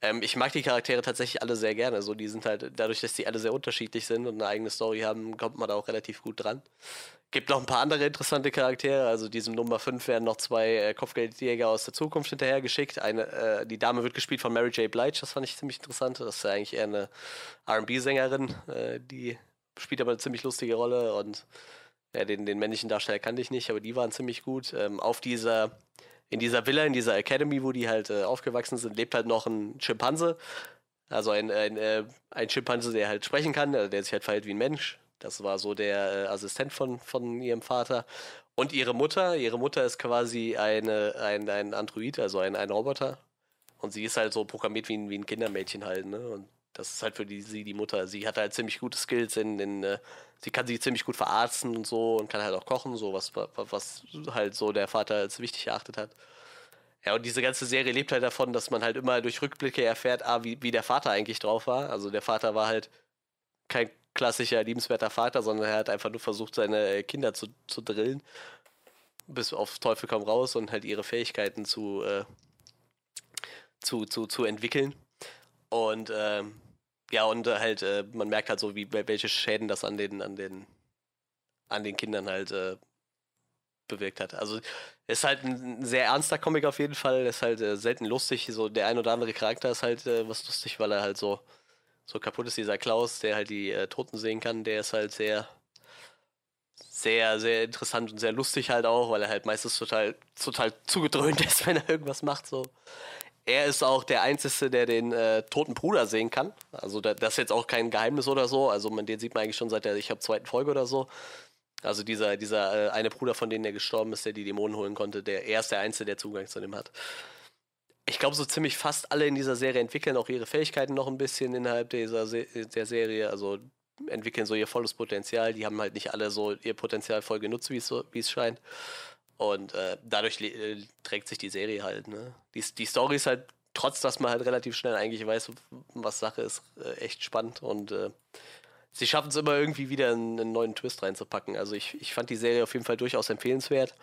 Ähm, ich mag die Charaktere tatsächlich alle sehr gerne. So, die sind halt, dadurch, dass die alle sehr unterschiedlich sind und eine eigene Story haben, kommt man da auch relativ gut dran. Gibt noch ein paar andere interessante Charaktere. Also diesem Nummer 5 werden noch zwei äh, Kopfgeldjäger aus der Zukunft hinterhergeschickt. Eine, äh, die Dame wird gespielt von Mary J. Blige, das fand ich ziemlich interessant. Das ist ja eigentlich eher eine RB-Sängerin, äh, die spielt aber eine ziemlich lustige Rolle und ja, den, den männlichen Darsteller kannte ich nicht, aber die waren ziemlich gut. Ähm, auf dieser, in dieser Villa, in dieser Academy, wo die halt äh, aufgewachsen sind, lebt halt noch ein Schimpanse. Also ein, ein, äh, ein Schimpanse, der halt sprechen kann, also der sich halt verhält wie ein Mensch. Das war so der äh, Assistent von, von ihrem Vater. Und ihre Mutter, ihre Mutter ist quasi eine, ein, ein Android, also ein, ein Roboter. Und sie ist halt so programmiert wie ein, wie ein Kindermädchen halt, ne? Und das ist halt für die, sie die Mutter. Sie hat halt ziemlich gute Skills in, in äh, sie kann sich ziemlich gut verarzten und so und kann halt auch kochen, so was, was halt so der Vater als wichtig erachtet hat. Ja, und diese ganze Serie lebt halt davon, dass man halt immer durch Rückblicke erfährt, ah, wie, wie der Vater eigentlich drauf war. Also der Vater war halt kein klassischer, liebenswerter Vater, sondern er hat einfach nur versucht, seine Kinder zu, zu drillen. Bis auf Teufel komm raus und halt ihre Fähigkeiten zu, äh, zu, zu, zu entwickeln. Und ähm, ja, und halt, äh, man merkt halt so, wie welche Schäden das an den, an den, an den Kindern halt äh, bewirkt hat. Also ist halt ein sehr ernster Comic auf jeden Fall. Ist halt äh, selten lustig. So der ein oder andere Charakter ist halt äh, was lustig, weil er halt so so kaputt ist. Dieser Klaus, der halt die äh, Toten sehen kann, der ist halt sehr sehr sehr interessant und sehr lustig halt auch, weil er halt meistens total total zugedröhnt [laughs] ist, wenn er irgendwas macht so. Er ist auch der Einzige, der den äh, toten Bruder sehen kann. Also da, das ist jetzt auch kein Geheimnis oder so. Also man, den sieht man eigentlich schon seit der, ich habe zweiten Folge oder so. Also dieser, dieser äh, eine Bruder, von denen er gestorben ist, der die Dämonen holen konnte, der er ist der Einzige, der Zugang zu dem hat. Ich glaube, so ziemlich fast alle in dieser Serie entwickeln auch ihre Fähigkeiten noch ein bisschen innerhalb dieser Se der Serie. Also entwickeln so ihr volles Potenzial. Die haben halt nicht alle so ihr Potenzial voll genutzt, wie so, es scheint. Und äh, dadurch äh, trägt sich die Serie halt. Ne? Die, die Story ist halt trotz dass man halt relativ schnell eigentlich weiß, was Sache ist, äh, echt spannend und äh, sie schaffen es immer irgendwie wieder einen, einen, neuen Twist reinzupacken. Also ich, ich fand die Serie auf jeden Fall durchaus empfehlenswert.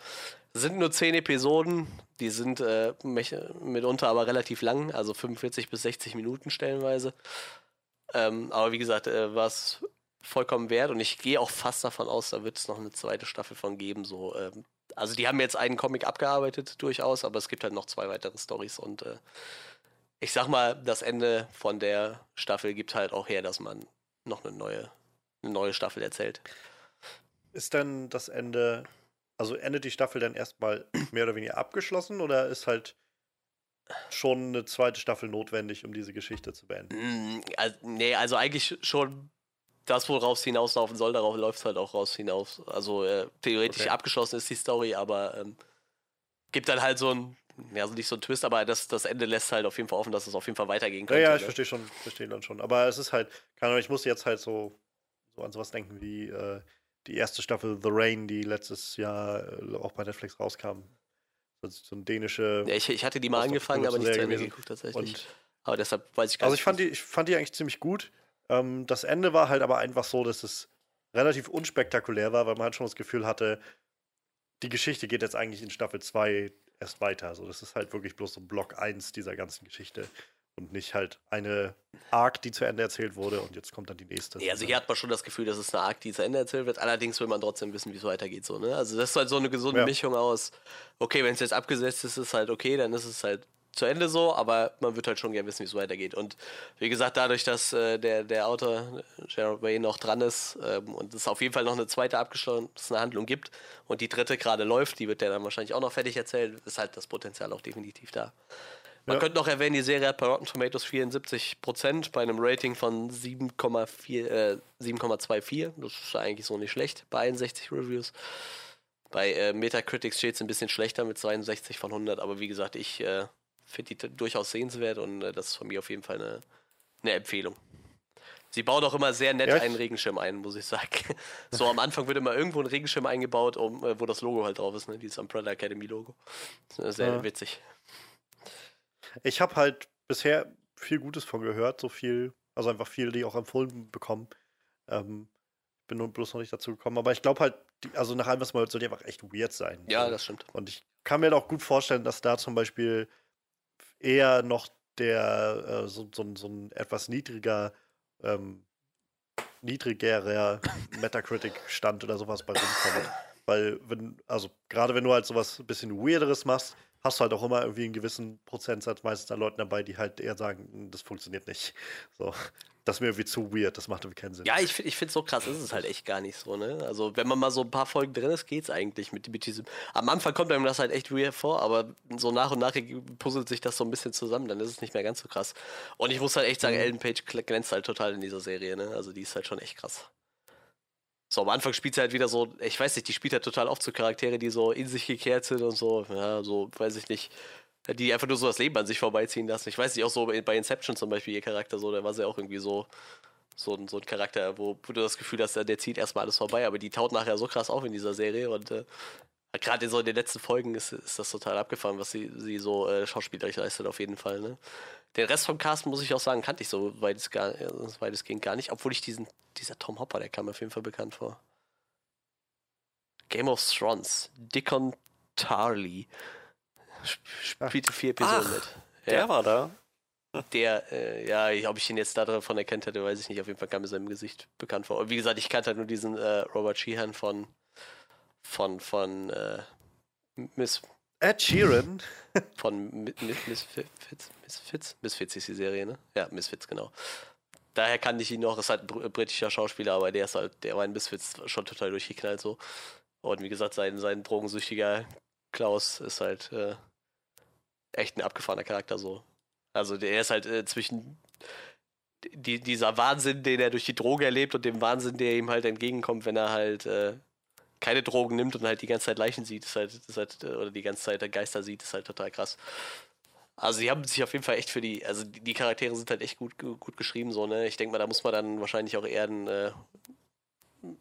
Es sind nur zehn Episoden, die sind äh, mitunter aber relativ lang, also 45 bis 60 Minuten stellenweise. Ähm, aber wie gesagt, äh, war es vollkommen wert und ich gehe auch fast davon aus, da wird es noch eine zweite Staffel von geben. So, ähm, also die haben jetzt einen Comic abgearbeitet durchaus, aber es gibt halt noch zwei weitere Stories und äh, ich sag mal, das Ende von der Staffel gibt halt auch her, dass man noch eine neue, eine neue Staffel erzählt. Ist dann das Ende, also endet die Staffel dann erstmal [clears throat] mehr oder weniger abgeschlossen oder ist halt schon eine zweite Staffel notwendig, um diese Geschichte zu beenden? Also, nee, also eigentlich schon das, worauf es hinauslaufen soll, darauf läuft es halt auch raus hinaus. Also äh, theoretisch okay. abgeschlossen ist die Story, aber ähm, gibt dann halt so ein, ja, also nicht so ein Twist, aber das, das Ende lässt halt auf jeden Fall offen, dass es auf jeden Fall weitergehen könnte. Ja, ja, ich ne? verstehe schon, verstehe dann schon. Aber es ist halt, keine Ahnung, ich muss jetzt halt so, so an sowas denken wie äh, die erste Staffel The Rain, die letztes Jahr äh, auch bei Netflix rauskam. So, so ein dänische. Ja, ich, ich hatte die mal angefangen, aber nicht zu Ende geguckt tatsächlich. Und, aber deshalb weiß ich gar also nicht. Also ich fand die, ich fand die eigentlich ziemlich gut. Ähm, das Ende war halt aber einfach so, dass es relativ unspektakulär war, weil man halt schon das Gefühl hatte, die Geschichte geht jetzt eigentlich in Staffel 2 erst weiter. Also das ist halt wirklich bloß so Block 1 dieser ganzen Geschichte und nicht halt eine Arc, die zu Ende erzählt wurde und jetzt kommt dann die nächste. Ja, also hier hat man schon das Gefühl, dass es eine Arc, die zu Ende erzählt wird. Allerdings will man trotzdem wissen, wie es weitergeht. So, ne? Also das ist halt so eine gesunde ja. Mischung aus, okay, wenn es jetzt abgesetzt ist, ist es halt okay, dann ist es halt zu Ende so, aber man wird halt schon gerne wissen, wie es weitergeht. Und wie gesagt, dadurch, dass äh, der, der Autor Gerard Way noch dran ist ähm, und es auf jeden Fall noch eine zweite abgeschlossene Handlung gibt und die dritte gerade läuft, die wird der dann wahrscheinlich auch noch fertig erzählen, ist halt das Potenzial auch definitiv da. Man ja. könnte noch erwähnen, die Serie hat bei Rotten Tomatoes 74% bei einem Rating von 7,24. Äh, 7,24. Das ist eigentlich so nicht schlecht bei 61 Reviews. Bei äh, Metacritic steht es ein bisschen schlechter mit 62 von 100, aber wie gesagt, ich äh, finde die durchaus sehenswert und äh, das ist von mir auf jeden Fall eine, eine Empfehlung. Sie baut auch immer sehr nett ja. einen Regenschirm ein, muss ich sagen. [laughs] So am Anfang wird immer irgendwo ein Regenschirm eingebaut, um, äh, wo das Logo halt drauf ist, ne? dieses Umbrella Academy Logo. Sehr ja. witzig. Ich habe halt bisher viel Gutes von gehört, so viel, also einfach viel, die auch empfohlen bekommen. Ähm, bin nur bloß noch nicht dazu gekommen, aber ich glaube halt, die, also nach allem, was man hört, soll die einfach echt weird sein. Ja, so. das stimmt. Und ich kann mir auch gut vorstellen, dass da zum Beispiel eher noch der äh, so, so, so, ein etwas niedriger, ähm, niedrigerer Metacritic-Stand oder sowas bei rumkommt. Weil, wenn, also gerade wenn du halt sowas ein bisschen Weirderes machst, hast du halt auch immer irgendwie einen gewissen Prozentsatz meistens an Leuten dabei, die halt eher sagen, hm, das funktioniert nicht. So das ist mir irgendwie zu weird, das macht irgendwie keinen Sinn. Ja, ich, ich finde so krass ist es halt echt gar nicht so, ne? Also, wenn man mal so ein paar Folgen drin ist, geht's eigentlich mit, mit diesem. Am Anfang kommt einem das halt echt weird vor, aber so nach und nach puzzelt sich das so ein bisschen zusammen, dann ist es nicht mehr ganz so krass. Und ich muss halt echt sagen, mhm. Ellen Page glänzt halt total in dieser Serie, ne? Also, die ist halt schon echt krass. So, am Anfang spielt sie halt wieder so, ich weiß nicht, die spielt halt total oft so Charaktere, die so in sich gekehrt sind und so, ja, so, weiß ich nicht die einfach nur so das Leben an sich vorbeiziehen lassen. Ich weiß nicht, auch so bei Inception zum Beispiel, ihr Charakter so, da war sie auch irgendwie so, so, ein, so ein Charakter, wo, du das Gefühl hast, der zieht erstmal alles vorbei, aber die taut nachher so krass auf in dieser Serie und äh, gerade so in den letzten Folgen ist, ist das total abgefahren, was sie, sie so äh, schauspielerisch leistet, auf jeden Fall. Ne? Den Rest vom Cast, muss ich auch sagen, kannte ich so weit es gar, weitestgehend gar nicht, obwohl ich diesen, dieser Tom Hopper, der kam mir auf jeden Fall bekannt vor. Game of Thrones, Dickon Tarley spielte vier Episoden Ach, mit. Ja. Der war da. Der, äh, ja, ob ich ihn jetzt davon erkannt hätte, weiß ich nicht. Auf jeden Fall kam mir sein Gesicht bekannt vor. Und wie gesagt, ich kannte halt nur diesen äh, Robert Sheehan von von von äh, Miss Ed Sheeran [laughs] von Misfits, Misfits, Misfits ist die Serie, ne? Ja, Misfits, genau. Daher kannte ich ihn noch, ist halt ein britischer Schauspieler, aber der ist halt, der war in Misfits schon total durchgeknallt so. Und wie gesagt, sein, sein drogensüchtiger Klaus ist halt äh, echt ein abgefahrener Charakter so. Also der ist halt äh, zwischen die, dieser Wahnsinn, den er durch die Droge erlebt und dem Wahnsinn, der ihm halt entgegenkommt, wenn er halt äh, keine Drogen nimmt und halt die ganze Zeit Leichen sieht, ist halt, ist halt, oder die ganze Zeit Geister sieht, ist halt total krass. Also sie haben sich auf jeden Fall echt für die, also die Charaktere sind halt echt gut, gut geschrieben, so, ne? Ich denke mal, da muss man dann wahrscheinlich auch eher den, äh,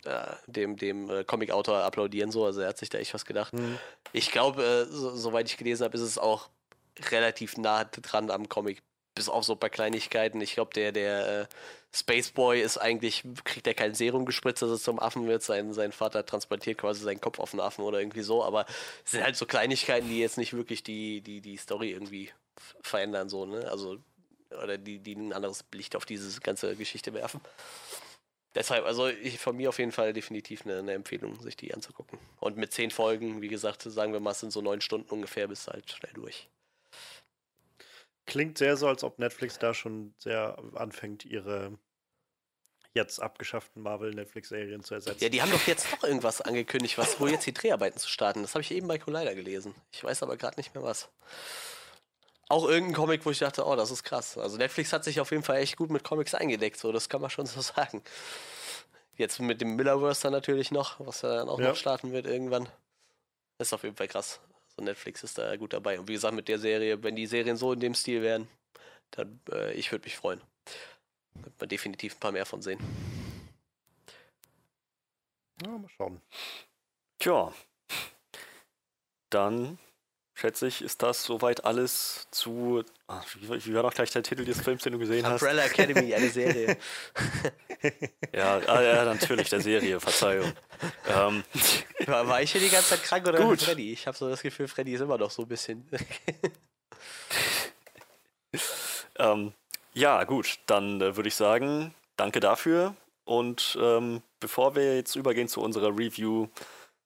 äh, dem, dem äh, Comic-Autor applaudieren, so, also er hat sich da echt was gedacht. Mhm. Ich glaube, äh, so, soweit ich gelesen habe, ist es auch relativ nah dran am Comic. Bis auf so ein paar Kleinigkeiten. Ich glaube, der, der äh, Space Boy ist eigentlich, kriegt er kein Serum gespritzt, dass er zum Affen wird. Sein, sein Vater transportiert quasi seinen Kopf auf den Affen oder irgendwie so. Aber es sind halt so Kleinigkeiten, die jetzt nicht wirklich die, die, die Story irgendwie verändern, so, ne? Also, oder die, die ein anderes Licht auf diese ganze Geschichte werfen. Deshalb, also ich von mir auf jeden Fall definitiv eine, eine Empfehlung, sich die anzugucken. Und mit zehn Folgen, wie gesagt, sagen wir mal, es sind so neun Stunden ungefähr, bist du halt schnell durch. Klingt sehr so, als ob Netflix da schon sehr anfängt, ihre jetzt abgeschafften Marvel-Netflix-Serien zu ersetzen. Ja, die haben doch jetzt noch irgendwas angekündigt, was wohl jetzt die Dreharbeiten zu starten. Das habe ich eben bei Collider gelesen. Ich weiß aber gerade nicht mehr was. Auch irgendein Comic, wo ich dachte, oh, das ist krass. Also Netflix hat sich auf jeden Fall echt gut mit Comics eingedeckt, so das kann man schon so [laughs] sagen. Jetzt mit dem Millerverse dann natürlich noch, was ja dann auch Ja. noch starten wird irgendwann. ist auf jeden Fall krass. So Netflix ist da gut dabei. Und wie gesagt, mit der Serie, wenn die Serien so in dem Stil wären, dann äh, ich würde mich freuen. Wird man definitiv ein paar mehr von sehen. Ja, mal schauen. Tja. Dann schätze ich, ist das soweit alles zu. Ach, wie, war noch gleich der Titel des Films, den du gesehen hast? Umbrella Academy, [laughs] eine Serie. Ja, ah, ja, natürlich, der Serie, Verzeihung. Ähm, [laughs] War, war ich hier die ganze Zeit krank oder Gut. Freddy? Ich habe so das Gefühl, Freddy ist immer noch so ein bisschen. [laughs] ähm, ja, gut, dann äh, würde ich sagen, danke dafür. Und ähm, bevor wir jetzt übergehen zu unserer Review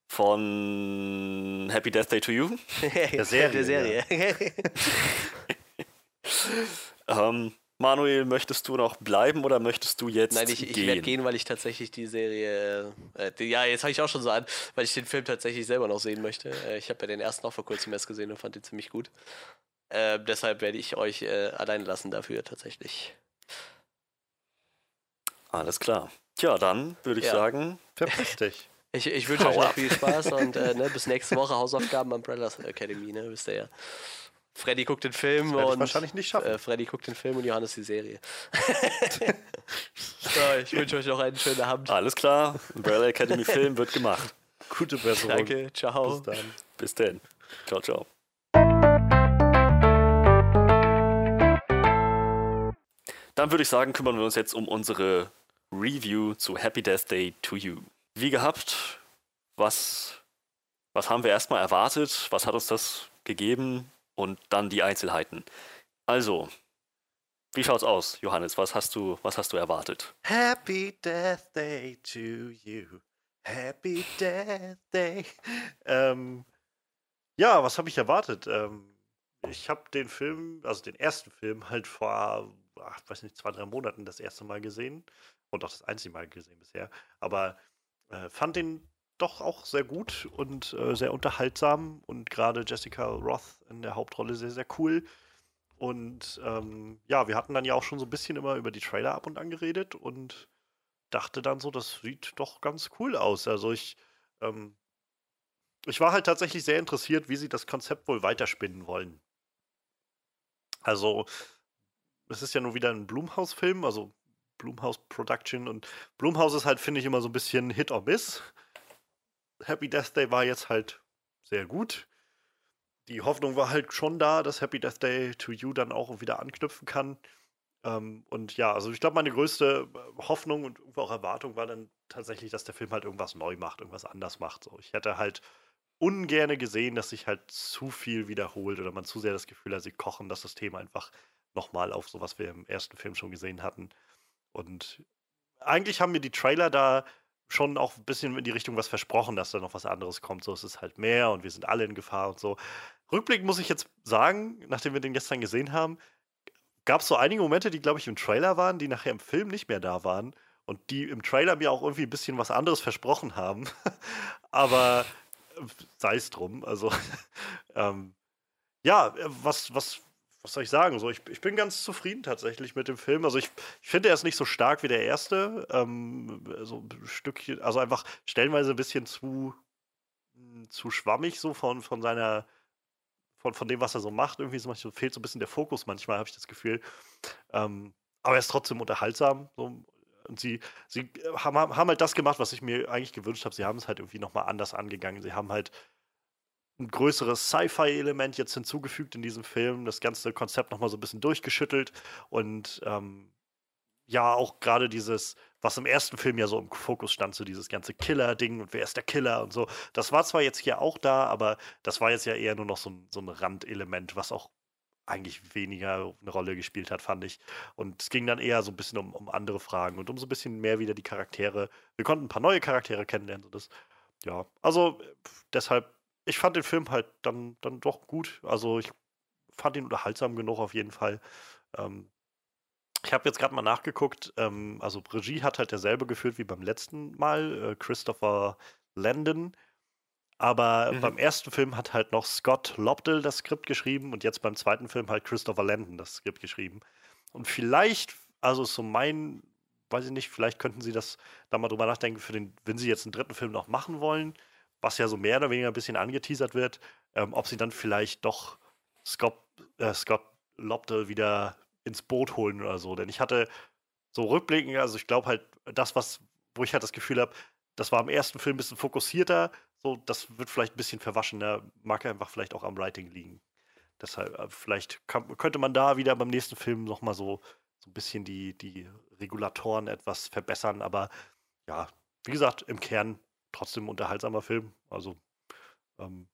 von Happy Death Day to You, [laughs] Der Serie, Der Serie. [laughs] ähm, Manuel, möchtest du noch bleiben oder möchtest du jetzt Nein, ich, ich werde gehen, weil ich tatsächlich die Serie. Äh, die, ja, jetzt habe ich auch schon so an, weil ich den Film tatsächlich selber noch sehen möchte. Äh, ich habe ja den ersten auch vor kurzem erst gesehen und fand den ziemlich gut. Äh, deshalb werde ich euch äh, allein lassen dafür tatsächlich. Alles klar. Tja, dann würde ich Ja. sagen, Verpiss [laughs] dich. Ich, ich wünsche euch noch viel Spaß [laughs] und äh, ne, bis nächste Woche Hausaufgaben Umbrella Academy, ne? Wisst ihr ja. Freddy guckt den Film und wahrscheinlich nicht schaffen. Äh, Freddy guckt den Film und Johannes die Serie. [laughs] so, ich wünsche euch noch einen schönen Abend. alles klar, Umbrella Academy Film wird gemacht. Gute Besserung. Danke, ciao. Bis dann. Bis denn. Ciao, ciao. Dann würde ich sagen, kümmern wir uns jetzt um unsere Review zu Happy Death Day to You. Wie gehabt, was, was haben wir erstmal erwartet? Was hat uns das gegeben? Und dann die Einzelheiten. Also, wie schaut's aus, Johannes? Was hast du, was hast du erwartet? Happy Death Day to you. Happy Death Day. Ähm, ja, was habe ich erwartet? Ähm, ich habe den Film, also den ersten Film, halt vor, ach, weiß nicht, zwei, drei Monaten das erste Mal gesehen. Und auch das einzige Mal gesehen bisher. Aber äh, fand den doch auch sehr gut und äh, sehr unterhaltsam. Und gerade Jessica Roth in der Hauptrolle sehr, sehr cool. Und ähm, ja, wir hatten dann ja auch schon so ein bisschen immer über die Trailer ab und an geredet und dachte dann so, das sieht doch ganz cool aus. Also ich, ähm, ich war halt tatsächlich sehr interessiert, wie sie das Konzept wohl weiterspinnen wollen. Also, es ist ja nur wieder ein Blumhouse-Film, also Blumhouse Production und Blumhouse ist halt, finde ich, immer so ein bisschen Hit or Miss. Happy Death Day war jetzt halt sehr gut. Die Hoffnung war halt schon da, dass Happy Death Day to You dann auch wieder anknüpfen kann. Ähm, und ja, also ich glaube, meine größte äh, Hoffnung und auch Erwartung war dann tatsächlich, dass der Film halt irgendwas neu macht, irgendwas anders macht. So, ich hätte halt ungerne gesehen, dass sich halt zu viel wiederholt oder man zu sehr das Gefühl hat, sie kochen das System einfach nochmal auf, so was wir im ersten Film schon gesehen hatten. Und eigentlich haben mir die Trailer da schon auch ein bisschen in die Richtung was versprochen, dass da noch was anderes kommt. So, es ist halt mehr und wir sind alle in Gefahr und so. Rückblickend muss ich jetzt sagen, nachdem wir den gestern gesehen haben, gab es so einige Momente, die, glaube ich, im Trailer waren, die nachher im Film nicht mehr da waren und die im Trailer mir auch irgendwie ein bisschen was anderes versprochen haben. [laughs] Aber äh, sei es drum. Also, [laughs] ähm, ja, äh, was, was, was soll ich sagen? So, ich, ich bin ganz zufrieden tatsächlich mit dem Film. Also, ich, ich finde, er ist nicht so stark wie der erste. Ähm, so ein Stückchen, also einfach stellenweise ein bisschen zu, mh, zu schwammig, so von, von seiner von, von dem, was er so macht. Irgendwie so manchmal fehlt so ein bisschen der Fokus manchmal, habe ich das Gefühl. Ähm, aber er ist trotzdem unterhaltsam. So. Und sie, sie haben, haben halt das gemacht, was ich mir eigentlich gewünscht habe. Sie haben es halt irgendwie nochmal anders angegangen. Sie haben halt ein größeres Sci-Fi-Element jetzt hinzugefügt in diesem Film, das ganze Konzept nochmal so ein bisschen durchgeschüttelt und ähm, ja, auch gerade dieses, was im ersten Film ja so im Fokus stand, so dieses ganze Killer-Ding und wer ist der Killer und so. Das war zwar jetzt hier auch da, aber das war jetzt ja eher nur noch so ein, so ein Randelement, was auch eigentlich weniger eine Rolle gespielt hat, fand ich. Und es ging dann eher so ein bisschen um, um andere Fragen und um so ein bisschen mehr wieder die Charaktere. Wir konnten ein paar neue Charaktere kennenlernen. So das, ja, also deshalb, ich fand den Film halt dann, dann doch gut. Also ich fand ihn unterhaltsam genug auf jeden Fall. Ähm, ich habe jetzt gerade mal nachgeguckt. Ähm, also Regie hat halt derselbe geführt wie beim letzten Mal, äh, Christopher Landon. Aber Mhm. beim ersten Film hat halt noch Scott Lobdell das Skript geschrieben und jetzt beim zweiten Film halt Christopher Landon das Skript geschrieben. Und vielleicht, also so mein, weiß ich nicht, vielleicht könnten sie das da mal drüber nachdenken, für den, wenn sie jetzt einen dritten Film noch machen wollen, was ja so mehr oder weniger ein bisschen angeteasert wird, ähm, ob sie dann vielleicht doch Scott, äh, Scott Lobdell wieder ins Boot holen oder so. Denn ich hatte so rückblickend, also ich glaube halt, das, was, wo ich halt das Gefühl habe, das war im ersten Film ein bisschen fokussierter, so, das wird vielleicht ein bisschen verwaschener, mag einfach vielleicht auch am Writing liegen. Deshalb, äh, vielleicht kann, könnte man da wieder beim nächsten Film nochmal so, so ein bisschen die, die Regulatoren etwas verbessern, aber ja, wie gesagt, im Kern trotzdem ein unterhaltsamer Film. Also, ähm,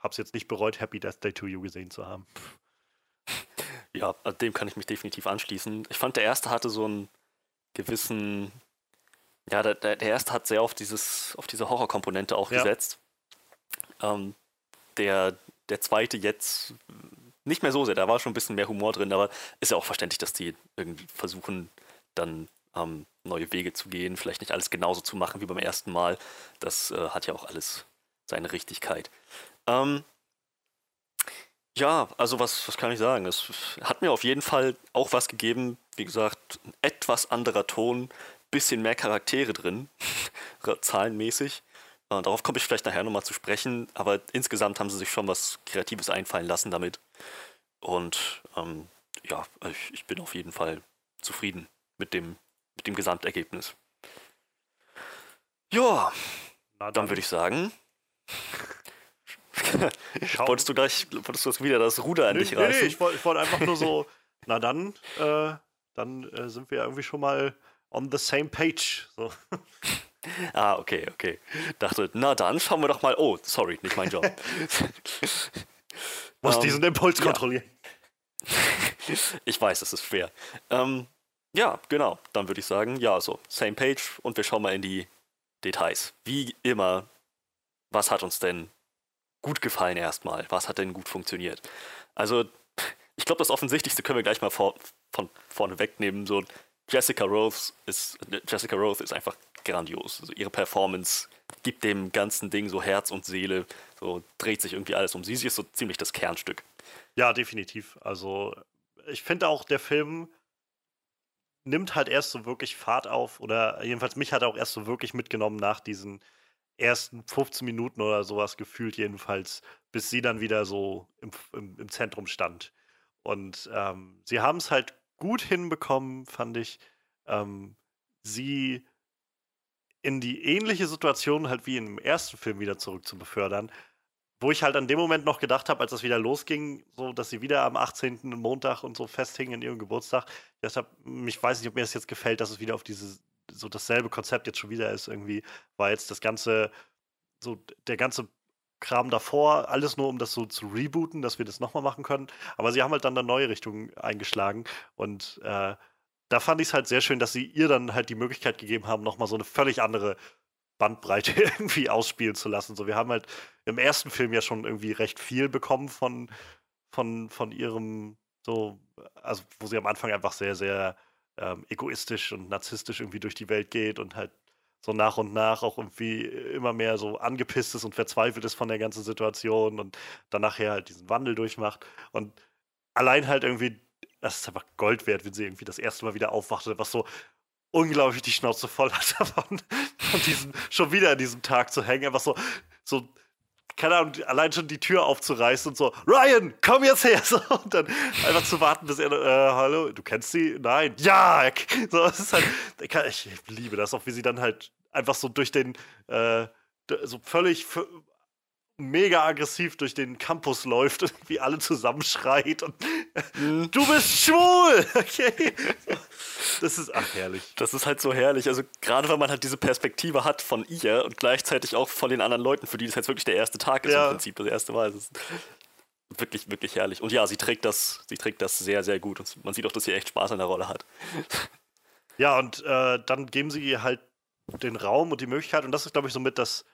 hab's jetzt nicht bereut, Happy Death Day to You gesehen zu haben. Ja, dem kann ich mich definitiv anschließen. Ich fand, der erste hatte so einen gewissen. Ja, der, der der erste hat sehr auf, dieses, auf diese Horrorkomponente auch Ja. gesetzt. Ähm, der, der zweite jetzt nicht mehr so sehr, da war schon ein bisschen mehr Humor drin, aber ist ja auch verständlich, dass die irgendwie versuchen, dann ähm, neue Wege zu gehen, vielleicht nicht alles genauso zu machen wie beim ersten Mal. Das äh, hat ja auch alles seine Richtigkeit. Ähm, ja, also was, was kann ich sagen? Es hat mir auf jeden Fall auch was gegeben. Wie gesagt, ein etwas anderer Ton, bisschen mehr Charaktere drin, [laughs] zahlenmäßig. Äh, darauf komme ich vielleicht nachher nochmal zu sprechen, aber insgesamt haben sie sich schon was Kreatives einfallen lassen damit. Und ähm, ja, ich, ich bin auf jeden Fall zufrieden mit dem, mit dem Gesamtergebnis. Ja, Na, dann würde ich sagen. [laughs] Wolltest du gleich, wolltest du wieder das Ruder an Nee, dich nee, nee, reißen? ich wollte wollt einfach nur so, [laughs] na dann, äh, dann äh, sind wir irgendwie schon mal on the same page. So. Ah, okay, okay. Dachte, na dann schauen wir doch mal. Oh, sorry, nicht mein Job. [laughs] Muss Ähm, diesen Impuls ja. kontrollieren. ich weiß, das ist schwer. Ähm, ja, genau. Dann würde ich sagen, ja, so, same page und wir schauen mal in die Details. Wie immer, was hat uns denn gut gefallen erstmal? Was hat denn gut funktioniert? Also, ich glaube, das Offensichtlichste können wir gleich mal vor, von vorne wegnehmen. So, Jessica Rose ist, Jessica Rose ist einfach grandios. Also ihre Performance gibt dem ganzen Ding so Herz und Seele. So dreht sich irgendwie alles um sie. Sie ist so ziemlich das Kernstück. Ja, definitiv. Also, ich finde auch, der Film nimmt halt erst so wirklich Fahrt auf, oder jedenfalls mich hat er auch erst so wirklich mitgenommen nach diesen ersten 15 Minuten oder sowas gefühlt, jedenfalls, bis sie dann wieder so im, im, im Zentrum stand. Und ähm, sie haben es halt gut hinbekommen, fand ich, ähm, sie in die ähnliche Situation halt wie im ersten Film wieder zurück zu befördern, wo ich halt an dem Moment noch gedacht habe, als das wieder losging, so dass sie wieder am 18. Montag und so festhingen in ihrem Geburtstag. Deshalb, ich weiß nicht, ob mir das jetzt gefällt, dass es wieder auf dieses, so dasselbe Konzept jetzt schon wieder ist, irgendwie, weil jetzt das ganze, so der ganze Kram davor, alles nur um das so zu rebooten, dass wir das nochmal machen können. Aber sie haben halt dann eine neue Richtung eingeschlagen und äh, da fand ich es halt sehr schön, dass sie ihr dann halt die Möglichkeit gegeben haben, nochmal so eine völlig andere Bandbreite [laughs] irgendwie ausspielen zu lassen. So, wir haben halt im ersten Film ja schon irgendwie recht viel bekommen von, von, von ihrem, so, also wo sie am Anfang einfach sehr, sehr ähm, egoistisch und narzisstisch irgendwie durch die Welt geht und halt so nach und nach auch irgendwie immer mehr so angepisst ist und verzweifelt ist von der ganzen Situation und dann nachher halt diesen Wandel durchmacht. Und allein halt irgendwie, das ist einfach Gold wert, wenn sie irgendwie das erste Mal wieder aufwacht, was so unglaublich die Schnauze voll hat [laughs] davon, von diesem, schon wieder an diesem Tag zu hängen, einfach so, so, keine Ahnung, allein schon die Tür aufzureißen und so, Ryan, komm jetzt her, [laughs] so, und dann einfach zu warten, bis er, äh, hallo, du kennst sie? Nein, ja, [laughs] so, es ist halt, ich, liebe das, auch wie sie dann halt einfach so durch den, äh, so völlig, mega aggressiv durch den Campus läuft und irgendwie alle zusammenschreit und du bist schwul! [laughs] Okay. Das ist ach herrlich. Das ist halt so herrlich. Also gerade weil man halt diese Perspektive hat von ihr und gleichzeitig auch von den anderen Leuten, für die das jetzt wirklich der erste Tag ist Ja. im Prinzip, das erste Mal. Das ist wirklich, wirklich herrlich. Und ja, sie trägt das, sie trägt das sehr, sehr gut. Und man sieht auch, dass sie echt Spaß an der Rolle hat. [laughs] Ja, und äh, dann geben sie ihr halt den Raum und die Möglichkeit, und das ist, glaube ich, somit das,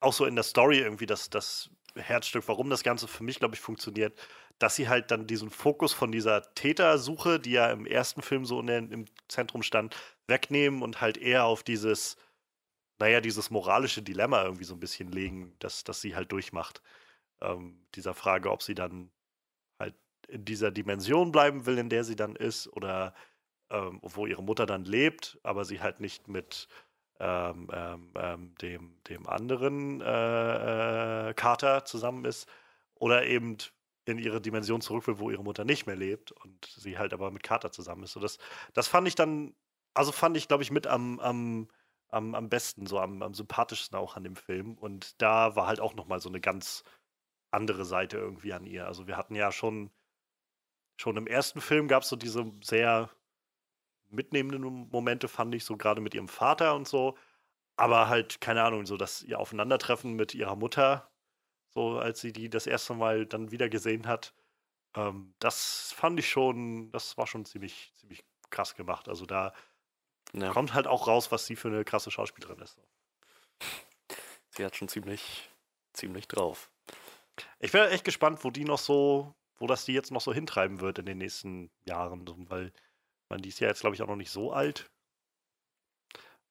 auch so in der Story irgendwie das, das Herzstück, warum das Ganze für mich, glaube ich, funktioniert, dass sie halt dann diesen Fokus von dieser Tätersuche, die ja im ersten Film so der, im Zentrum stand, wegnehmen und halt eher auf dieses, naja, dieses moralische Dilemma irgendwie so ein bisschen legen, dass, dass sie halt durchmacht. Ähm, dieser Frage, ob sie dann halt in dieser Dimension bleiben will, in der sie dann ist, oder ähm, wo ihre Mutter dann lebt, aber sie halt nicht mit ähm, ähm, ähm, dem, dem anderen äh, äh, Kater zusammen ist oder eben in ihre Dimension zurück will, wo ihre Mutter nicht mehr lebt und sie halt aber mit Kater zusammen ist. So das, das fand ich dann, also fand ich, glaube ich, mit am, am, am, am besten, so am, am sympathischsten auch an dem Film. Und da war halt auch nochmal so eine ganz andere Seite irgendwie an ihr. Also wir hatten ja schon, schon im ersten Film gab es so diese sehr mitnehmenden Momente, fand ich, so gerade mit ihrem Vater und so. Aber halt, keine Ahnung, so dass ihr Aufeinandertreffen mit ihrer Mutter, so als sie die das erste Mal dann wieder gesehen hat, ähm, das fand ich schon, das war schon ziemlich, ziemlich krass gemacht. Also da Ja, kommt halt auch raus, was sie für eine krasse Schauspielerin ist. sie hat schon ziemlich, ziemlich drauf. Ich wäre echt gespannt, wo die noch so, wo das die jetzt noch so hintreiben wird in den nächsten Jahren, weil man die ist ja jetzt, glaube ich, auch noch nicht so alt.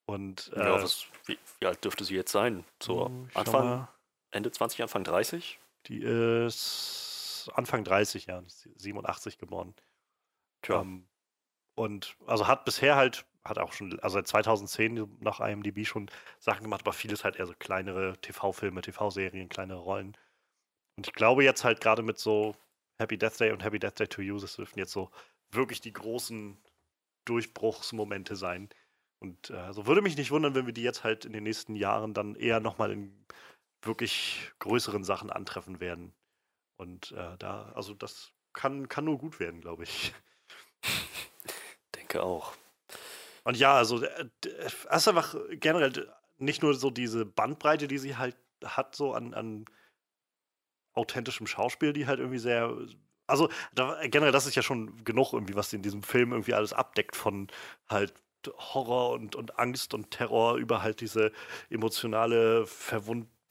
Und äh, ja, was, wie, wie alt dürfte sie jetzt sein? So hm, Anfang, mal. Ende 20, Anfang 30? Die ist Anfang 30, ja, ist 87 geboren. Tja. Ähm, und also hat bisher halt, hat auch schon, also seit 2010 nach IMDb schon Sachen gemacht, aber vieles halt eher so kleinere TV-Filme, TV-Serien, kleinere Rollen. Und ich glaube jetzt halt gerade mit so Happy Death Day und Happy Death Day to You, das dürften jetzt so wirklich die großen Durchbruchsmomente sein. Und äh, also würde mich nicht wundern, wenn wir die jetzt halt in den nächsten Jahren dann eher nochmal in wirklich größeren Sachen antreffen werden. Und äh, da, also das kann, kann nur gut werden, glaube ich. [laughs] Denke auch. Und ja, also äh, es ist einfach generell nicht nur so diese Bandbreite, die sie halt hat, so an, an authentischem Schauspiel, die halt irgendwie sehr. Also da, generell, das ist ja schon genug irgendwie, was sie in diesem Film irgendwie alles abdeckt von halt Horror und, und Angst und Terror über halt diese emotionale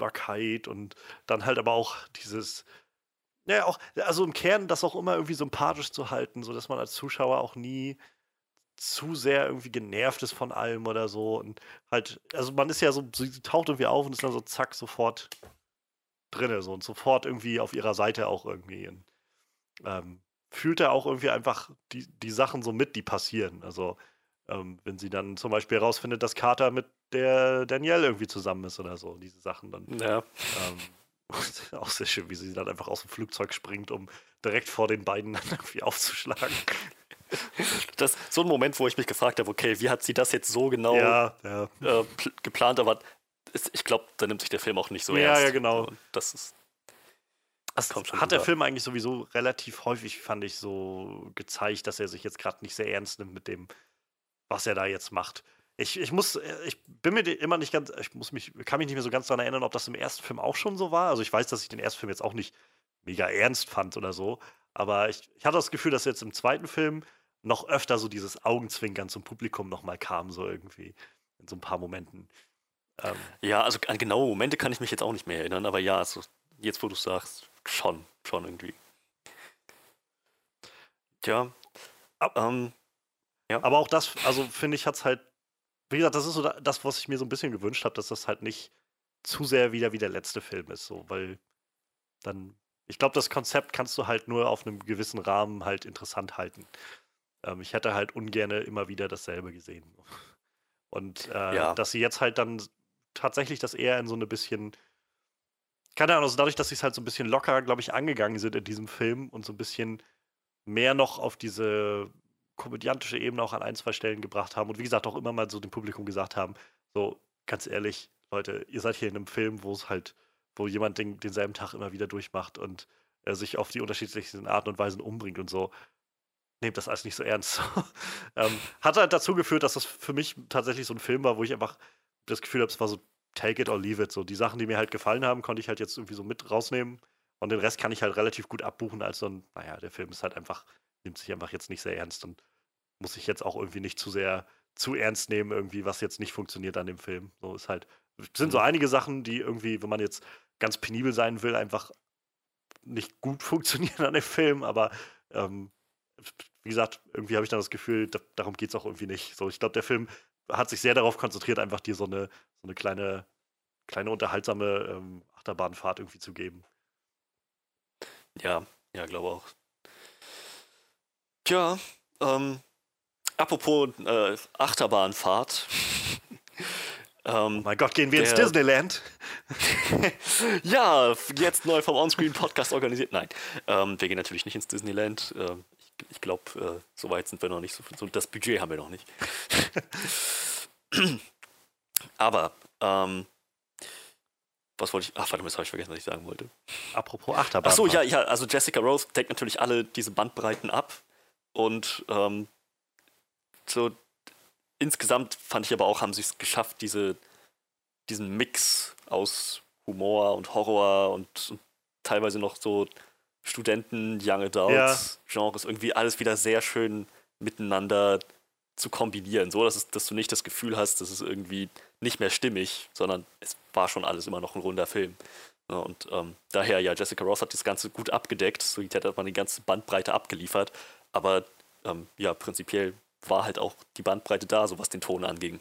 Verwundbarkeit und dann halt aber auch dieses ja, auch, also im Kern das auch immer irgendwie sympathisch zu halten, sodass man als Zuschauer auch nie zu sehr irgendwie genervt ist von allem oder so. Und halt, also man ist ja so, sie taucht irgendwie auf und ist dann so zack, sofort drinne so und sofort irgendwie auf ihrer Seite auch irgendwie. Und, ähm, fühlt er auch irgendwie einfach die, die Sachen so mit, die passieren. Also, ähm, wenn sie dann zum Beispiel herausfindet, dass Carter mit der Danielle irgendwie zusammen ist oder so, diese Sachen dann. Ja, Ähm, [laughs] [laughs] auch sehr schön, wie sie dann einfach aus dem Flugzeug springt, um direkt vor den beiden dann [laughs] irgendwie aufzuschlagen. das ist so ein Moment, wo ich mich gefragt habe, okay, wie hat sie das jetzt so genau Ja, ja. äh, pl- geplant, aber ich glaube, da nimmt sich der Film auch nicht so Ja, ernst. ja, genau. Und Das ist, Das kommt schon hat der rüber. Film eigentlich sowieso relativ häufig, fand ich, so gezeigt, dass er sich jetzt gerade nicht sehr ernst nimmt mit dem, was er da jetzt macht. Ich, ich muss, äh, ich bin mir immer nicht ganz, ich muss mich, kann mich nicht mehr so ganz daran erinnern, ob das im ersten Film auch schon so war. Also ich weiß, dass ich den ersten Film jetzt auch nicht mega ernst fand oder so. Aber ich, ich hatte das Gefühl, dass jetzt im zweiten Film noch öfter so dieses Augenzwinkern zum Publikum nochmal kam, so irgendwie. In so ein paar Momenten. Ähm, ja, also an genaue Momente kann ich mich jetzt auch nicht mehr erinnern, aber ja, also jetzt, wo du sagst, schon, schon irgendwie. Tja, Ab- ähm, Aber auch das, also finde ich, hat es halt, wie gesagt, das ist so da- das, was ich mir so ein bisschen gewünscht habe, dass das halt nicht zu sehr wieder wie der letzte Film ist, so, weil dann, ich glaube, das Konzept kannst du halt nur auf einem gewissen Rahmen halt interessant halten. Ähm, ich hätte halt ungerne immer wieder dasselbe gesehen. Und äh, Ja. dass sie jetzt halt dann tatsächlich das eher in so eine bisschen, keine Ahnung, also dadurch, dass sie es halt so ein bisschen locker, glaube ich, angegangen sind in diesem Film und so ein bisschen mehr noch auf diese komödiantische Ebene auch an ein, zwei Stellen gebracht haben und wie gesagt auch immer mal so dem Publikum gesagt haben, so ganz ehrlich, Leute, ihr seid hier in einem Film, wo es halt wo jemand den, denselben Tag immer wieder durchmacht und äh, sich auf die unterschiedlichsten Arten und Weisen umbringt und so. Nehmt das alles nicht so ernst. [laughs] ähm, hat halt dazu geführt, dass das für mich tatsächlich so ein Film war, wo ich einfach das Gefühl habe, es war so take it or leave it. So die Sachen, die mir halt gefallen haben, konnte ich halt jetzt irgendwie so mit rausnehmen. Und den Rest kann ich halt relativ gut abbuchen, als so ein, naja, der Film ist halt einfach, nimmt sich einfach jetzt nicht sehr ernst und muss ich jetzt auch irgendwie nicht zu sehr zu ernst nehmen, irgendwie, was jetzt nicht funktioniert an dem Film. So ist halt, sind so Mhm. einige Sachen, die irgendwie, wenn man jetzt ganz penibel sein will, einfach nicht gut [laughs] funktionieren an dem Film, aber ähm, wie gesagt, irgendwie habe ich dann das Gefühl, da, darum geht es auch irgendwie nicht. So, ich glaube, der Film hat sich sehr darauf konzentriert, einfach dir so eine, so eine kleine, kleine unterhaltsame ähm, Achterbahnfahrt irgendwie zu geben. Ja, ja, glaube auch. Tja, ähm, apropos äh, Achterbahnfahrt. [laughs] Oh ähm, mein Gott, gehen wir ins Der- Disneyland? [laughs] ja, jetzt neu vom Onscreen Podcast organisiert. Nein, ähm, wir gehen natürlich nicht ins Disneyland. Ähm, ich ich glaube, äh, so weit sind wir noch nicht. So, so, das Budget haben wir noch nicht. [laughs] Aber, ähm, was wollte ich? Ach, warte mal, jetzt habe ich vergessen, was ich sagen wollte. Apropos Ach Achterbahn. so, ja, ja, also Jessica Rose deckt natürlich alle diese Bandbreiten ab. Und ähm, so insgesamt fand ich aber auch, haben sie es geschafft, diese, diesen Mix aus Humor und Horror und, und teilweise noch so Studenten, Young Adults, Genres, irgendwie alles wieder sehr schön miteinander zu kombinieren, so dass, es, dass du nicht das Gefühl hast, dass es irgendwie nicht mehr stimmig, sondern es war schon alles immer noch ein runder Film. Ja, und ähm, daher, ja, Jessica Ross hat das Ganze gut abgedeckt, so hat man die ganze Bandbreite abgeliefert, aber ähm, ja, prinzipiell war halt auch die Bandbreite da, so was den Ton anging.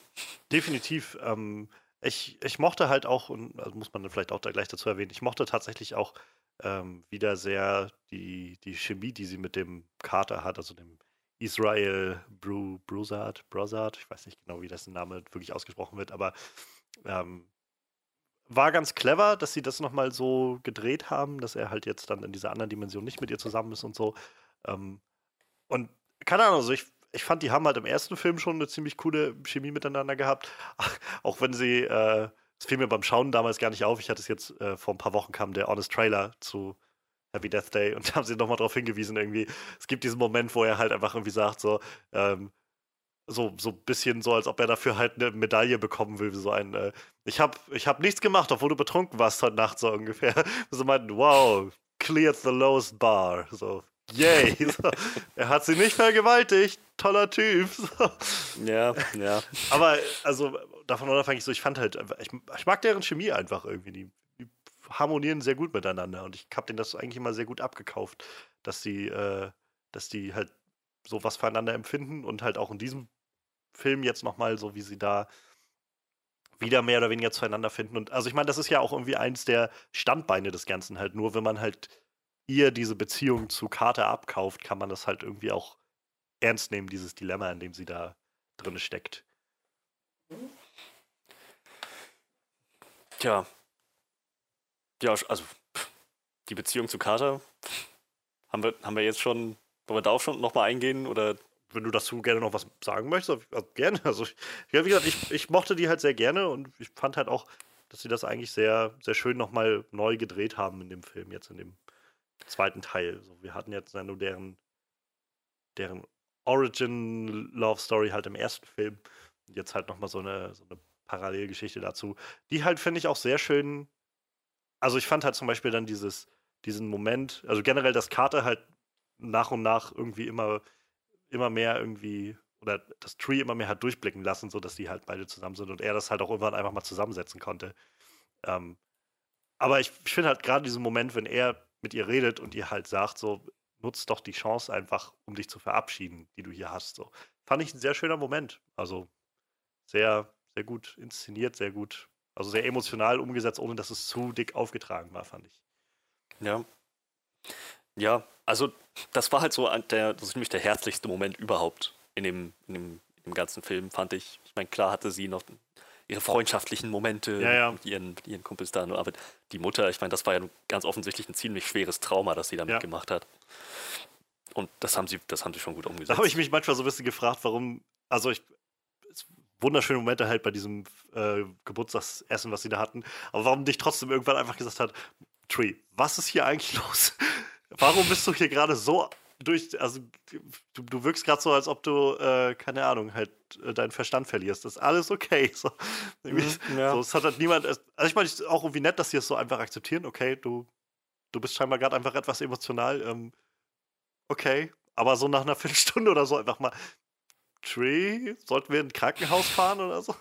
Definitiv. Ähm, ich, ich mochte halt auch, und also muss man vielleicht auch da gleich dazu erwähnen, ich mochte tatsächlich auch ähm, wieder sehr die, die Chemie, die sie mit dem Kater hat, also dem Israel Bru, Bruzard, Brozard, ich weiß nicht genau, wie dessen Name wirklich ausgesprochen wird, aber ähm, war ganz clever, dass sie das nochmal so gedreht haben, dass er halt jetzt dann in dieser anderen Dimension nicht mit ihr zusammen ist und so. Ähm, und keine Ahnung, also ich, ich fand, die haben halt im ersten Film schon eine ziemlich coole Chemie miteinander gehabt. [laughs] Auch wenn sie, äh, es fiel mir beim Schauen damals gar nicht auf. Ich hatte es jetzt, äh, vor ein paar Wochen kam der Honest Trailer zu Happy Death Day und [laughs] da haben sie nochmal darauf hingewiesen, irgendwie, es gibt diesen Moment, wo er halt einfach irgendwie sagt, so, ähm, so, so ein bisschen so, als ob er dafür halt eine Medaille bekommen will, so ein, äh, ich hab, ich hab nichts gemacht, obwohl du betrunken warst heute Nacht, so ungefähr. [laughs] So meinten, wow, cleared the lowest bar, so, yay. [laughs] so, er hat sie nicht vergewaltigt, toller Typ. [laughs] So. Ja, ja. Aber, also, davon unabhängig so, ich fand halt, ich, ich mag deren Chemie einfach irgendwie, die, die harmonieren sehr gut miteinander und ich hab denen das eigentlich immer sehr gut abgekauft, dass die, äh, dass die halt so was füreinander empfinden und halt auch in diesem Film jetzt nochmal so, wie sie da wieder mehr oder weniger zueinander finden. Und also ich meine, das ist ja auch irgendwie eins der Standbeine des Ganzen halt. Nur wenn man halt ihr diese Beziehung zu Carter abkauft, kann man das halt irgendwie auch ernst nehmen, dieses Dilemma, in dem sie da drin steckt. Tja. Ja, also die Beziehung zu Carter haben wir, haben wir jetzt schon, wollen wir darauf schon nochmal eingehen oder Wenn du dazu gerne noch was sagen möchtest, also gerne. Also, ich, ja, wie gesagt, ich, ich mochte die halt sehr gerne und ich fand halt auch, dass sie das eigentlich sehr, sehr schön nochmal neu gedreht haben in dem Film, jetzt in dem zweiten Teil. So, wir hatten jetzt ja nur deren, deren Origin Love Story halt im ersten Film. Und jetzt halt nochmal so eine, so eine Parallelgeschichte dazu, die halt, finde ich, auch sehr schön. Also, ich fand halt zum Beispiel dann dieses, diesen Moment, also generell, dass Carter halt nach und nach irgendwie immer, immer mehr irgendwie, oder das Tree immer mehr hat durchblicken lassen, sodass die halt beide zusammen sind und er das halt auch irgendwann einfach mal zusammensetzen konnte. Ähm, aber ich, ich finde halt gerade diesen Moment, wenn er mit ihr redet und ihr halt sagt, so, nutzt doch die Chance einfach, um dich zu verabschieden, die du hier hast. So. Fand ich ein sehr schöner Moment. Also sehr, sehr gut inszeniert, sehr gut, also sehr emotional umgesetzt, ohne dass es zu dick aufgetragen war, fand ich. Ja. Ja, also das war halt so der, das ist nämlich der herzlichste Moment überhaupt in dem, in dem, in dem ganzen Film, fand ich. Ich meine, klar hatte sie noch ihre freundschaftlichen Momente Ja, ja. mit ihren, mit ihren Kumpels da, aber die Mutter, ich meine, das war ja ganz offensichtlich ein ziemlich schweres Trauma, das sie damit Ja. gemacht hat. Und das haben sie, das haben sie schon gut Da umgesetzt. habe ich mich manchmal so ein bisschen gefragt, warum, also ich, wunderschöne Momente halt bei diesem äh, Geburtstagsessen, was sie da hatten. Aber warum dich trotzdem irgendwann einfach gesagt hat, Tree, was ist hier eigentlich [laughs] los? warum bist du hier gerade so durch, also du, du wirkst gerade so, als ob du, äh, keine Ahnung, halt äh, deinen Verstand verlierst. Das ist alles okay. [laughs] So, Mhm, ja. so es hat halt niemand, also ich meine, es ist auch irgendwie nett, dass sie es so einfach akzeptieren. Okay, du, du bist scheinbar gerade einfach etwas emotional. Ähm, okay, aber so nach einer [laughs] Viertelstunde oder so einfach mal, Tree, sollten wir in ein Krankenhaus fahren oder so?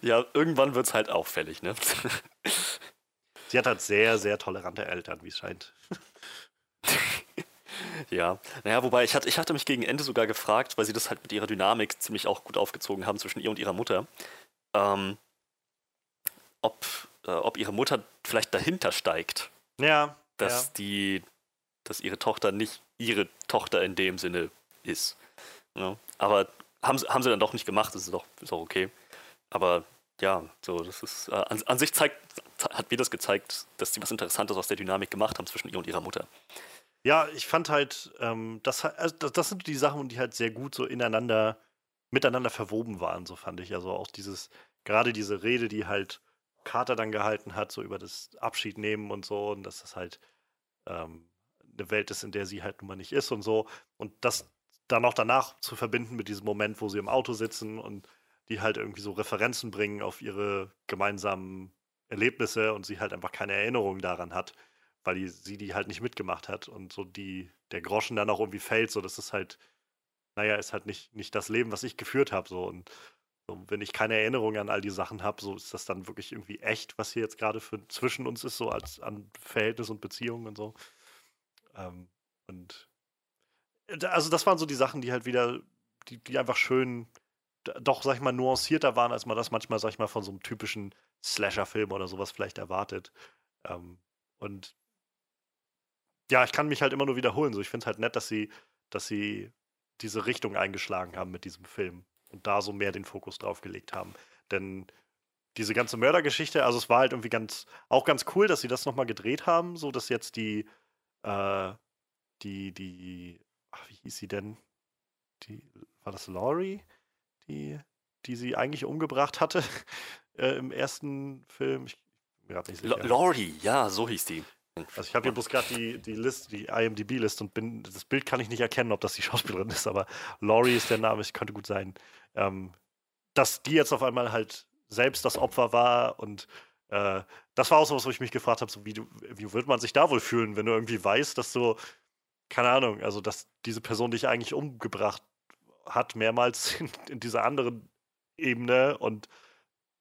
Ja, irgendwann wird es halt auffällig, ne? [laughs] Sie hat halt sehr, sehr tolerante Eltern, wie es scheint. Ja, naja, wobei ich hatte, ich hatte mich gegen Ende sogar gefragt, weil sie das halt mit ihrer Dynamik ziemlich auch gut aufgezogen haben zwischen ihr und ihrer Mutter, ähm, ob, äh, ob ihre Mutter vielleicht dahinter steigt, Ja, dass ja. die, dass ihre Tochter nicht ihre Tochter in dem Sinne ist. Ja, aber haben, sie- haben sie dann doch nicht gemacht, das ist doch, ist auch okay. Aber ja, so, das ist, äh, an, an sich zeigt, hat mir das gezeigt, dass sie was Interessantes aus der Dynamik gemacht haben zwischen ihr und ihrer Mutter. Ja, ich fand halt, ähm, das, also das sind die Sachen, die halt sehr gut so ineinander, miteinander verwoben waren, so fand ich. Also auch dieses, gerade diese Rede, die halt Carter dann gehalten hat, so über das Abschied nehmen und so, und dass das halt ähm, eine Welt ist, in der sie halt nun mal nicht ist und so. Und das dann auch danach zu verbinden mit diesem Moment, wo sie im Auto sitzen und die halt irgendwie so Referenzen bringen auf ihre gemeinsamen Erlebnisse und sie halt einfach keine Erinnerung daran hat weil die, sie die halt nicht mitgemacht hat und so die, der Groschen dann auch irgendwie fällt, so das ist halt, naja, ist halt nicht, nicht das Leben, was ich geführt habe, so und so, wenn ich keine Erinnerung an all die Sachen habe, so ist das dann wirklich irgendwie echt, was hier jetzt gerade zwischen uns ist, so als an Verhältnis und Beziehung und so. Ähm, und also das waren so die Sachen, die halt wieder, die, die einfach schön, doch, sag ich mal, nuancierter waren, als man das manchmal, sag ich mal, von so einem typischen Slasher-Film oder sowas vielleicht erwartet. Ähm, und ja, ich kann mich halt immer nur wiederholen. So, ich finde es halt nett, dass sie, dass sie diese Richtung eingeschlagen haben mit diesem Film und da so mehr den Fokus drauf gelegt haben. Denn diese ganze Mördergeschichte, also es war halt irgendwie ganz, auch ganz cool, dass sie das nochmal gedreht haben, so dass jetzt die, äh, die, die, ach, wie hieß sie denn? Die, war das Laurie? Die, die sie eigentlich umgebracht hatte [laughs] äh, im ersten Film? Ich bin gerade nicht L sicher. Laurie, ja, so hieß die. Also ich habe hier bloß gerade die, die List, die IMDb-List und bin, das Bild kann ich nicht erkennen, ob das die [laughs] Schauspielerin ist, aber Laurie ist der Name, es könnte gut sein. Ähm, dass die jetzt auf einmal halt selbst das Opfer war und äh, das war auch so was, wo ich mich gefragt habe, so wie, wie wird man sich da wohl fühlen, wenn du irgendwie weißt, dass du, keine Ahnung, also dass diese Person dich eigentlich umgebracht hat, mehrmals [laughs] in, in dieser anderen Ebene und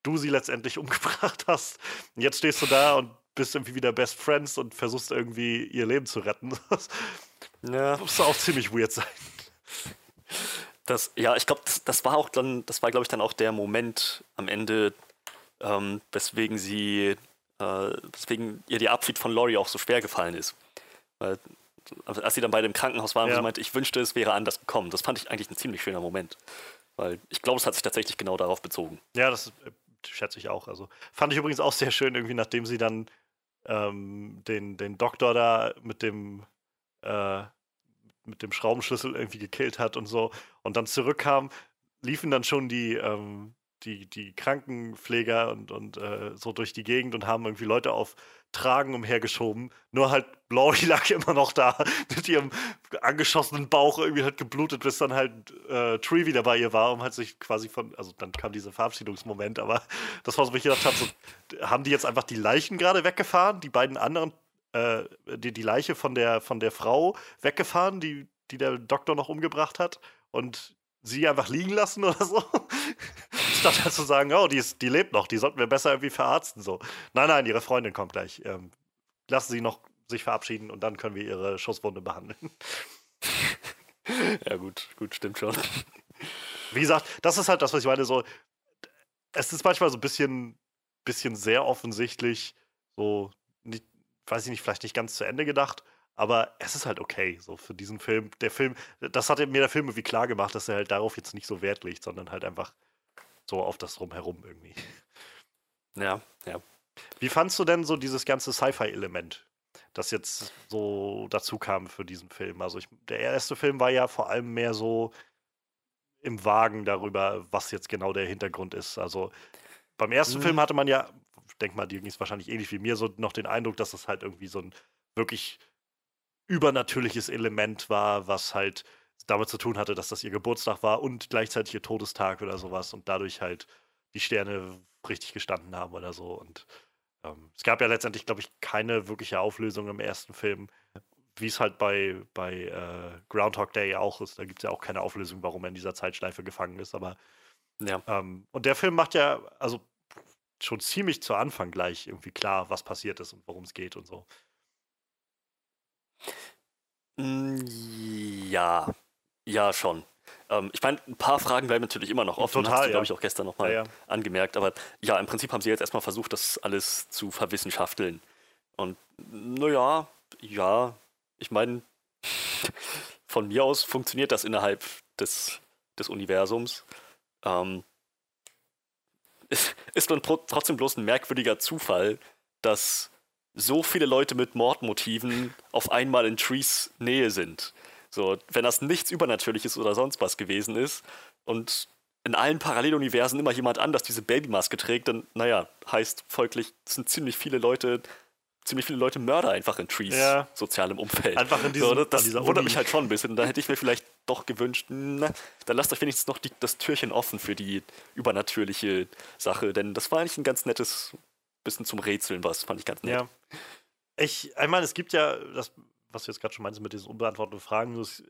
du sie letztendlich [laughs] umgebracht hast. Und jetzt stehst du da und bist irgendwie wieder Best Friends und versuchst irgendwie ihr Leben zu retten. [laughs] Das Ja, muss auch ziemlich weird sein. das, ja ich glaube, das, das war auch dann, das war, glaube ich, dann auch der Moment am Ende, ähm, weswegen sie, äh, weswegen ihr der Abschied von Laurie auch so schwer gefallen ist. Weil, als sie dann bei dem Krankenhaus waren, Ja. sie meinte, ich wünschte, es wäre anders gekommen. Das fand ich eigentlich ein ziemlich schöner Moment. Weil ich glaube, es hat sich tatsächlich genau darauf bezogen. Ja, das äh, schätze ich auch. Also fand ich übrigens auch sehr schön, irgendwie, nachdem sie dann ähm, den, den Doktor da mit dem äh, mit dem Schraubenschlüssel irgendwie gekillt hat und so. Und dann zurückkam, liefen dann schon die, ähm, die, die Krankenpfleger und, und äh, so durch die Gegend und haben irgendwie Leute auf Tragen umhergeschoben. Nur halt Laurie [laughs] lag immer noch da mit ihrem angeschossenen Bauch irgendwie halt geblutet, bis dann halt äh, Tree wieder bei ihr war und hat sich quasi von, also dann kam dieser Verabschiedungsmoment, aber das war so, wo ich gedacht habe, so, haben die jetzt einfach die Leichen gerade weggefahren, die beiden anderen, äh, die, die Leiche von der, von der Frau weggefahren, die, die der Doktor noch umgebracht hat und sie einfach liegen lassen oder so? Statt halt zu sagen, oh, die, ist, die lebt noch, die sollten wir besser irgendwie verarzten. So. Nein, nein, ihre Freundin kommt gleich. Ähm, lassen sie noch sich verabschieden und dann können wir ihre Schusswunde behandeln. [laughs] Ja, gut, gut, stimmt schon. Wie gesagt, das ist halt das, was ich meine. So, es ist manchmal so ein bisschen, bisschen sehr offensichtlich, so, nicht, weiß ich nicht, vielleicht nicht ganz zu Ende gedacht, aber es ist halt okay, so für diesen Film. Der Film, das hat mir der Film irgendwie klar gemacht, dass er halt darauf jetzt nicht so Wert legt, sondern halt einfach so auf das Drumherum irgendwie. [laughs] Ja, ja. Wie fandst du denn so dieses ganze Sci-Fi-Element, das jetzt so dazu kam für diesen Film? Also ich, der erste Film war ja vor allem mehr so im Wagen darüber, was jetzt genau der Hintergrund ist. Also beim ersten Mhm. Film hatte man ja, ich denke mal, dir ging es wahrscheinlich ähnlich wie mir, so noch den Eindruck, dass es halt irgendwie so ein wirklich übernatürliches Element war, was halt damit zu tun hatte, dass das ihr Geburtstag war und gleichzeitig ihr Todestag oder sowas und dadurch halt die Sterne richtig gestanden haben oder so. Und ähm, es gab ja letztendlich, glaube ich, keine wirkliche Auflösung im ersten Film, wie es halt bei, bei äh, Groundhog Day auch ist. Da gibt es ja auch keine Auflösung, warum er in dieser Zeitschleife gefangen ist. Aber Ja. ähm, und der Film macht ja, also schon ziemlich zu Anfang gleich irgendwie klar, was passiert ist und worum es geht und so. Mm, Ja, ja, schon. Ähm, ich meine, ein paar Fragen bleiben natürlich immer noch offen. Total, hast du, ja. glaube ich, auch gestern nochmal Ja, ja. angemerkt. Aber ja, im Prinzip haben sie jetzt erstmal versucht, das alles zu verwissenschafteln. Und naja, ja, ich meine, [laughs] von mir aus funktioniert das innerhalb des, des Universums. Ähm, es ist dann tro- trotzdem bloß ein merkwürdiger Zufall, dass so viele Leute mit Mordmotiven auf einmal in Trees Nähe sind. So, wenn das nichts Übernatürliches oder sonst was gewesen ist und in allen Paralleluniversen immer jemand anders diese Babymaske trägt, dann, naja, heißt folglich, es sind ziemlich viele Leute, ziemlich viele Leute Mörder einfach in Trees Ja. sozialem Umfeld. Einfach in so, diesem- das das dieser wundert mich halt schon ein bisschen. Da hätte ich mir vielleicht doch gewünscht, na, dann lasst euch wenigstens noch die, das Türchen offen für die übernatürliche Sache, denn das war eigentlich ein ganz nettes bisschen zum Rätseln, was fand ich ganz nett. Ja. Ich, ich meine, es gibt ja das, was du jetzt gerade schon meinst mit diesen unbeantworteten Fragen. Das,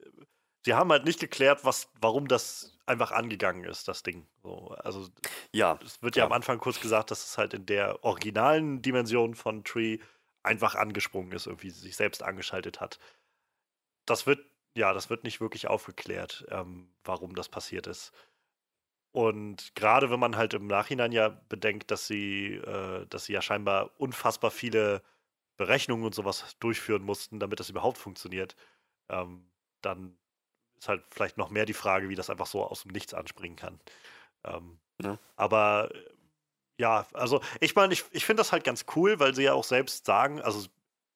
sie haben halt nicht geklärt, was, warum das einfach angegangen ist, das Ding. So, also Ja, es wird ja, Ja. am Anfang kurz gesagt, dass es halt in der originalen Dimension von Tree einfach angesprungen ist, irgendwie sich selbst angeschaltet hat. Das wird, ja, das wird nicht wirklich aufgeklärt, ähm, warum das passiert ist. Und gerade wenn man halt im Nachhinein ja bedenkt, dass sie, äh, dass sie ja scheinbar unfassbar viele Berechnungen und sowas durchführen mussten, damit das überhaupt funktioniert, ähm, dann ist halt vielleicht noch mehr die Frage, wie das einfach so aus dem Nichts anspringen kann. Ähm, Ja. Aber äh, ja, also ich meine, ich, ich finde das halt ganz cool, weil sie ja auch selbst sagen, also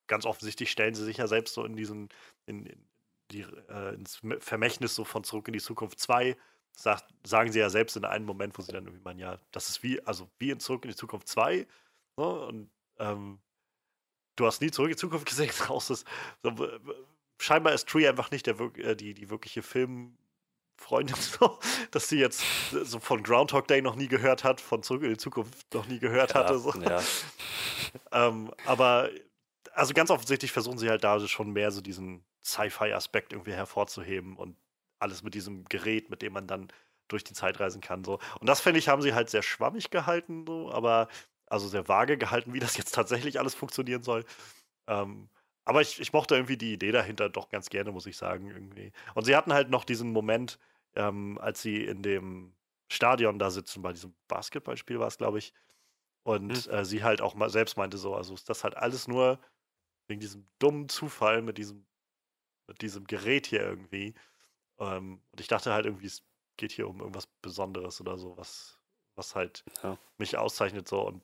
ganz offensichtlich stellen sie sich ja selbst so in diesen, in, in die, äh, ins Vermächtnis so von Zurück in die Zukunft 2, sagt, sagen sie ja selbst in einem Moment, wo sie dann irgendwie meinen, ja, das ist wie, also wie in Zurück in die Zukunft 2, ne? und ähm, du hast nie Zurück in die Zukunft gesehen, [laughs] außer so, scheinbar ist Tree einfach nicht der, äh, die, die wirkliche Filmfreundin, [laughs] so, dass sie jetzt so von Groundhog Day noch nie gehört hat, von Zurück in die Zukunft noch nie gehört hatte. So. ja. [laughs] Ähm, aber also ganz offensichtlich versuchen sie halt da schon mehr so diesen Sci-Fi-Aspekt irgendwie hervorzuheben und alles mit diesem Gerät, mit dem man dann durch die Zeit reisen kann. So. Und das finde ich, haben sie halt sehr schwammig gehalten, so, aber also sehr vage gehalten, wie das jetzt tatsächlich alles funktionieren soll. Ähm, aber ich, ich mochte irgendwie die Idee dahinter doch ganz gerne, muss ich sagen, irgendwie. Und sie hatten halt noch diesen Moment, ähm, als sie in dem Stadion da sitzen, bei diesem Basketballspiel war es, glaube ich. Und äh, sie halt auch mal selbst meinte so, also ist das halt alles nur wegen diesem dummen Zufall mit diesem, mit diesem Gerät hier irgendwie. Ähm, und ich dachte halt irgendwie, es geht hier um irgendwas Besonderes oder so, was, was halt Ja. mich auszeichnet so. Und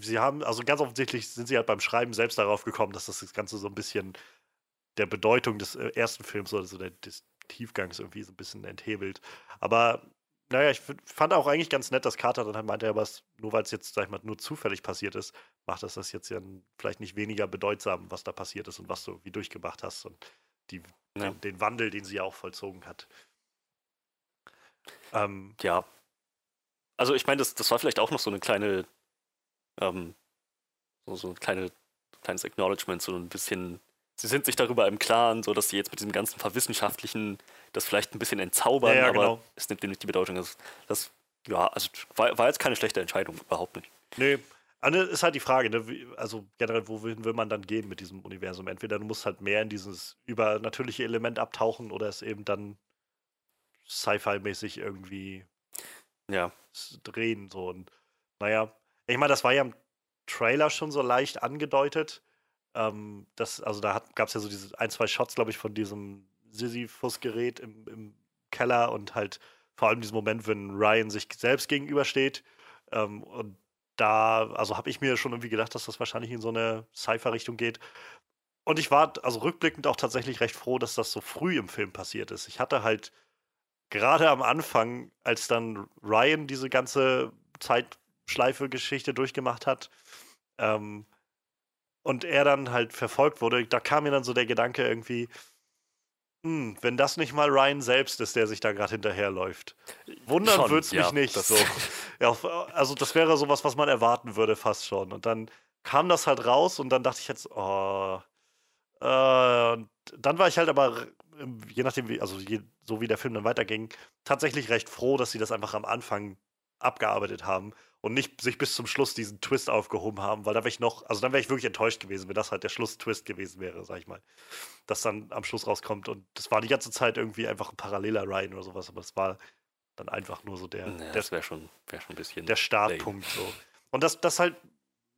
sie haben, also ganz offensichtlich sind sie halt beim Schreiben selbst darauf gekommen, dass das, das Ganze so ein bisschen der Bedeutung des äh, ersten Films oder so der, des Tiefgangs irgendwie so ein bisschen enthebelt. Aber naja, ich fand auch eigentlich ganz nett, dass Carter dann halt meinte, aber es, nur weil es jetzt, sag ich mal, nur zufällig passiert ist, macht das das jetzt ja vielleicht nicht weniger bedeutsam, was da passiert ist und was du wie durchgemacht hast und die, Ja. den, den Wandel, den sie ja auch vollzogen hat. Ähm, ja. Also ich meine, das, das war vielleicht auch noch so eine kleine, ähm, so, so ein kleine, kleines Acknowledgement, so ein bisschen, sie sind sich darüber im Klaren, so dass sie jetzt mit diesem ganzen Verwissenschaftlichen das vielleicht ein bisschen entzaubern, Ja, ja, aber genau. es nimmt dem nicht die Bedeutung. Das, das ja, also war, war jetzt keine schlechte Entscheidung, überhaupt nicht. Nee, Anne, ist halt die Frage, ne? also generell, wohin will man dann gehen mit diesem Universum? Entweder du musst halt mehr in dieses übernatürliche Element abtauchen oder es eben dann Sci-Fi-mäßig irgendwie Ja, drehen. So. Und naja, ich meine, das war ja im Trailer schon so leicht angedeutet. Ähm, das, also da gab es ja so diese ein, zwei Shots, glaube ich, von diesem Sisyphus-Gerät im, im Keller und halt vor allem diesen Moment, wenn Ryan sich selbst gegenübersteht. Ähm, und da, also habe ich mir schon irgendwie gedacht, dass das wahrscheinlich in so eine Sci-Fi-Richtung geht. Und ich war also rückblickend auch tatsächlich recht froh, dass das so früh im Film passiert ist. Ich hatte halt gerade am Anfang, als dann Ryan diese ganze Zeitschleife-Geschichte durchgemacht hat ähm, und er dann halt verfolgt wurde, da kam mir dann so der Gedanke irgendwie, hm, wenn das nicht mal Ryan selbst ist, der sich da gerade hinterherläuft. Wundern würde es mich ja, nicht. das- So. [laughs] Ja, also das wäre sowas, was man erwarten würde, fast schon. Und dann kam das halt raus und dann dachte ich jetzt, oh. Äh, und dann war ich halt aber, je nachdem, wie, also je, so wie der Film dann weiterging, tatsächlich recht froh, dass sie das einfach am Anfang abgearbeitet haben und nicht sich bis zum Schluss diesen Twist aufgehoben haben, weil da wäre ich noch, also dann wäre ich wirklich enttäuscht gewesen, wenn das halt der Schlusstwist gewesen wäre, sag ich mal. Das dann am Schluss rauskommt und das war die ganze Zeit irgendwie einfach ein paralleler Ryan oder sowas, aber es war dann einfach nur so der, Ja, das wäre schon, wär schon ein bisschen. der Startpunkt so. Und das, das halt,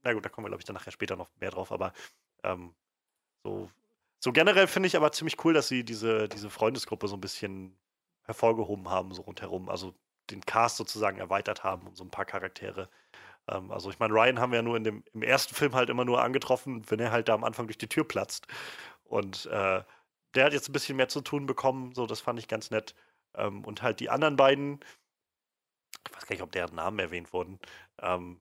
na gut, da kommen wir, glaube ich, dann nachher später noch mehr drauf, aber ähm, so, so generell finde ich aber ziemlich cool, dass sie diese, diese Freundesgruppe so ein bisschen hervorgehoben haben, so rundherum. Also den Cast sozusagen erweitert haben um so ein paar Charaktere. Ähm, also ich meine, Ryan haben wir ja nur in dem, im ersten Film halt immer nur angetroffen, wenn er halt da am Anfang durch die Tür platzt. Und äh, der hat jetzt ein bisschen mehr zu tun bekommen, so das fand ich ganz nett. Ähm, und halt die anderen beiden, ich weiß gar nicht, ob deren Namen erwähnt wurden, ähm,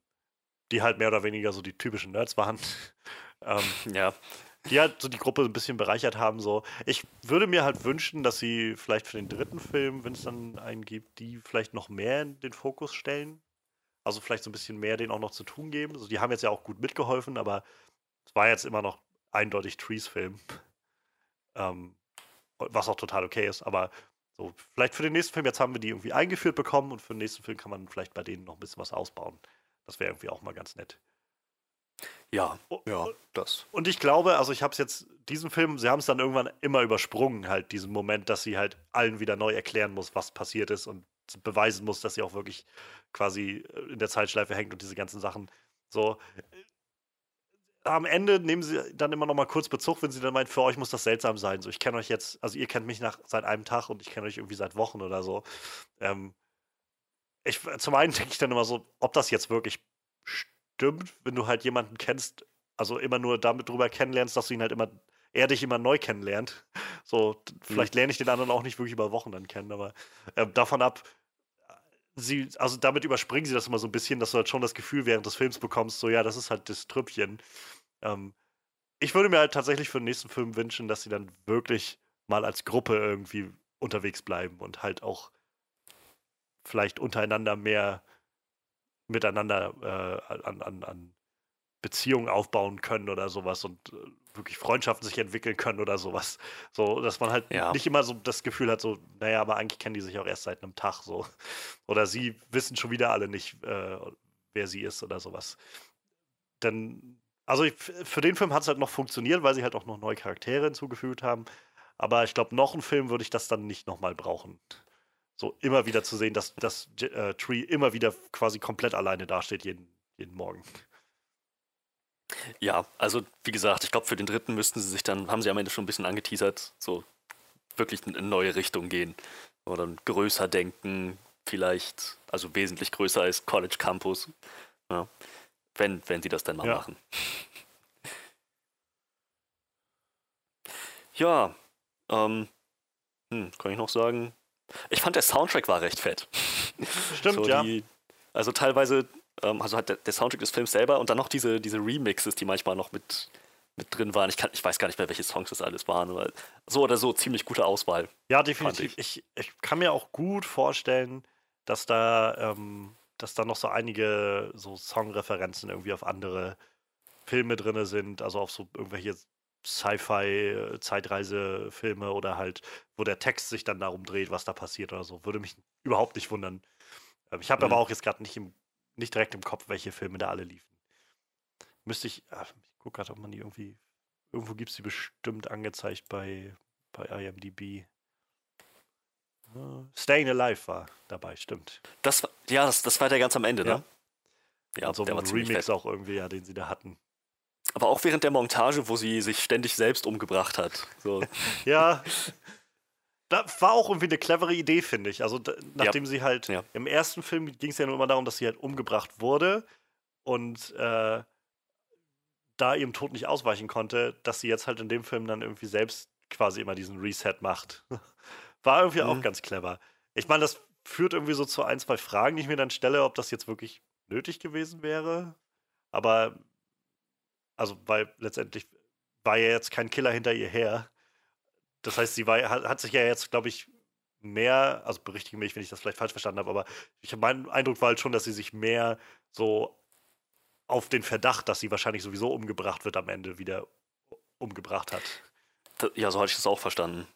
die halt mehr oder weniger so die typischen Nerds waren. [laughs] ähm, Ja, die halt so die Gruppe ein bisschen bereichert haben. So. Ich würde mir halt wünschen, dass sie vielleicht für den dritten Film, wenn es dann einen gibt, die vielleicht noch mehr in den Fokus stellen. Also vielleicht so ein bisschen mehr denen auch noch zu tun geben. Also die haben jetzt ja auch gut mitgeholfen, aber es war jetzt immer noch eindeutig Trees Film. [laughs] Ähm, was auch total okay ist, aber so, vielleicht für den nächsten Film, jetzt haben wir die irgendwie eingeführt bekommen und für den nächsten Film kann man vielleicht bei denen noch ein bisschen was ausbauen. Das wäre irgendwie auch mal ganz nett. Ja, ja, das. Und ich glaube, also ich habe es jetzt, diesen Film, sie haben es dann irgendwann immer übersprungen, halt diesen Moment, dass sie halt allen wieder neu erklären muss, was passiert ist und beweisen muss, dass sie auch wirklich quasi äh, in der Zeitschleife hängt und diese ganzen Sachen. So. Am Ende nehmen sie dann immer noch mal kurz Bezug, wenn sie dann meint, für euch muss das seltsam sein. So, ich kenne euch jetzt, also ihr kennt mich nach seit einem Tag und ich kenne euch irgendwie seit Wochen oder so. Ähm, ich, zum einen denke ich dann immer so, ob das jetzt wirklich stimmt, wenn du halt jemanden kennst, also immer nur damit drüber kennenlernst, dass du ihn halt immer, er dich immer neu kennenlernt. [laughs] So, t- vielleicht lerne ich den anderen auch nicht wirklich über Wochen dann kennen, aber ähm, davon ab, sie, also damit überspringen sie das immer so ein bisschen, dass du halt schon das Gefühl während des Films bekommst, so ja, das ist halt das Trüppchen. Ähm, ich würde mir halt tatsächlich für den nächsten Film wünschen, dass sie dann wirklich mal als Gruppe irgendwie unterwegs bleiben und halt auch vielleicht untereinander mehr miteinander äh, an, an, an Beziehungen aufbauen können oder sowas und äh, wirklich Freundschaften sich entwickeln können oder sowas. So, dass man halt Ja. nicht immer so das Gefühl hat, so, naja, aber eigentlich kennen die sich auch erst seit einem Tag so. Oder sie wissen schon wieder alle nicht, äh, wer sie ist oder sowas. Denn, also ich, für den Film hat es halt noch funktioniert, weil sie halt auch noch neue Charaktere hinzugefügt haben. Aber ich glaube, noch einen Film würde ich das dann nicht nochmal brauchen. So immer wieder zu sehen, dass das äh, Tree immer wieder quasi komplett alleine dasteht jeden, jeden Morgen. Ja, also wie gesagt, ich glaube, für den dritten müssten sie sich dann, haben sie am Ende schon ein bisschen angeteasert, so wirklich in eine neue Richtung gehen. Oder größer denken, vielleicht, also wesentlich größer als College Campus. Ja. Wenn, wenn sie das dann mal Ja. machen. Ja, ähm, hm, kann ich noch sagen? Ich fand der Soundtrack war recht fett. Stimmt, So ja. die, also teilweise, ähm, also hat der, der Soundtrack des Films selber und dann noch diese, diese Remixes, die manchmal noch mit, mit drin waren. Ich, kann, ich weiß gar nicht mehr, welche Songs das alles waren, aber so oder so ziemlich gute Auswahl. Ja, definitiv. Ich, ich kann mir auch gut vorstellen, dass da, ähm, dass da noch so einige so Songreferenzen irgendwie auf andere Filme drin sind, also auf so irgendwelche Sci-Fi, Zeitreisefilme oder halt, wo der Text sich dann darum dreht, was da passiert oder so. Würde mich überhaupt nicht wundern. Ähm, Ich habe Mhm. aber auch jetzt gerade nicht, im- nicht direkt im Kopf, welche Filme da alle liefen. Müsste ich, ich gucke gerade, ob man die irgendwie, irgendwo gibt es die bestimmt angezeigt bei, bei IMDb. Äh, Staying Alive war dabei, stimmt. Das, war- ja, das, das war der ganz am Ende, Ja. ne? Ja, so der ein Remix auch irgendwie, ja, den sie da hatten. Aber auch während der Montage, wo sie sich ständig selbst umgebracht hat. So, [laughs] Ja. Das war auch irgendwie eine clevere Idee, finde ich. Also, da, nachdem sie halt Ja. im ersten Film ging es ja nur immer darum, dass sie halt umgebracht wurde und äh, da ihrem Tod nicht ausweichen konnte, dass sie jetzt halt in dem Film dann irgendwie selbst quasi immer diesen Reset macht. [laughs] War irgendwie auch Mhm. ganz clever. ich meine, das führt irgendwie so zu ein, zwei Fragen, die ich mir dann stelle, ob das jetzt wirklich nötig gewesen wäre. Aber, also, weil letztendlich war ja jetzt kein Killer hinter ihr her. Das heißt, sie war, hat, hat sich ja jetzt, glaube ich, mehr, also berichtige mich, wenn ich das vielleicht falsch verstanden habe, aber ich mein Eindruck war halt schon, dass sie sich mehr so auf den Verdacht, dass sie wahrscheinlich sowieso umgebracht wird, am Ende wieder umgebracht hat. Ja, so hatte ich das auch verstanden.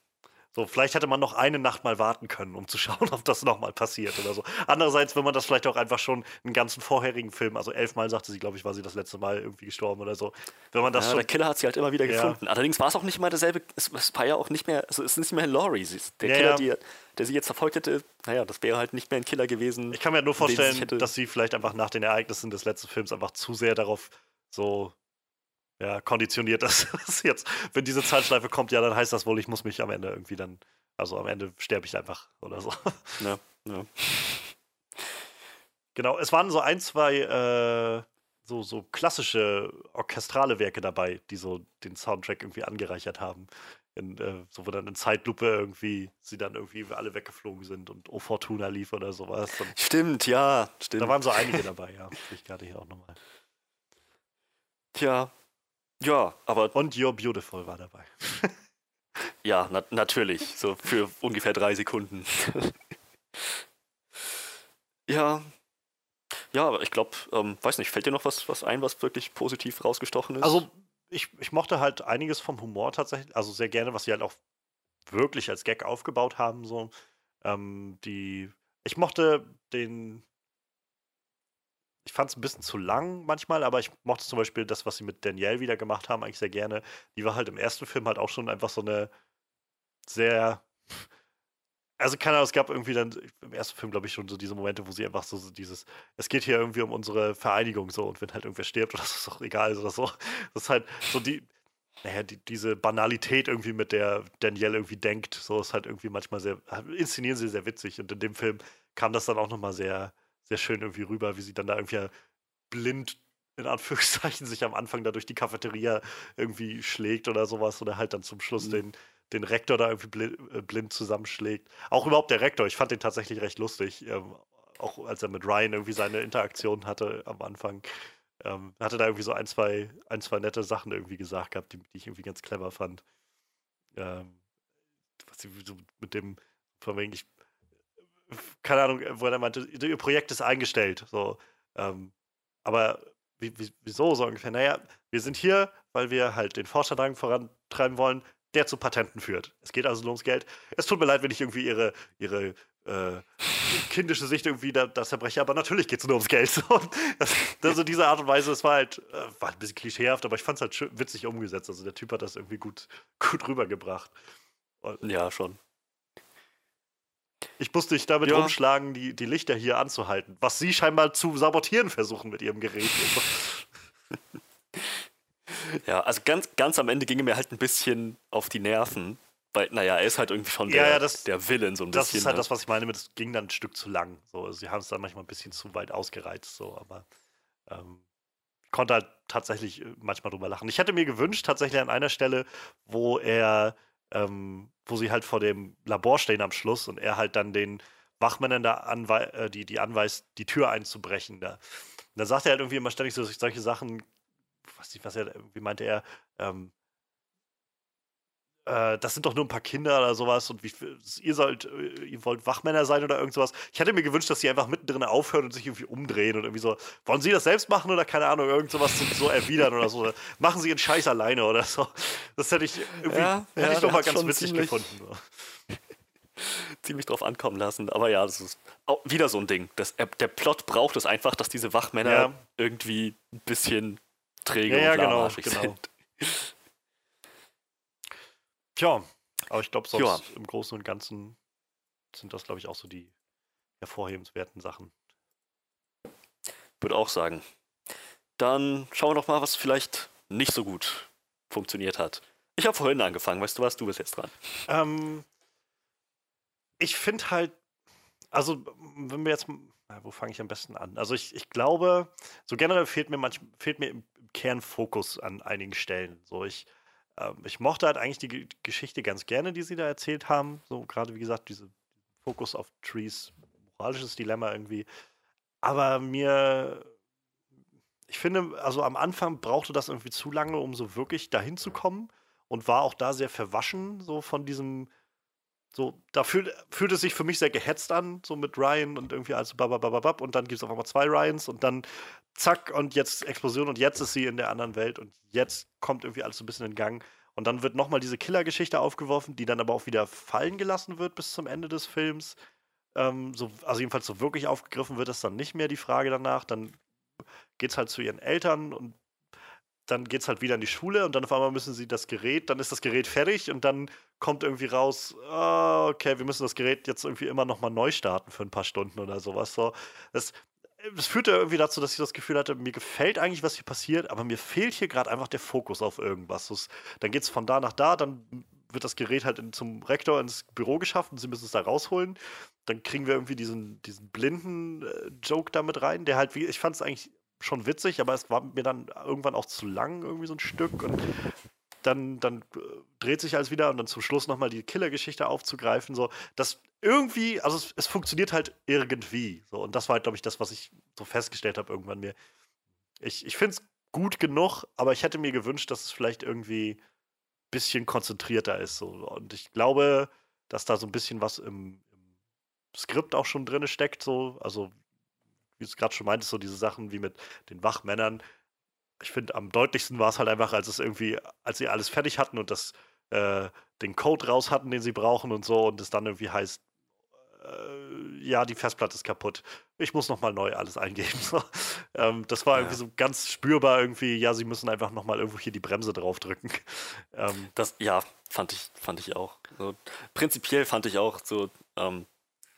So, vielleicht hätte man noch eine Nacht mal warten können, um zu [laughs] schauen, ob das nochmal passiert oder so. Andererseits, wenn man das vielleicht auch einfach schon einen ganzen vorherigen Film, also elfmal sagte sie, glaube ich, war sie das letzte Mal irgendwie gestorben oder so. Wenn man das ja, schon. der Killer hat sie halt immer wieder Ja. gefunden. Allerdings war es auch nicht immer derselbe. Es, es war ja auch nicht mehr. Also es ist nicht mehr Laurie. Sie ist- Der Ja, Killer. Die, der sie jetzt verfolgt hätte, naja, das wäre halt nicht mehr ein Killer gewesen. Ich kann mir nur sie vorstellen, hätte- dass sie vielleicht einfach nach den Ereignissen des letzten Films einfach zu sehr darauf so ja, konditioniert dass [laughs] jetzt, wenn diese Zeitschleife kommt, ja, dann heißt das wohl, ich muss mich am Ende irgendwie dann, also am Ende sterbe ich einfach oder so. Ja, [laughs] ja. Genau, es waren so ein, zwei äh, so, so klassische orchestrale Werke dabei, die so den Soundtrack irgendwie angereichert haben. In, äh, so wo dann in Zeitlupe irgendwie sie dann irgendwie alle weggeflogen sind und O Fortuna lief oder sowas. Und Stimmt, ja, stimmt. da waren so einige [laughs] dabei, ja. Ich gerade hier auch nochmal. Tja. Ja, aber Und You're Beautiful war dabei. [laughs] ja, na natürlich. So für ungefähr drei Sekunden. [laughs] ja. Ja, aber ich glaube, ähm, weiß nicht, fällt dir noch was, was ein, was wirklich positiv rausgestochen ist? Also, ich, ich mochte halt einiges vom Humor tatsächlich, also sehr gerne, was sie halt auch wirklich als Gag aufgebaut haben. So. Ähm, die, ich mochte den. Ich fand es ein bisschen zu lang manchmal, aber ich mochte zum Beispiel das, was sie mit Danielle wieder gemacht haben, eigentlich sehr gerne. Die war halt im ersten Film halt auch schon einfach so eine sehr. Also, keine Ahnung, es gab irgendwie dann im ersten Film, glaube ich, schon so diese Momente, wo sie einfach so, so dieses, es geht hier irgendwie um unsere Vereinigung so und wenn halt irgendwer stirbt oder [laughs] so, ist doch egal oder so. Das ist halt so die, naja, die, diese Banalität irgendwie, mit der Danielle irgendwie denkt, so ist halt irgendwie manchmal sehr, inszenieren sie sehr witzig und in dem Film kam das dann auch nochmal sehr, sehr schön irgendwie rüber, wie sie dann da irgendwie blind in Anführungszeichen [laughs] sich am Anfang da durch die Cafeteria irgendwie schlägt oder sowas oder halt dann zum Schluss Mhm. den, den Rektor da irgendwie blind, äh, blind zusammenschlägt. Auch überhaupt der Rektor, ich fand den tatsächlich recht lustig, ähm, auch als er mit Ryan irgendwie seine Interaktion hatte am Anfang. Ähm, hatte da irgendwie so ein, zwei, ein, zwei nette Sachen irgendwie gesagt gehabt, die, die ich irgendwie ganz clever fand. Ähm, was sie so mit dem, von wegen, ich, keine Ahnung, wo er meinte, ihr Projekt ist eingestellt, so. Ähm, aber wie, wie, wieso so ungefähr? Naja, wir sind hier, weil wir halt den Forscherdrang vorantreiben wollen, der zu Patenten führt. Es geht also nur ums Geld. Es tut mir leid, wenn ich irgendwie ihre, ihre äh, kindische Sicht irgendwie da, das zerbreche, aber natürlich geht es nur ums Geld. [laughs] Das, also diese Art und Weise, es war halt, äh, war ein bisschen klischeehaft, aber ich fand es halt witzig umgesetzt. Also der Typ hat das irgendwie gut, gut rübergebracht. ja, schon. Ich musste dich damit Ja. rumschlagen, die, die Lichter hier anzuhalten, was sie scheinbar zu sabotieren versuchen mit ihrem Gerät. [laughs] Ja, also ganz, ganz am Ende ging er mir halt ein bisschen auf die Nerven. Weil, naja, er ist halt irgendwie schon Ja, der, ja, das- der Villain so ein das bisschen. ist halt ne? das, was ich meine mit, es ging dann ein Stück zu lang. So, sie haben es dann manchmal ein bisschen zu weit ausgereizt, so, aber ähm, ich konnte halt tatsächlich äh, manchmal drüber lachen. Ich hätte mir gewünscht, tatsächlich an einer Stelle, wo er, ähm, wo sie halt vor dem Labor stehen am Schluss und er halt dann den Wachmännern da anwei äh, die, die anweist, die Tür einzubrechen. Da. Und dann sagt er halt irgendwie immer ständig so solche Sachen, was, was er irgendwie meinte er, ähm, äh, das sind doch nur ein paar Kinder oder sowas und wie, ihr sollt, äh, ihr wollt Wachmänner sein oder irgend sowas. Ich hätte mir gewünscht, dass sie einfach mittendrin aufhören und sich irgendwie umdrehen und irgendwie so, wollen sie das selbst machen oder keine Ahnung, irgend sowas so, erwidern oder so. [laughs] Machen sie ihren Scheiß alleine oder so. Das hätte ich irgendwie, Ja, hätte ja, ich doch mal ganz witzig gefunden. [laughs] Ziemlich drauf ankommen lassen. Aber ja, das ist wieder so ein Ding. Das, er, der Plot braucht es einfach, dass diese Wachmänner Ja. irgendwie ein bisschen träge Ja, ja, und genau, lahmarschig genau. [laughs] Tja, aber ich glaube, sonst Ja. im Großen und Ganzen sind das, glaube ich, auch so die hervorhebenswerten Sachen. Würde auch sagen. Dann schauen wir doch mal, was vielleicht nicht so gut funktioniert hat. Ich habe vorhin angefangen, weißt du was? Du bist jetzt dran. Ähm, ich finde halt, also wenn wir jetzt, na, wo fange ich am besten an? Also ich, ich glaube, so generell fehlt mir manch, fehlt mir im Kern Fokus an einigen Stellen. So ich, ich mochte halt eigentlich die Ge- Geschichte ganz gerne, die sie da erzählt haben. So gerade wie gesagt diese Fokus auf Trees moralisches Dilemma irgendwie. Aber mir, ich finde, also am Anfang brauchte das irgendwie zu lange, um so wirklich dahin zu kommen und war auch da sehr verwaschen, so von diesem, so, da fühlt, fühlt es sich für mich sehr gehetzt an, so mit Ryan und irgendwie alles babababab und dann gibt es auf einmal zwei Ryans und dann zack und jetzt Explosion und jetzt ist sie in der anderen Welt und jetzt kommt irgendwie alles so ein bisschen in Gang. Und dann wird nochmal diese Killergeschichte aufgeworfen, die dann aber auch wieder fallen gelassen wird bis zum Ende des Films. Ähm, so, also jedenfalls so wirklich aufgegriffen wird das dann nicht mehr die Frage danach. Dann geht es halt zu ihren Eltern und dann geht es halt wieder in die Schule und dann auf einmal müssen sie das Gerät, dann ist das Gerät fertig und dann kommt irgendwie raus, oh, okay, wir müssen das Gerät jetzt irgendwie immer nochmal neu starten für ein paar Stunden oder sowas. So, das, das führte irgendwie dazu, dass ich das Gefühl hatte, mir gefällt eigentlich, was hier passiert, aber mir fehlt hier gerade einfach der Fokus auf irgendwas. Das, dann geht es von da nach da, dann wird das Gerät halt in, zum Rektor ins Büro geschafft und sie müssen es da rausholen. Dann kriegen wir irgendwie diesen, diesen blinden äh, Joke da mit rein, der halt, wie ich fand es eigentlich schon witzig, aber es war mir dann irgendwann auch zu lang, irgendwie so ein Stück. Und dann, dann äh, dreht sich alles wieder und dann zum Schluss nochmal die Killergeschichte aufzugreifen. So, das irgendwie, also es, es, funktioniert halt irgendwie. So, und das war halt, glaube ich, das, was ich so festgestellt habe irgendwann mir. Ich, ich finde es gut genug, aber ich hätte mir gewünscht, dass es vielleicht irgendwie ein bisschen konzentrierter ist. So. Und ich glaube, dass da so ein bisschen was im, im Skript auch schon drin steckt. So. Also wie du es gerade schon meintest, so diese Sachen wie mit den Wachmännern. Ich finde, am deutlichsten war es halt einfach, als es irgendwie, als sie alles fertig hatten und das, äh, den Code raus hatten, den sie brauchen und so, und es dann irgendwie heißt, äh, ja, die Festplatte ist kaputt. Ich muss nochmal neu alles eingeben. [laughs] So. Ähm, das war ja. irgendwie so ganz spürbar irgendwie, ja, sie müssen einfach nochmal irgendwo hier die Bremse draufdrücken. [laughs] Ähm, das, ja, fand ich, fand ich auch. So, prinzipiell fand ich auch so, ähm,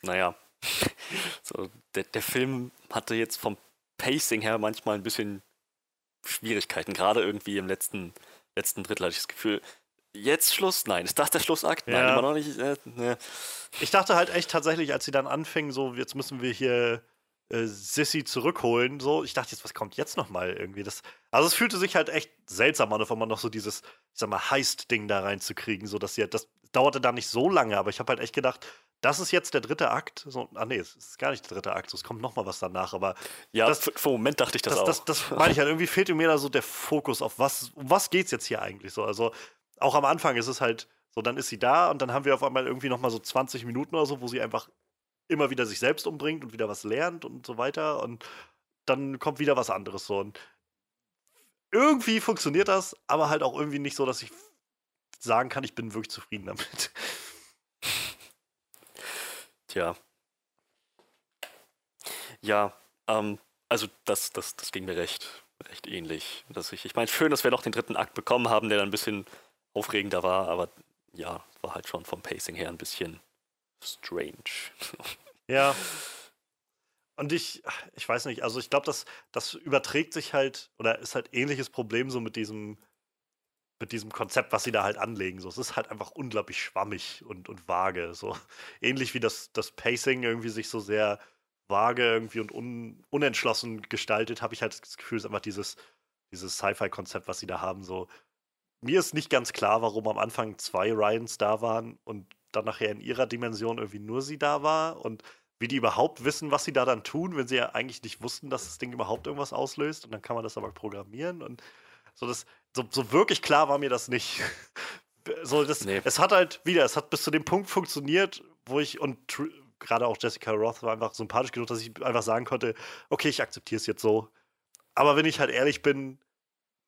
naja, [laughs] so, der, der Film hatte jetzt vom Pacing her manchmal ein bisschen Schwierigkeiten, gerade irgendwie im letzten, letzten Drittel hatte ich das Gefühl, jetzt Schluss? Nein. Ist das der Schlussakt? Nein, immer noch nicht. Äh, ne. Ich dachte halt echt tatsächlich, als sie dann anfingen, so, jetzt müssen wir hier äh, Sissy zurückholen, so, ich dachte jetzt, was kommt jetzt nochmal irgendwie? Das, also es fühlte sich halt echt seltsam an, auf einmal noch so dieses, ich sag mal, Heist-Ding da reinzukriegen, so dass sie halt, das dauerte da nicht so lange, aber ich habe halt echt gedacht, das ist jetzt der dritte Akt. So, ah, nee, es ist gar nicht der dritte Akt. So, es kommt noch mal was danach. Aber ja, das, für, für Moment dachte ich das, das auch. Das, das, meine ich halt. Irgendwie fehlt mir da so der Fokus auf was, um was geht's jetzt hier eigentlich so. Also auch am Anfang ist es halt so, dann ist sie da und dann haben wir auf einmal irgendwie noch mal so 20 Minuten oder so, wo sie einfach immer wieder sich selbst umbringt und wieder was lernt und so weiter. Und dann kommt wieder was anderes so. Und irgendwie funktioniert das, aber halt auch irgendwie nicht so, dass ich sagen kann, ich bin wirklich zufrieden damit. Tja. Ja, ähm, also das, das, das ging mir recht, recht ähnlich. Dass ich, ich meine, schön, dass wir noch den dritten Akt bekommen haben, der dann ein bisschen aufregender war, aber ja, war halt schon vom Pacing her ein bisschen strange. [laughs] Ja. Und ich, ich weiß nicht, also ich glaube, das, das überträgt sich halt, oder ist halt ähnliches Problem so mit diesem mit diesem Konzept, was sie da halt anlegen. So, es ist halt einfach unglaublich schwammig und, und vage. So [laughs] ähnlich wie das, das Pacing irgendwie sich so sehr vage irgendwie und un, unentschlossen gestaltet, habe ich halt das Gefühl, es ist einfach dieses, dieses Sci-Fi-Konzept, was sie da haben. So, mir ist nicht ganz klar, warum am Anfang zwei Ryans da waren und dann nachher in ihrer Dimension irgendwie nur sie da war und wie die überhaupt wissen, was sie da dann tun, wenn sie ja eigentlich nicht wussten, dass das Ding überhaupt irgendwas auslöst und dann kann man das aber programmieren und so, das, so, so wirklich klar war mir das nicht. [laughs] so, das, nee. Es hat halt wieder, es hat bis zu dem Punkt funktioniert, wo ich und gerade auch Jessica Roth war einfach sympathisch genug, dass ich einfach sagen konnte, okay, ich akzeptiere es jetzt so. Aber wenn ich halt ehrlich bin,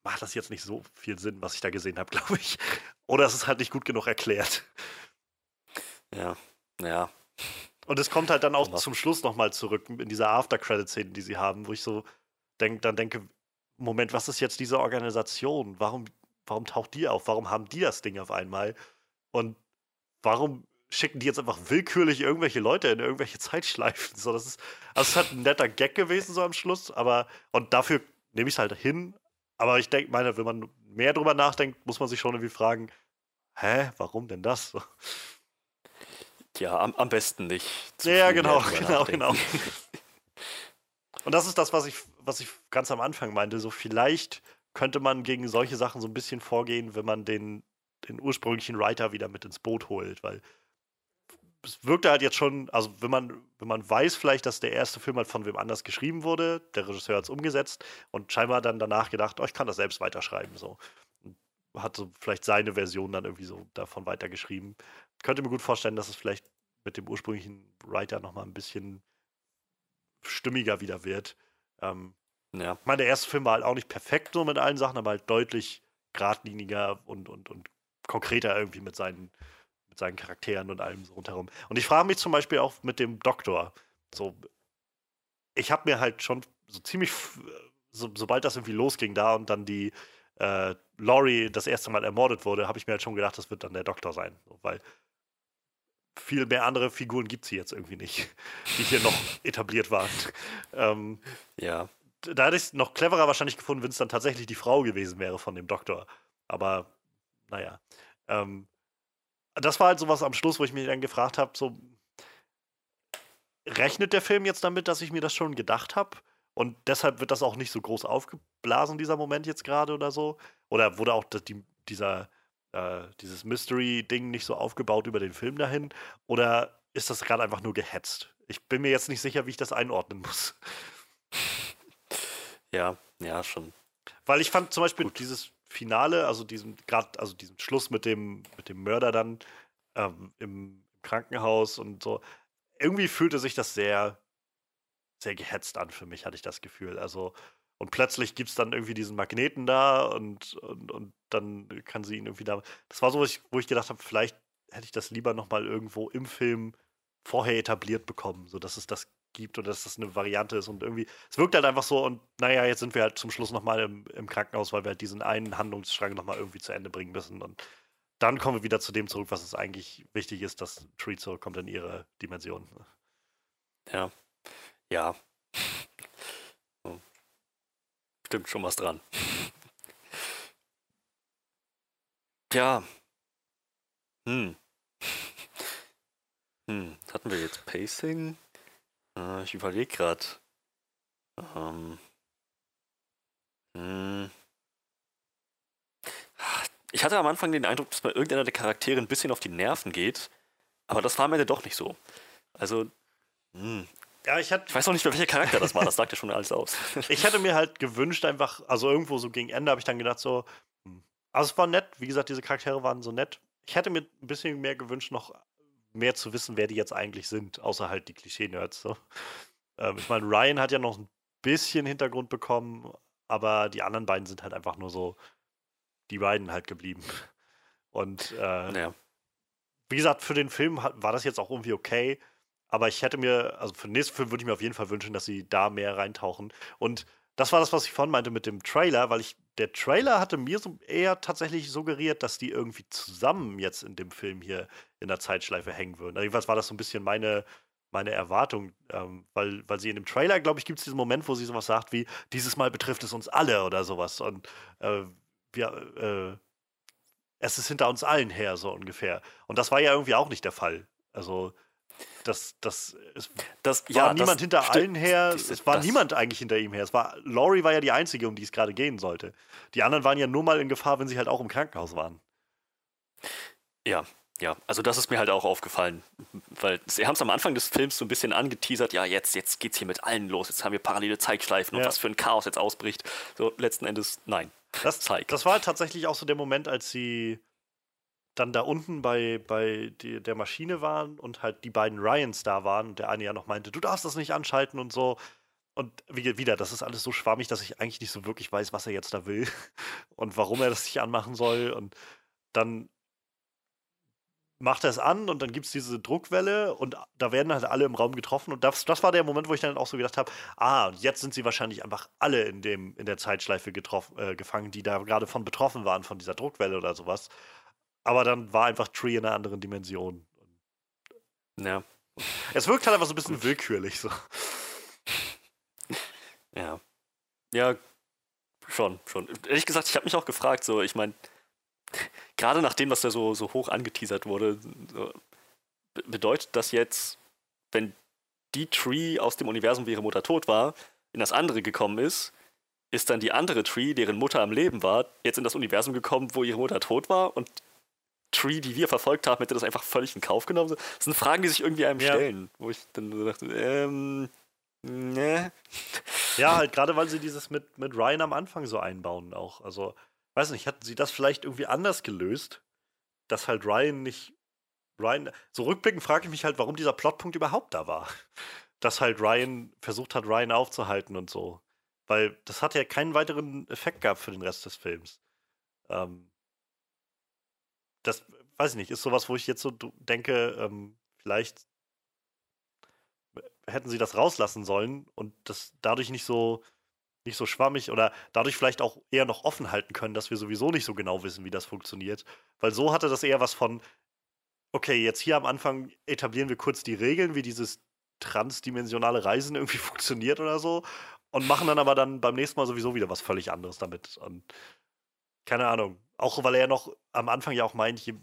macht das jetzt nicht so viel Sinn, was ich da gesehen habe, [laughs] glaube ich. Oder es ist halt nicht gut genug erklärt. Ja, ja. Und es kommt halt dann auch zum Schluss nochmal zurück in dieser After-Credit-Szene, die sie haben, wo ich so denk, dann denke, Moment, was ist jetzt diese Organisation? Warum, warum taucht die auf? Warum haben die das Ding auf einmal? Und warum schicken die jetzt einfach willkürlich irgendwelche Leute in irgendwelche [laughs] Zeitschleifen? So, das ist, also es halt ein netter Gag gewesen so am Schluss, aber und dafür nehme ich es halt hin. Aber ich denke, meine, wenn man mehr drüber nachdenkt, muss man sich schon irgendwie fragen, hä, warum denn das? [laughs] Ja, am, am besten nicht. Ja, [laughs] genau, genau, genau. Und das ist das, was ich, was ich ganz am Anfang meinte. So vielleicht könnte man gegen solche Sachen so ein bisschen vorgehen, wenn man den, den ursprünglichen Writer wieder mit ins Boot holt, weil es wirkte halt jetzt schon, also wenn man, wenn man weiß vielleicht, dass der erste Film halt von wem anders geschrieben wurde, der Regisseur hat es umgesetzt und scheinbar dann danach gedacht, oh, ich kann das selbst weiterschreiben, so. Und hat so vielleicht seine Version dann irgendwie so davon weitergeschrieben. Könnte mir gut vorstellen, dass es vielleicht mit dem ursprünglichen Writer nochmal ein bisschen stimmiger wieder wird. Ähm, Ja. ich meine, der erste Film war halt auch nicht perfekt so mit allen Sachen, aber halt deutlich geradliniger und, und, und konkreter irgendwie mit seinen, mit seinen Charakteren und allem so rundherum. Und ich frage mich zum Beispiel auch mit dem Doktor. So, ich habe mir halt schon so ziemlich, so, sobald das irgendwie losging da und dann die äh, Laurie das erste Mal ermordet wurde, habe ich mir halt schon gedacht, das wird dann der Doktor sein. So, weil viel mehr andere Figuren gibt es hier jetzt irgendwie nicht, die hier noch [laughs] etabliert waren. Ähm, Ja. Da hätte ich es noch cleverer wahrscheinlich gefunden, wenn es dann tatsächlich die Frau gewesen wäre von dem Doktor. Aber naja. Ähm, das war halt sowas am Schluss, wo ich mich dann gefragt habe, so rechnet der Film jetzt damit, dass ich mir das schon gedacht habe? Und deshalb wird das auch nicht so groß aufgeblasen, dieser Moment jetzt gerade oder so? Oder wurde auch die, dieser, äh, dieses Mystery-Ding nicht so aufgebaut über den Film dahin? Oder ist das gerade einfach nur gehetzt? Ich bin mir jetzt nicht sicher, wie ich das einordnen muss. Ja, ja, schon. Weil ich fand zum Beispiel dieses Finale, also diesen gerade, also diesen Schluss mit dem, mit dem Mörder dann ähm, im Krankenhaus und so, irgendwie fühlte sich das sehr, sehr gehetzt an für mich, hatte ich das Gefühl. Also, und plötzlich gibt es dann irgendwie diesen Magneten da und, und, und dann kann sie ihn irgendwie da. Das war so, wo ich, wo ich gedacht habe, vielleicht hätte ich das lieber nochmal irgendwo im Film vorher etabliert bekommen, sodass es das gibt oder dass das eine Variante ist. Und irgendwie, es wirkt halt einfach so und naja, jetzt sind wir halt zum Schluss nochmal im, im Krankenhaus, weil wir halt diesen einen Handlungsstrang nochmal irgendwie zu Ende bringen müssen. Und dann kommen wir wieder zu dem zurück, was es eigentlich wichtig ist, dass Tree zurückkommt in ihre Dimension. Ja. Ja. So. Stimmt schon was dran. Ja. Hm. Hm. Hatten wir jetzt Pacing? Äh, ich überlege gerade. Ähm. Hm. Ich hatte am Anfang den Eindruck, dass bei irgendeiner der Charaktere ein bisschen auf die Nerven geht, aber das war am Ende doch nicht so. Also, hm. Ja, ich hatte Ich weiß noch nicht mehr, welcher Charakter das war, das sagt ja schon alles aus. [laughs] ich hätte mir halt gewünscht, einfach, also irgendwo so gegen Ende habe ich dann gedacht, so, hm. also es war nett, wie gesagt, diese Charaktere waren so nett. Ich hätte mir ein bisschen mehr gewünscht, noch mehr zu wissen, wer die jetzt eigentlich sind, außer halt die Klischee-Nerds. So. Ähm, ich meine, Ryan hat ja noch ein bisschen Hintergrund bekommen, aber die anderen beiden sind halt einfach nur so die beiden halt geblieben. Und äh, ja. wie gesagt, für den Film war das jetzt auch irgendwie okay. Aber ich hätte mir, also für den nächsten Film würde ich mir auf jeden Fall wünschen, dass sie da mehr reintauchen. Und das war das, was ich vorhin meinte mit dem Trailer, weil ich, der Trailer hatte mir so eher tatsächlich suggeriert, dass die irgendwie zusammen jetzt in dem Film hier in der Zeitschleife hängen würden. Also jedenfalls war das so ein bisschen meine, meine Erwartung, ähm, weil, weil sie in dem Trailer, glaube ich, gibt es diesen Moment, wo sie sowas sagt wie, dieses Mal betrifft es uns alle oder sowas. Und äh, wir, äh, es ist hinter uns allen her, so ungefähr. Und das war ja irgendwie auch nicht der Fall. Also, das, das, es Das, war ja, niemand das hinter stimmt. allen her. Es war niemand eigentlich hinter ihm her. Es war, Laurie war ja die Einzige, um die es gerade gehen sollte. Die anderen waren ja nur mal in Gefahr, wenn sie halt auch im Krankenhaus waren. Ja, ja, also das ist mir halt auch aufgefallen, weil sie haben es am Anfang des Films so ein bisschen angeteasert, ja, jetzt, jetzt geht's hier mit allen los, jetzt haben wir parallele Zeitschleifen und Ja. was für ein Chaos jetzt ausbricht. So, letzten Endes, nein. Das, Zeig. das war halt tatsächlich auch so der Moment, als sie dann da unten bei, bei die, der Maschine waren und halt die beiden Ryans da waren und der eine ja noch meinte, du darfst das nicht anschalten und so. Und wie, wieder, das ist alles so schwammig, dass ich eigentlich nicht so wirklich weiß, was er jetzt da will [laughs] und warum er das nicht anmachen soll. Und dann macht es an und dann gibt es diese Druckwelle und da werden halt alle im Raum getroffen. Und das, das war der Moment, wo ich dann auch so gedacht habe, ah, und jetzt sind sie wahrscheinlich einfach alle in, dem, in der Zeitschleife getroffen, äh, gefangen, die da gerade von betroffen waren, von dieser Druckwelle oder sowas. Aber dann war einfach Tree in einer anderen Dimension. Ja, Es wirkt halt einfach so ein bisschen willkürlich. So. ja. Ja, schon, schon. Ehrlich gesagt, ich habe mich auch gefragt, so, ich meine, gerade nachdem das da so, so hoch angeteasert wurde, bedeutet das jetzt, wenn die Tree aus dem Universum, wo ihre Mutter tot war, in das andere gekommen ist, ist dann die andere Tree, deren Mutter am Leben war, jetzt in das Universum gekommen, wo ihre Mutter tot war und Tree, die wir verfolgt haben, hätte das einfach völlig in Kauf genommen. Das sind Fragen, die sich irgendwie einem Ja. stellen, wo ich dann so dachte, ähm, ne. Ja, halt gerade weil sie dieses mit, mit Ryan am Anfang so einbauen auch. Also, weiß nicht, hätten sie das vielleicht irgendwie anders gelöst, dass halt Ryan nicht. Ryan. So rückblickend frage ich mich halt, warum dieser Plotpunkt überhaupt da war. [laughs] Dass halt Ryan versucht hat, Ryan aufzuhalten und so. Weil das hat ja keinen weiteren Effekt gehabt für den Rest des Films. Ähm, das, weiß ich nicht, ist sowas, wo ich jetzt so denke, ähm, vielleicht hätten sie das rauslassen sollen und das dadurch nicht so nicht so schwammig oder dadurch vielleicht auch eher noch offen halten können, dass wir sowieso nicht so genau wissen, wie das funktioniert. Weil so hatte das eher was von, okay, jetzt hier am Anfang etablieren wir kurz die Regeln, wie dieses transdimensionale Reisen irgendwie [laughs] funktioniert oder so und machen dann aber dann beim nächsten Mal sowieso wieder was völlig anderes damit. Und keine Ahnung. Auch weil er noch am Anfang ja auch meint, je,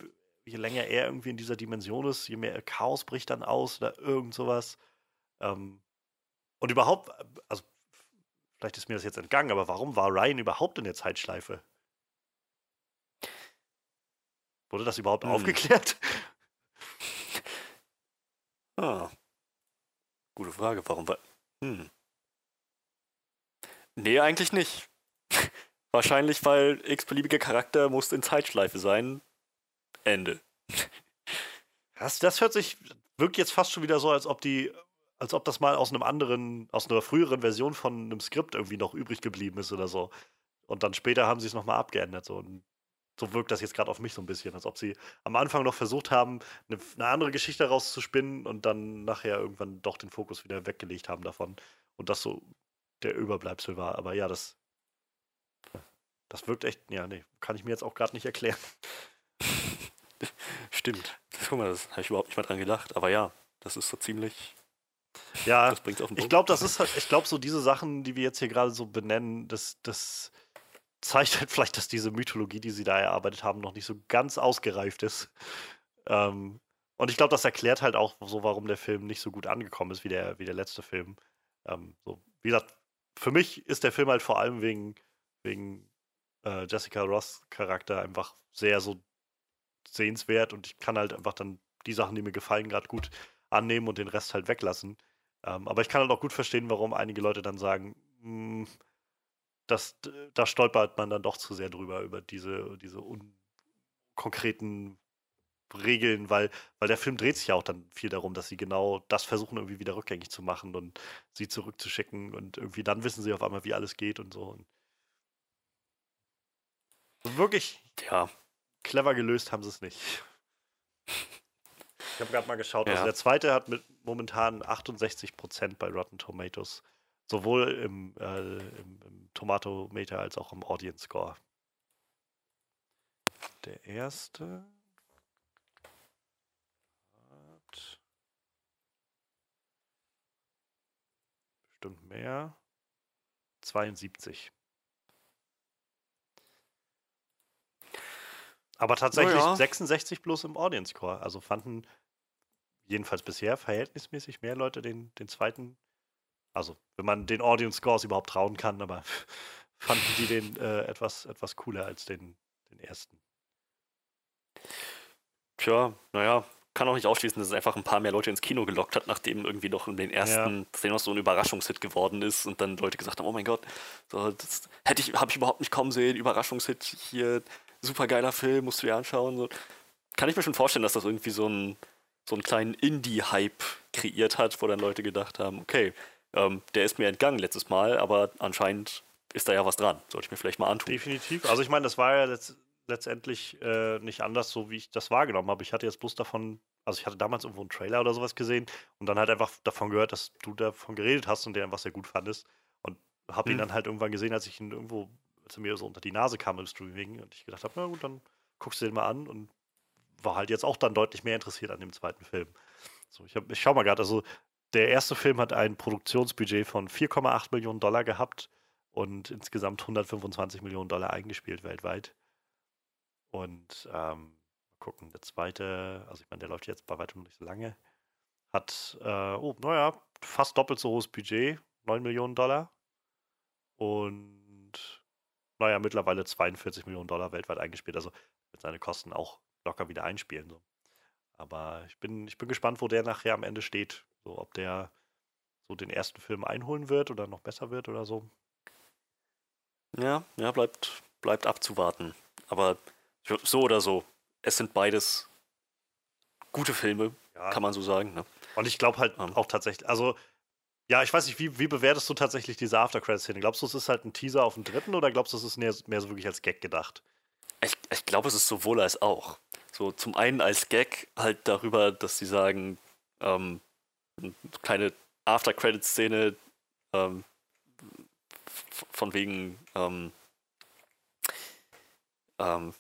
je länger er irgendwie in dieser Dimension ist, je mehr Chaos bricht dann aus oder irgend sowas. Ähm, und überhaupt, also vielleicht ist mir das jetzt entgangen, aber warum war Ryan überhaupt in der Zeitschleife? Wurde das überhaupt Hm. aufgeklärt? [laughs] Ah. Gute Frage, warum war. Hm. Nee, eigentlich nicht. [laughs] Wahrscheinlich, weil x-beliebiger Charakter muss in Zeitschleife sein. Ende. [laughs] Das, das hört sich, wirkt jetzt fast schon wieder so, als ob die, als ob das mal aus einem anderen, aus einer früheren Version von einem Skript irgendwie noch übrig geblieben ist oder so. Und dann später haben sie es nochmal abgeändert. So. Und so wirkt das jetzt gerade auf mich so ein bisschen, als ob sie am Anfang noch versucht haben, eine, eine andere Geschichte rauszuspinnen und dann nachher irgendwann doch den Fokus wieder weggelegt haben davon. Und das so der Überbleibsel war. Aber ja, das, das wirkt echt, ja, nee, kann ich mir jetzt auch gerade nicht erklären. [laughs] Stimmt. Guck mal, das habe ich überhaupt nicht mal dran gedacht. Aber ja, das ist so ziemlich. Ja, Das bringt auf den Ich glaube, das ist halt, ich glaube, so diese Sachen, die wir jetzt hier gerade so benennen, das, das zeigt halt vielleicht, dass diese Mythologie, die sie da erarbeitet haben, noch nicht so ganz ausgereift ist. Ähm, und ich glaube, das erklärt halt auch so, warum der Film nicht so gut angekommen ist wie der, wie der letzte Film. Ähm, so, wie gesagt, für mich ist der Film halt vor allem wegen, wegen äh, Jessica Ross Charakter einfach sehr so sehenswert und ich kann halt einfach dann die Sachen, die mir gefallen, gerade gut annehmen und den Rest halt weglassen. Ähm, aber ich kann halt auch gut verstehen, warum einige Leute dann sagen, "Hm, das, da stolpert man dann doch zu sehr drüber, über diese, diese unkonkreten Regeln, weil, weil der Film dreht sich ja auch dann viel darum, dass sie genau das versuchen, irgendwie wieder rückgängig zu machen und sie zurückzuschicken und irgendwie dann wissen sie auf einmal, wie alles geht und so. Und wirklich Ja, clever gelöst haben sie es nicht. [laughs] Ich habe gerade mal geschaut. Also Ja. der zweite hat mit momentan 68% bei Rotten Tomatoes. Sowohl im, äh, im, im Tomatometer als auch im Audience Score. Der erste hat bestimmt mehr. 72. Aber tatsächlich ja. 66 bloß im Audience Score. Also fanden jedenfalls bisher verhältnismäßig mehr Leute den, den zweiten. Also, wenn man den Audience Scores überhaupt trauen kann, aber [laughs] fanden die den äh, etwas, etwas cooler als den, den ersten. tja, naja, kann auch nicht ausschließen, dass es einfach ein paar mehr Leute ins Kino gelockt hat, nachdem irgendwie noch in den ersten Szenen noch so ein Überraschungshit geworden ist und dann Leute gesagt haben, oh mein Gott, so, das hätte ich, habe ich überhaupt nicht kommen sehen, Überraschungshit hier, super geiler Film, musst du dir anschauen. So. Kann ich mir schon vorstellen, dass das irgendwie so, ein, so einen kleinen Indie-Hype kreiert hat, wo dann Leute gedacht haben, okay, ähm, der ist mir entgangen letztes Mal, aber anscheinend ist da ja was dran. Sollte ich mir vielleicht mal antun. Definitiv. Also ich meine, das war ja letzt, letztendlich äh, nicht anders, so wie ich das wahrgenommen habe. Ich hatte jetzt bloß davon, also ich hatte damals irgendwo einen Trailer oder sowas gesehen und dann halt einfach davon gehört, dass du davon geredet hast und der einfach sehr gut fandest. Und habe ihn Hm. dann halt irgendwann gesehen, als ich ihn irgendwo, er mir so unter die Nase kam im Streaming und ich gedacht habe, na gut, dann guckst du den mal an und war halt jetzt auch dann deutlich mehr interessiert an dem zweiten Film. So, ich, hab, ich schau mal gerade, also der erste Film hat ein Produktionsbudget von 4,8 Millionen Dollar gehabt und insgesamt 125 Millionen Dollar eingespielt weltweit. Und ähm, gucken, der zweite, also ich meine, der läuft jetzt bei weitem nicht so lange, hat, äh, oh, naja, fast doppelt so hohes Budget, 9 Millionen Dollar. Und naja, mittlerweile 42 Millionen Dollar weltweit eingespielt, also mit seinen Kosten auch locker wieder einspielen. So. Aber ich bin, ich bin gespannt, wo der nachher am Ende steht. So, ob der so den ersten Film einholen wird oder noch besser wird oder so. Ja, ja, bleibt, bleibt abzuwarten. Aber so oder so, es sind beides gute Filme, Ja. kann man so sagen. Ne? Und ich glaube halt Ähm. auch tatsächlich, also ja, ich weiß nicht, wie, wie bewertest du tatsächlich diese After-Credit-Szene? Glaubst du, es ist halt ein Teaser auf den dritten oder glaubst du, es ist mehr, mehr so wirklich als Gag gedacht? Ich, ich glaube, es ist sowohl als auch. So zum einen als Gag halt darüber, dass sie sagen, ähm, keine After-Credit-Szene ähm, von wegen ähm, ähm,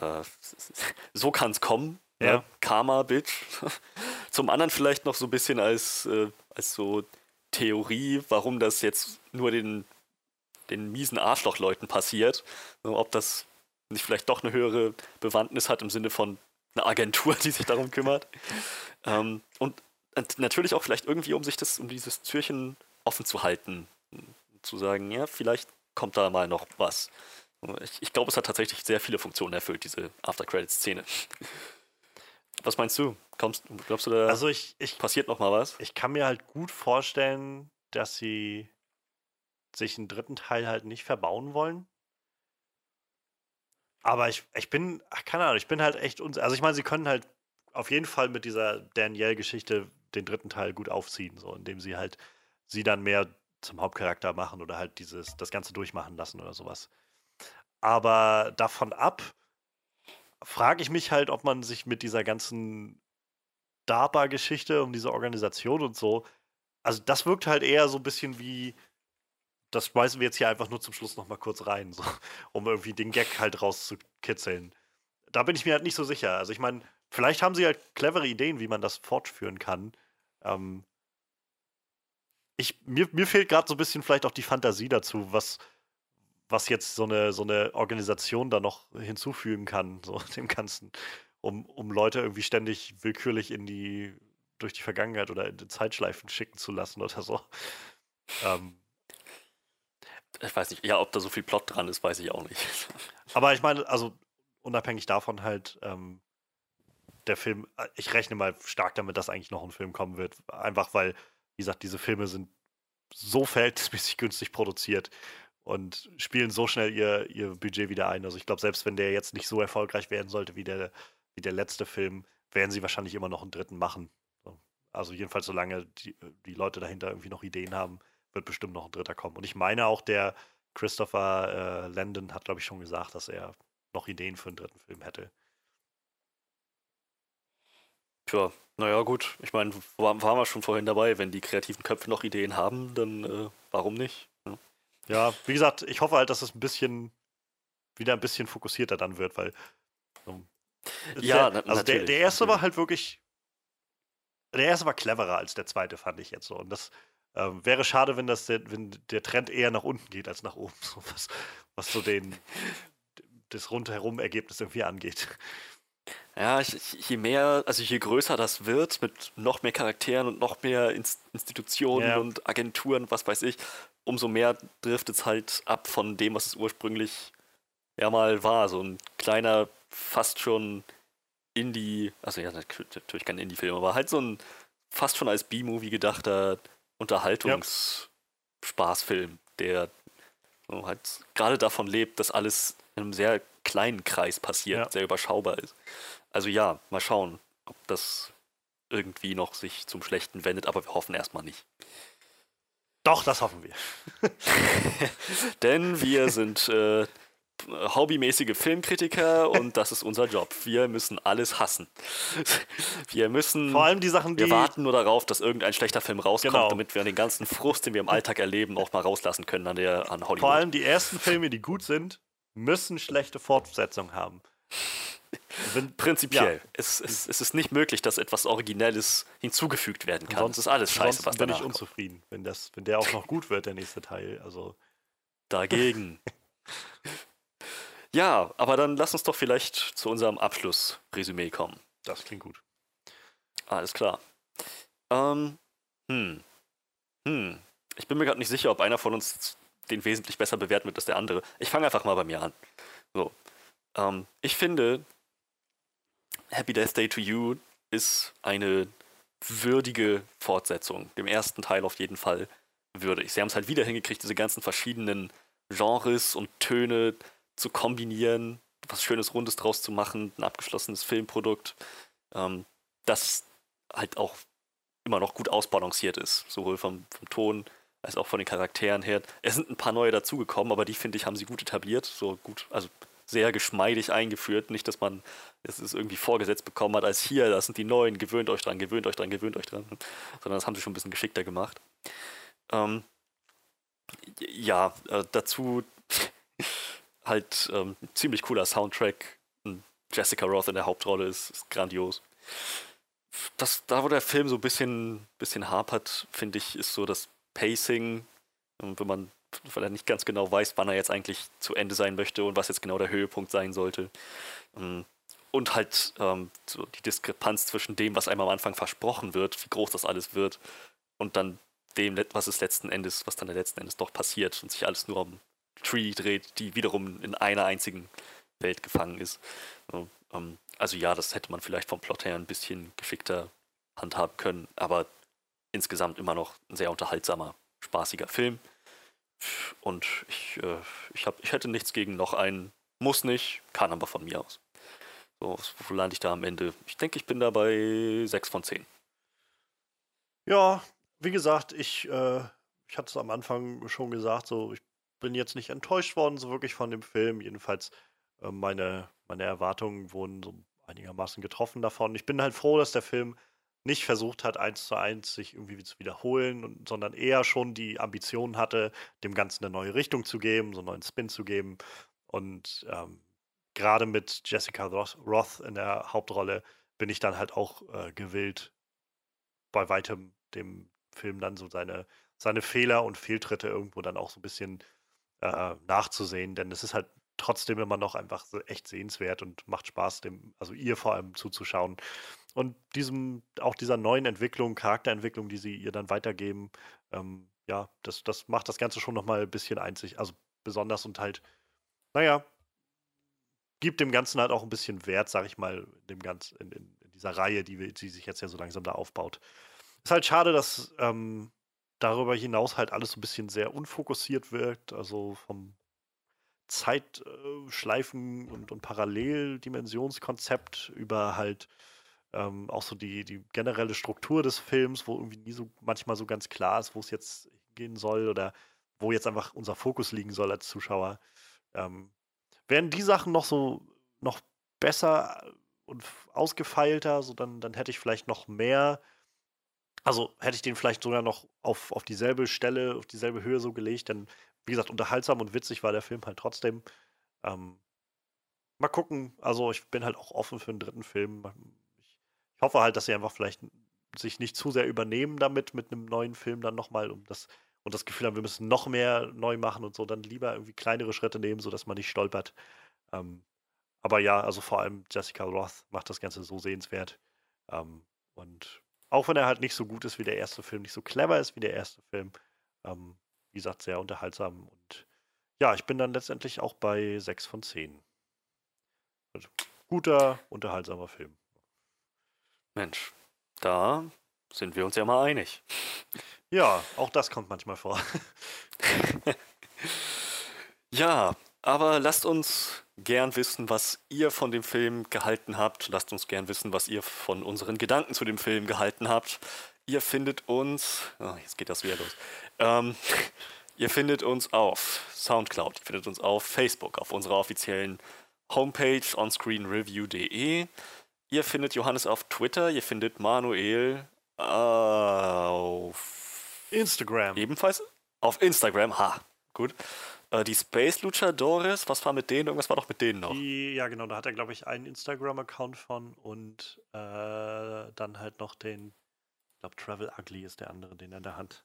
äh, [laughs] so kann es kommen. Ja. Ne? Karma, Bitch. [laughs] Zum anderen vielleicht noch so ein bisschen als, äh, als so Theorie, warum das jetzt nur den, den miesen Arschlochleuten passiert. Ob das nicht vielleicht doch eine höhere Bewandtnis hat im Sinne von einer Agentur, [laughs] die sich darum kümmert. ähm, und und natürlich auch vielleicht irgendwie, um sich das, um dieses Türchen offen zu halten. Zu sagen, ja, vielleicht kommt da mal noch was. Ich, ich glaube, es hat tatsächlich sehr viele Funktionen erfüllt, diese After-Credits-Szene. Was meinst du? Kommst, glaubst du, da Also ich, ich, passiert noch mal was? ich kann mir halt gut vorstellen, dass sie sich einen dritten Teil halt nicht verbauen wollen. Aber ich, ich bin, ach, keine Ahnung, ich bin halt echt uns. Also ich meine, sie können halt auf jeden Fall mit dieser Danielle-Geschichte den dritten Teil gut aufziehen, so indem sie halt sie dann mehr zum Hauptcharakter machen oder halt dieses, das Ganze durchmachen lassen oder sowas. Aber davon ab frage ich mich halt, ob man sich mit dieser ganzen DARPA-Geschichte um diese Organisation und so, also das wirkt halt eher so ein bisschen wie, das schmeißen wir jetzt hier einfach nur zum Schluss nochmal kurz rein, so, [laughs] um irgendwie den Gag halt rauszukitzeln. Da bin ich mir halt nicht so sicher. Also ich meine, vielleicht haben sie halt clevere Ideen, wie man das fortführen kann. Ähm, ich, mir, mir fehlt gerade so ein bisschen vielleicht auch die Fantasie dazu, was, was jetzt so eine, so eine Organisation da noch hinzufügen kann, so [laughs] dem Ganzen, um, um Leute irgendwie ständig willkürlich in die, durch die Vergangenheit oder in die Zeitschleifen schicken zu lassen oder so. Ähm, Ich weiß nicht, ja, ob da so viel Plot dran ist, weiß ich auch nicht. [laughs] aber ich meine, also unabhängig davon halt, ähm, der Film, äh, ich rechne mal stark damit, dass eigentlich noch ein Film kommen wird. Einfach weil, wie gesagt, diese Filme sind so verhältnismäßig günstig produziert und spielen so schnell ihr, ihr Budget wieder ein. Also ich glaube, selbst wenn der jetzt nicht so erfolgreich werden sollte wie der, wie der letzte Film, werden sie wahrscheinlich immer noch einen dritten machen. So. Also jedenfalls, solange die, die Leute dahinter irgendwie noch Ideen haben, wird bestimmt noch ein dritter kommen. Und ich meine auch, der Christopher äh, Landon hat, glaube ich, schon gesagt, dass er noch Ideen für einen dritten Film hätte. Tja, naja, gut. Ich meine, waren, waren wir schon vorhin dabei. Wenn die kreativen Köpfe noch Ideen haben, dann äh, warum nicht? Ja. Ja, wie gesagt, ich hoffe halt, dass es ein bisschen wieder ein bisschen fokussierter dann wird, weil ähm, Ja, der, also der, der erste war natürlich. halt wirklich der erste war cleverer als der zweite, fand ich jetzt so. Und das ähm, wäre schade, wenn das der, wenn der Trend eher nach unten geht als nach oben, [laughs] so was, was so den das rundherum Ergebnis irgendwie angeht. Ja, je mehr, also je größer das wird, mit noch mehr Charakteren und noch mehr Inst Institutionen Ja. und Agenturen, was weiß ich, umso mehr driftet es halt ab von dem, was es ursprünglich ja mal war. So ein kleiner, fast schon Indie, also ja, natürlich kein Indie-Film, aber halt so ein fast schon als B-Movie gedachter Unterhaltungsspaßfilm, der so halt gerade davon lebt, dass alles in einem sehr kleinen Kreis passiert, Ja. sehr überschaubar ist. Also ja, mal schauen, ob das irgendwie noch sich zum Schlechten wendet, aber wir hoffen erstmal nicht. Doch, das hoffen wir. [laughs] Denn wir sind äh, hobbymäßige Filmkritiker und das ist unser Job. Wir müssen alles hassen. Wir müssen. Vor allem die Sachen, die wir warten nur darauf, dass irgendein schlechter Film rauskommt, Genau. damit wir den ganzen Frust, den wir im Alltag erleben, auch mal rauslassen können an, der, an Hollywood. vor allem die ersten Filme, die gut sind, müssen schlechte Fortsetzungen haben. Wenn, Prinzipiell. Ja. Es, es, es ist nicht möglich, dass etwas Originelles hinzugefügt werden kann. Es ist alles scheiße, was bin ich kommt. unzufrieden, wenn das, wenn der auch noch gut wird, der nächste Teil. Also Dagegen. [laughs] ja, aber dann lass uns doch vielleicht zu unserem Abschlussresümee kommen. das klingt gut. Alles klar. Ähm, hm. Hm. Ich bin mir gerade nicht sicher, ob einer von uns den wesentlich besser bewerten wird als der andere. Ich fange einfach mal bei mir an. So. Ähm, ich finde, Happy Death Day to You ist eine würdige Fortsetzung. Dem ersten Teil auf jeden Fall würdig. Sie haben es halt wieder hingekriegt, diese ganzen verschiedenen Genres und Töne zu kombinieren, was Schönes, Rundes draus zu machen, ein abgeschlossenes Filmprodukt, ähm, das halt auch immer noch gut ausbalanciert ist, sowohl vom, vom Ton als auch von den Charakteren her. Es sind ein paar neue dazugekommen, aber die finde ich haben sie gut etabliert, so gut, also sehr geschmeidig eingeführt. Nicht, dass man es ist irgendwie vorgesetzt bekommen hat, als hier, das sind die neuen, gewöhnt euch dran, gewöhnt euch dran, gewöhnt euch dran, sondern das haben sie schon ein bisschen geschickter gemacht. Ähm, ja, äh, dazu [laughs] halt ähm, ziemlich cooler Soundtrack. Jessica Roth in der Hauptrolle ist, ist grandios. Das, da, wo der Film so ein bisschen, bisschen hapert, finde ich, ist so das Pacing. Und wenn man weil er nicht ganz genau weiß, wann er jetzt eigentlich zu Ende sein möchte und was jetzt genau der Höhepunkt sein sollte. Ähm, und halt ähm, so die Diskrepanz zwischen dem, was einem am Anfang versprochen wird, wie groß das alles wird, und dann dem, was es letzten Endes, was dann letzten Endes doch passiert und sich alles nur um Tree dreht, die wiederum in einer einzigen Welt gefangen ist. Ähm, also ja, das hätte man vielleicht vom Plot her ein bisschen geschickter handhaben können, aber insgesamt immer noch ein sehr unterhaltsamer, spaßiger Film. Und ich, äh, ich, hab, ich hätte nichts gegen noch einen. Muss nicht, kann aber von mir aus. So, wo lande ich da am Ende? Ich denke, ich bin da bei 6 von 10. Ja, wie gesagt, ich, äh, ich hatte es am Anfang schon gesagt, so, ich bin jetzt nicht enttäuscht worden, so wirklich von dem Film. Jedenfalls, äh, meine, meine Erwartungen wurden so einigermaßen getroffen davon. Ich bin halt froh, dass der Film nicht versucht hat, eins zu eins sich irgendwie zu wiederholen, und, sondern eher schon die Ambition hatte, dem Ganzen eine neue Richtung zu geben, so einen neuen Spin zu geben. Und ähm, gerade mit Jessica Roth in der Hauptrolle bin ich dann halt auch äh, gewillt, bei weitem dem Film dann so seine, seine Fehler und Fehltritte irgendwo dann auch so ein bisschen äh, nachzusehen, denn es ist halt trotzdem immer noch einfach echt sehenswert und macht Spaß, dem, also ihr vor allem zuzuschauen. Und diesem, auch dieser neuen Entwicklung, Charakterentwicklung, die sie ihr dann weitergeben, ähm, ja, das, das macht das Ganze schon nochmal ein bisschen einzig, also besonders und halt, naja, gibt dem Ganzen halt auch ein bisschen Wert, sag ich mal, dem Ganzen, in, in, in dieser Reihe, die, die sich jetzt ja so langsam da aufbaut. Ist halt schade, dass ähm, darüber hinaus halt alles so ein bisschen sehr unfokussiert wirkt, also vom Zeitschleifen und, und Paralleldimensionskonzept über halt ähm, auch so die, die generelle Struktur des Films, wo irgendwie nie so manchmal so ganz klar ist, wo es jetzt gehen soll oder wo jetzt einfach unser Fokus liegen soll als Zuschauer. Ähm, wären die Sachen noch so noch besser und ausgefeilter, so dann, dann hätte ich vielleicht noch mehr, also hätte ich den vielleicht sogar noch auf, auf dieselbe Stelle, auf dieselbe Höhe so gelegt, denn wie gesagt, unterhaltsam und witzig war der Film halt trotzdem. Ähm, mal gucken, also ich bin halt auch offen für einen dritten Film hoffe halt, dass sie einfach vielleicht sich nicht zu sehr übernehmen damit, mit einem neuen Film dann nochmal, um das und das Gefühl haben, wir müssen noch mehr neu machen und so, dann lieber irgendwie kleinere Schritte nehmen, sodass man nicht stolpert. Ähm, aber ja, also vor allem Jessica Roth macht das Ganze so sehenswert. Ähm, und auch wenn er halt nicht so gut ist wie der erste Film, nicht so clever ist wie der erste Film, ähm, wie gesagt, sehr unterhaltsam. Und ja, ich bin dann letztendlich auch bei 6 von 10. Also, guter, unterhaltsamer Film. Mensch, da sind wir uns ja mal einig. Ja, auch das kommt manchmal vor. [laughs] ja, aber lasst uns gern wissen, was ihr von dem Film gehalten habt. Lasst uns gern wissen, was ihr von unseren Gedanken zu dem Film gehalten habt. Ihr findet uns, oh, jetzt geht das wieder los. Ähm, [laughs] ihr findet uns auf Soundcloud, ihr findet uns auf Facebook, auf unserer offiziellen Homepage onscreenreview.de. Ihr findet Johannes auf Twitter, ihr findet Manuel auf Instagram. Ebenfalls auf Instagram, ha, gut. Äh, die Space Luchadores, was war mit denen? Irgendwas war doch mit denen noch. Die, ja, genau, da hat er, glaube ich, einen Instagram-Account von und äh, dann halt noch den, ich glaube, Travel Ugly ist der andere, den er in der Hand.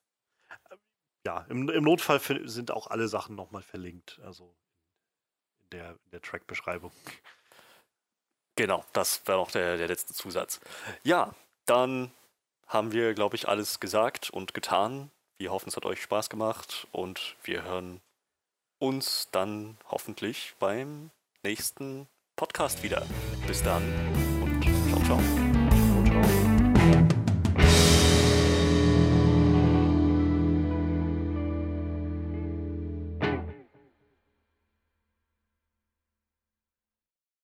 Ja, im, im Notfall sind auch alle Sachen nochmal verlinkt, also in der, in der Track-Beschreibung. Genau, das wäre auch der, der letzte Zusatz. Ja, dann haben wir, glaube ich, alles gesagt und getan. Wir hoffen, es hat euch Spaß gemacht und wir hören uns dann hoffentlich beim nächsten Podcast wieder. Bis dann und Ciao, ciao. Ciao, ciao.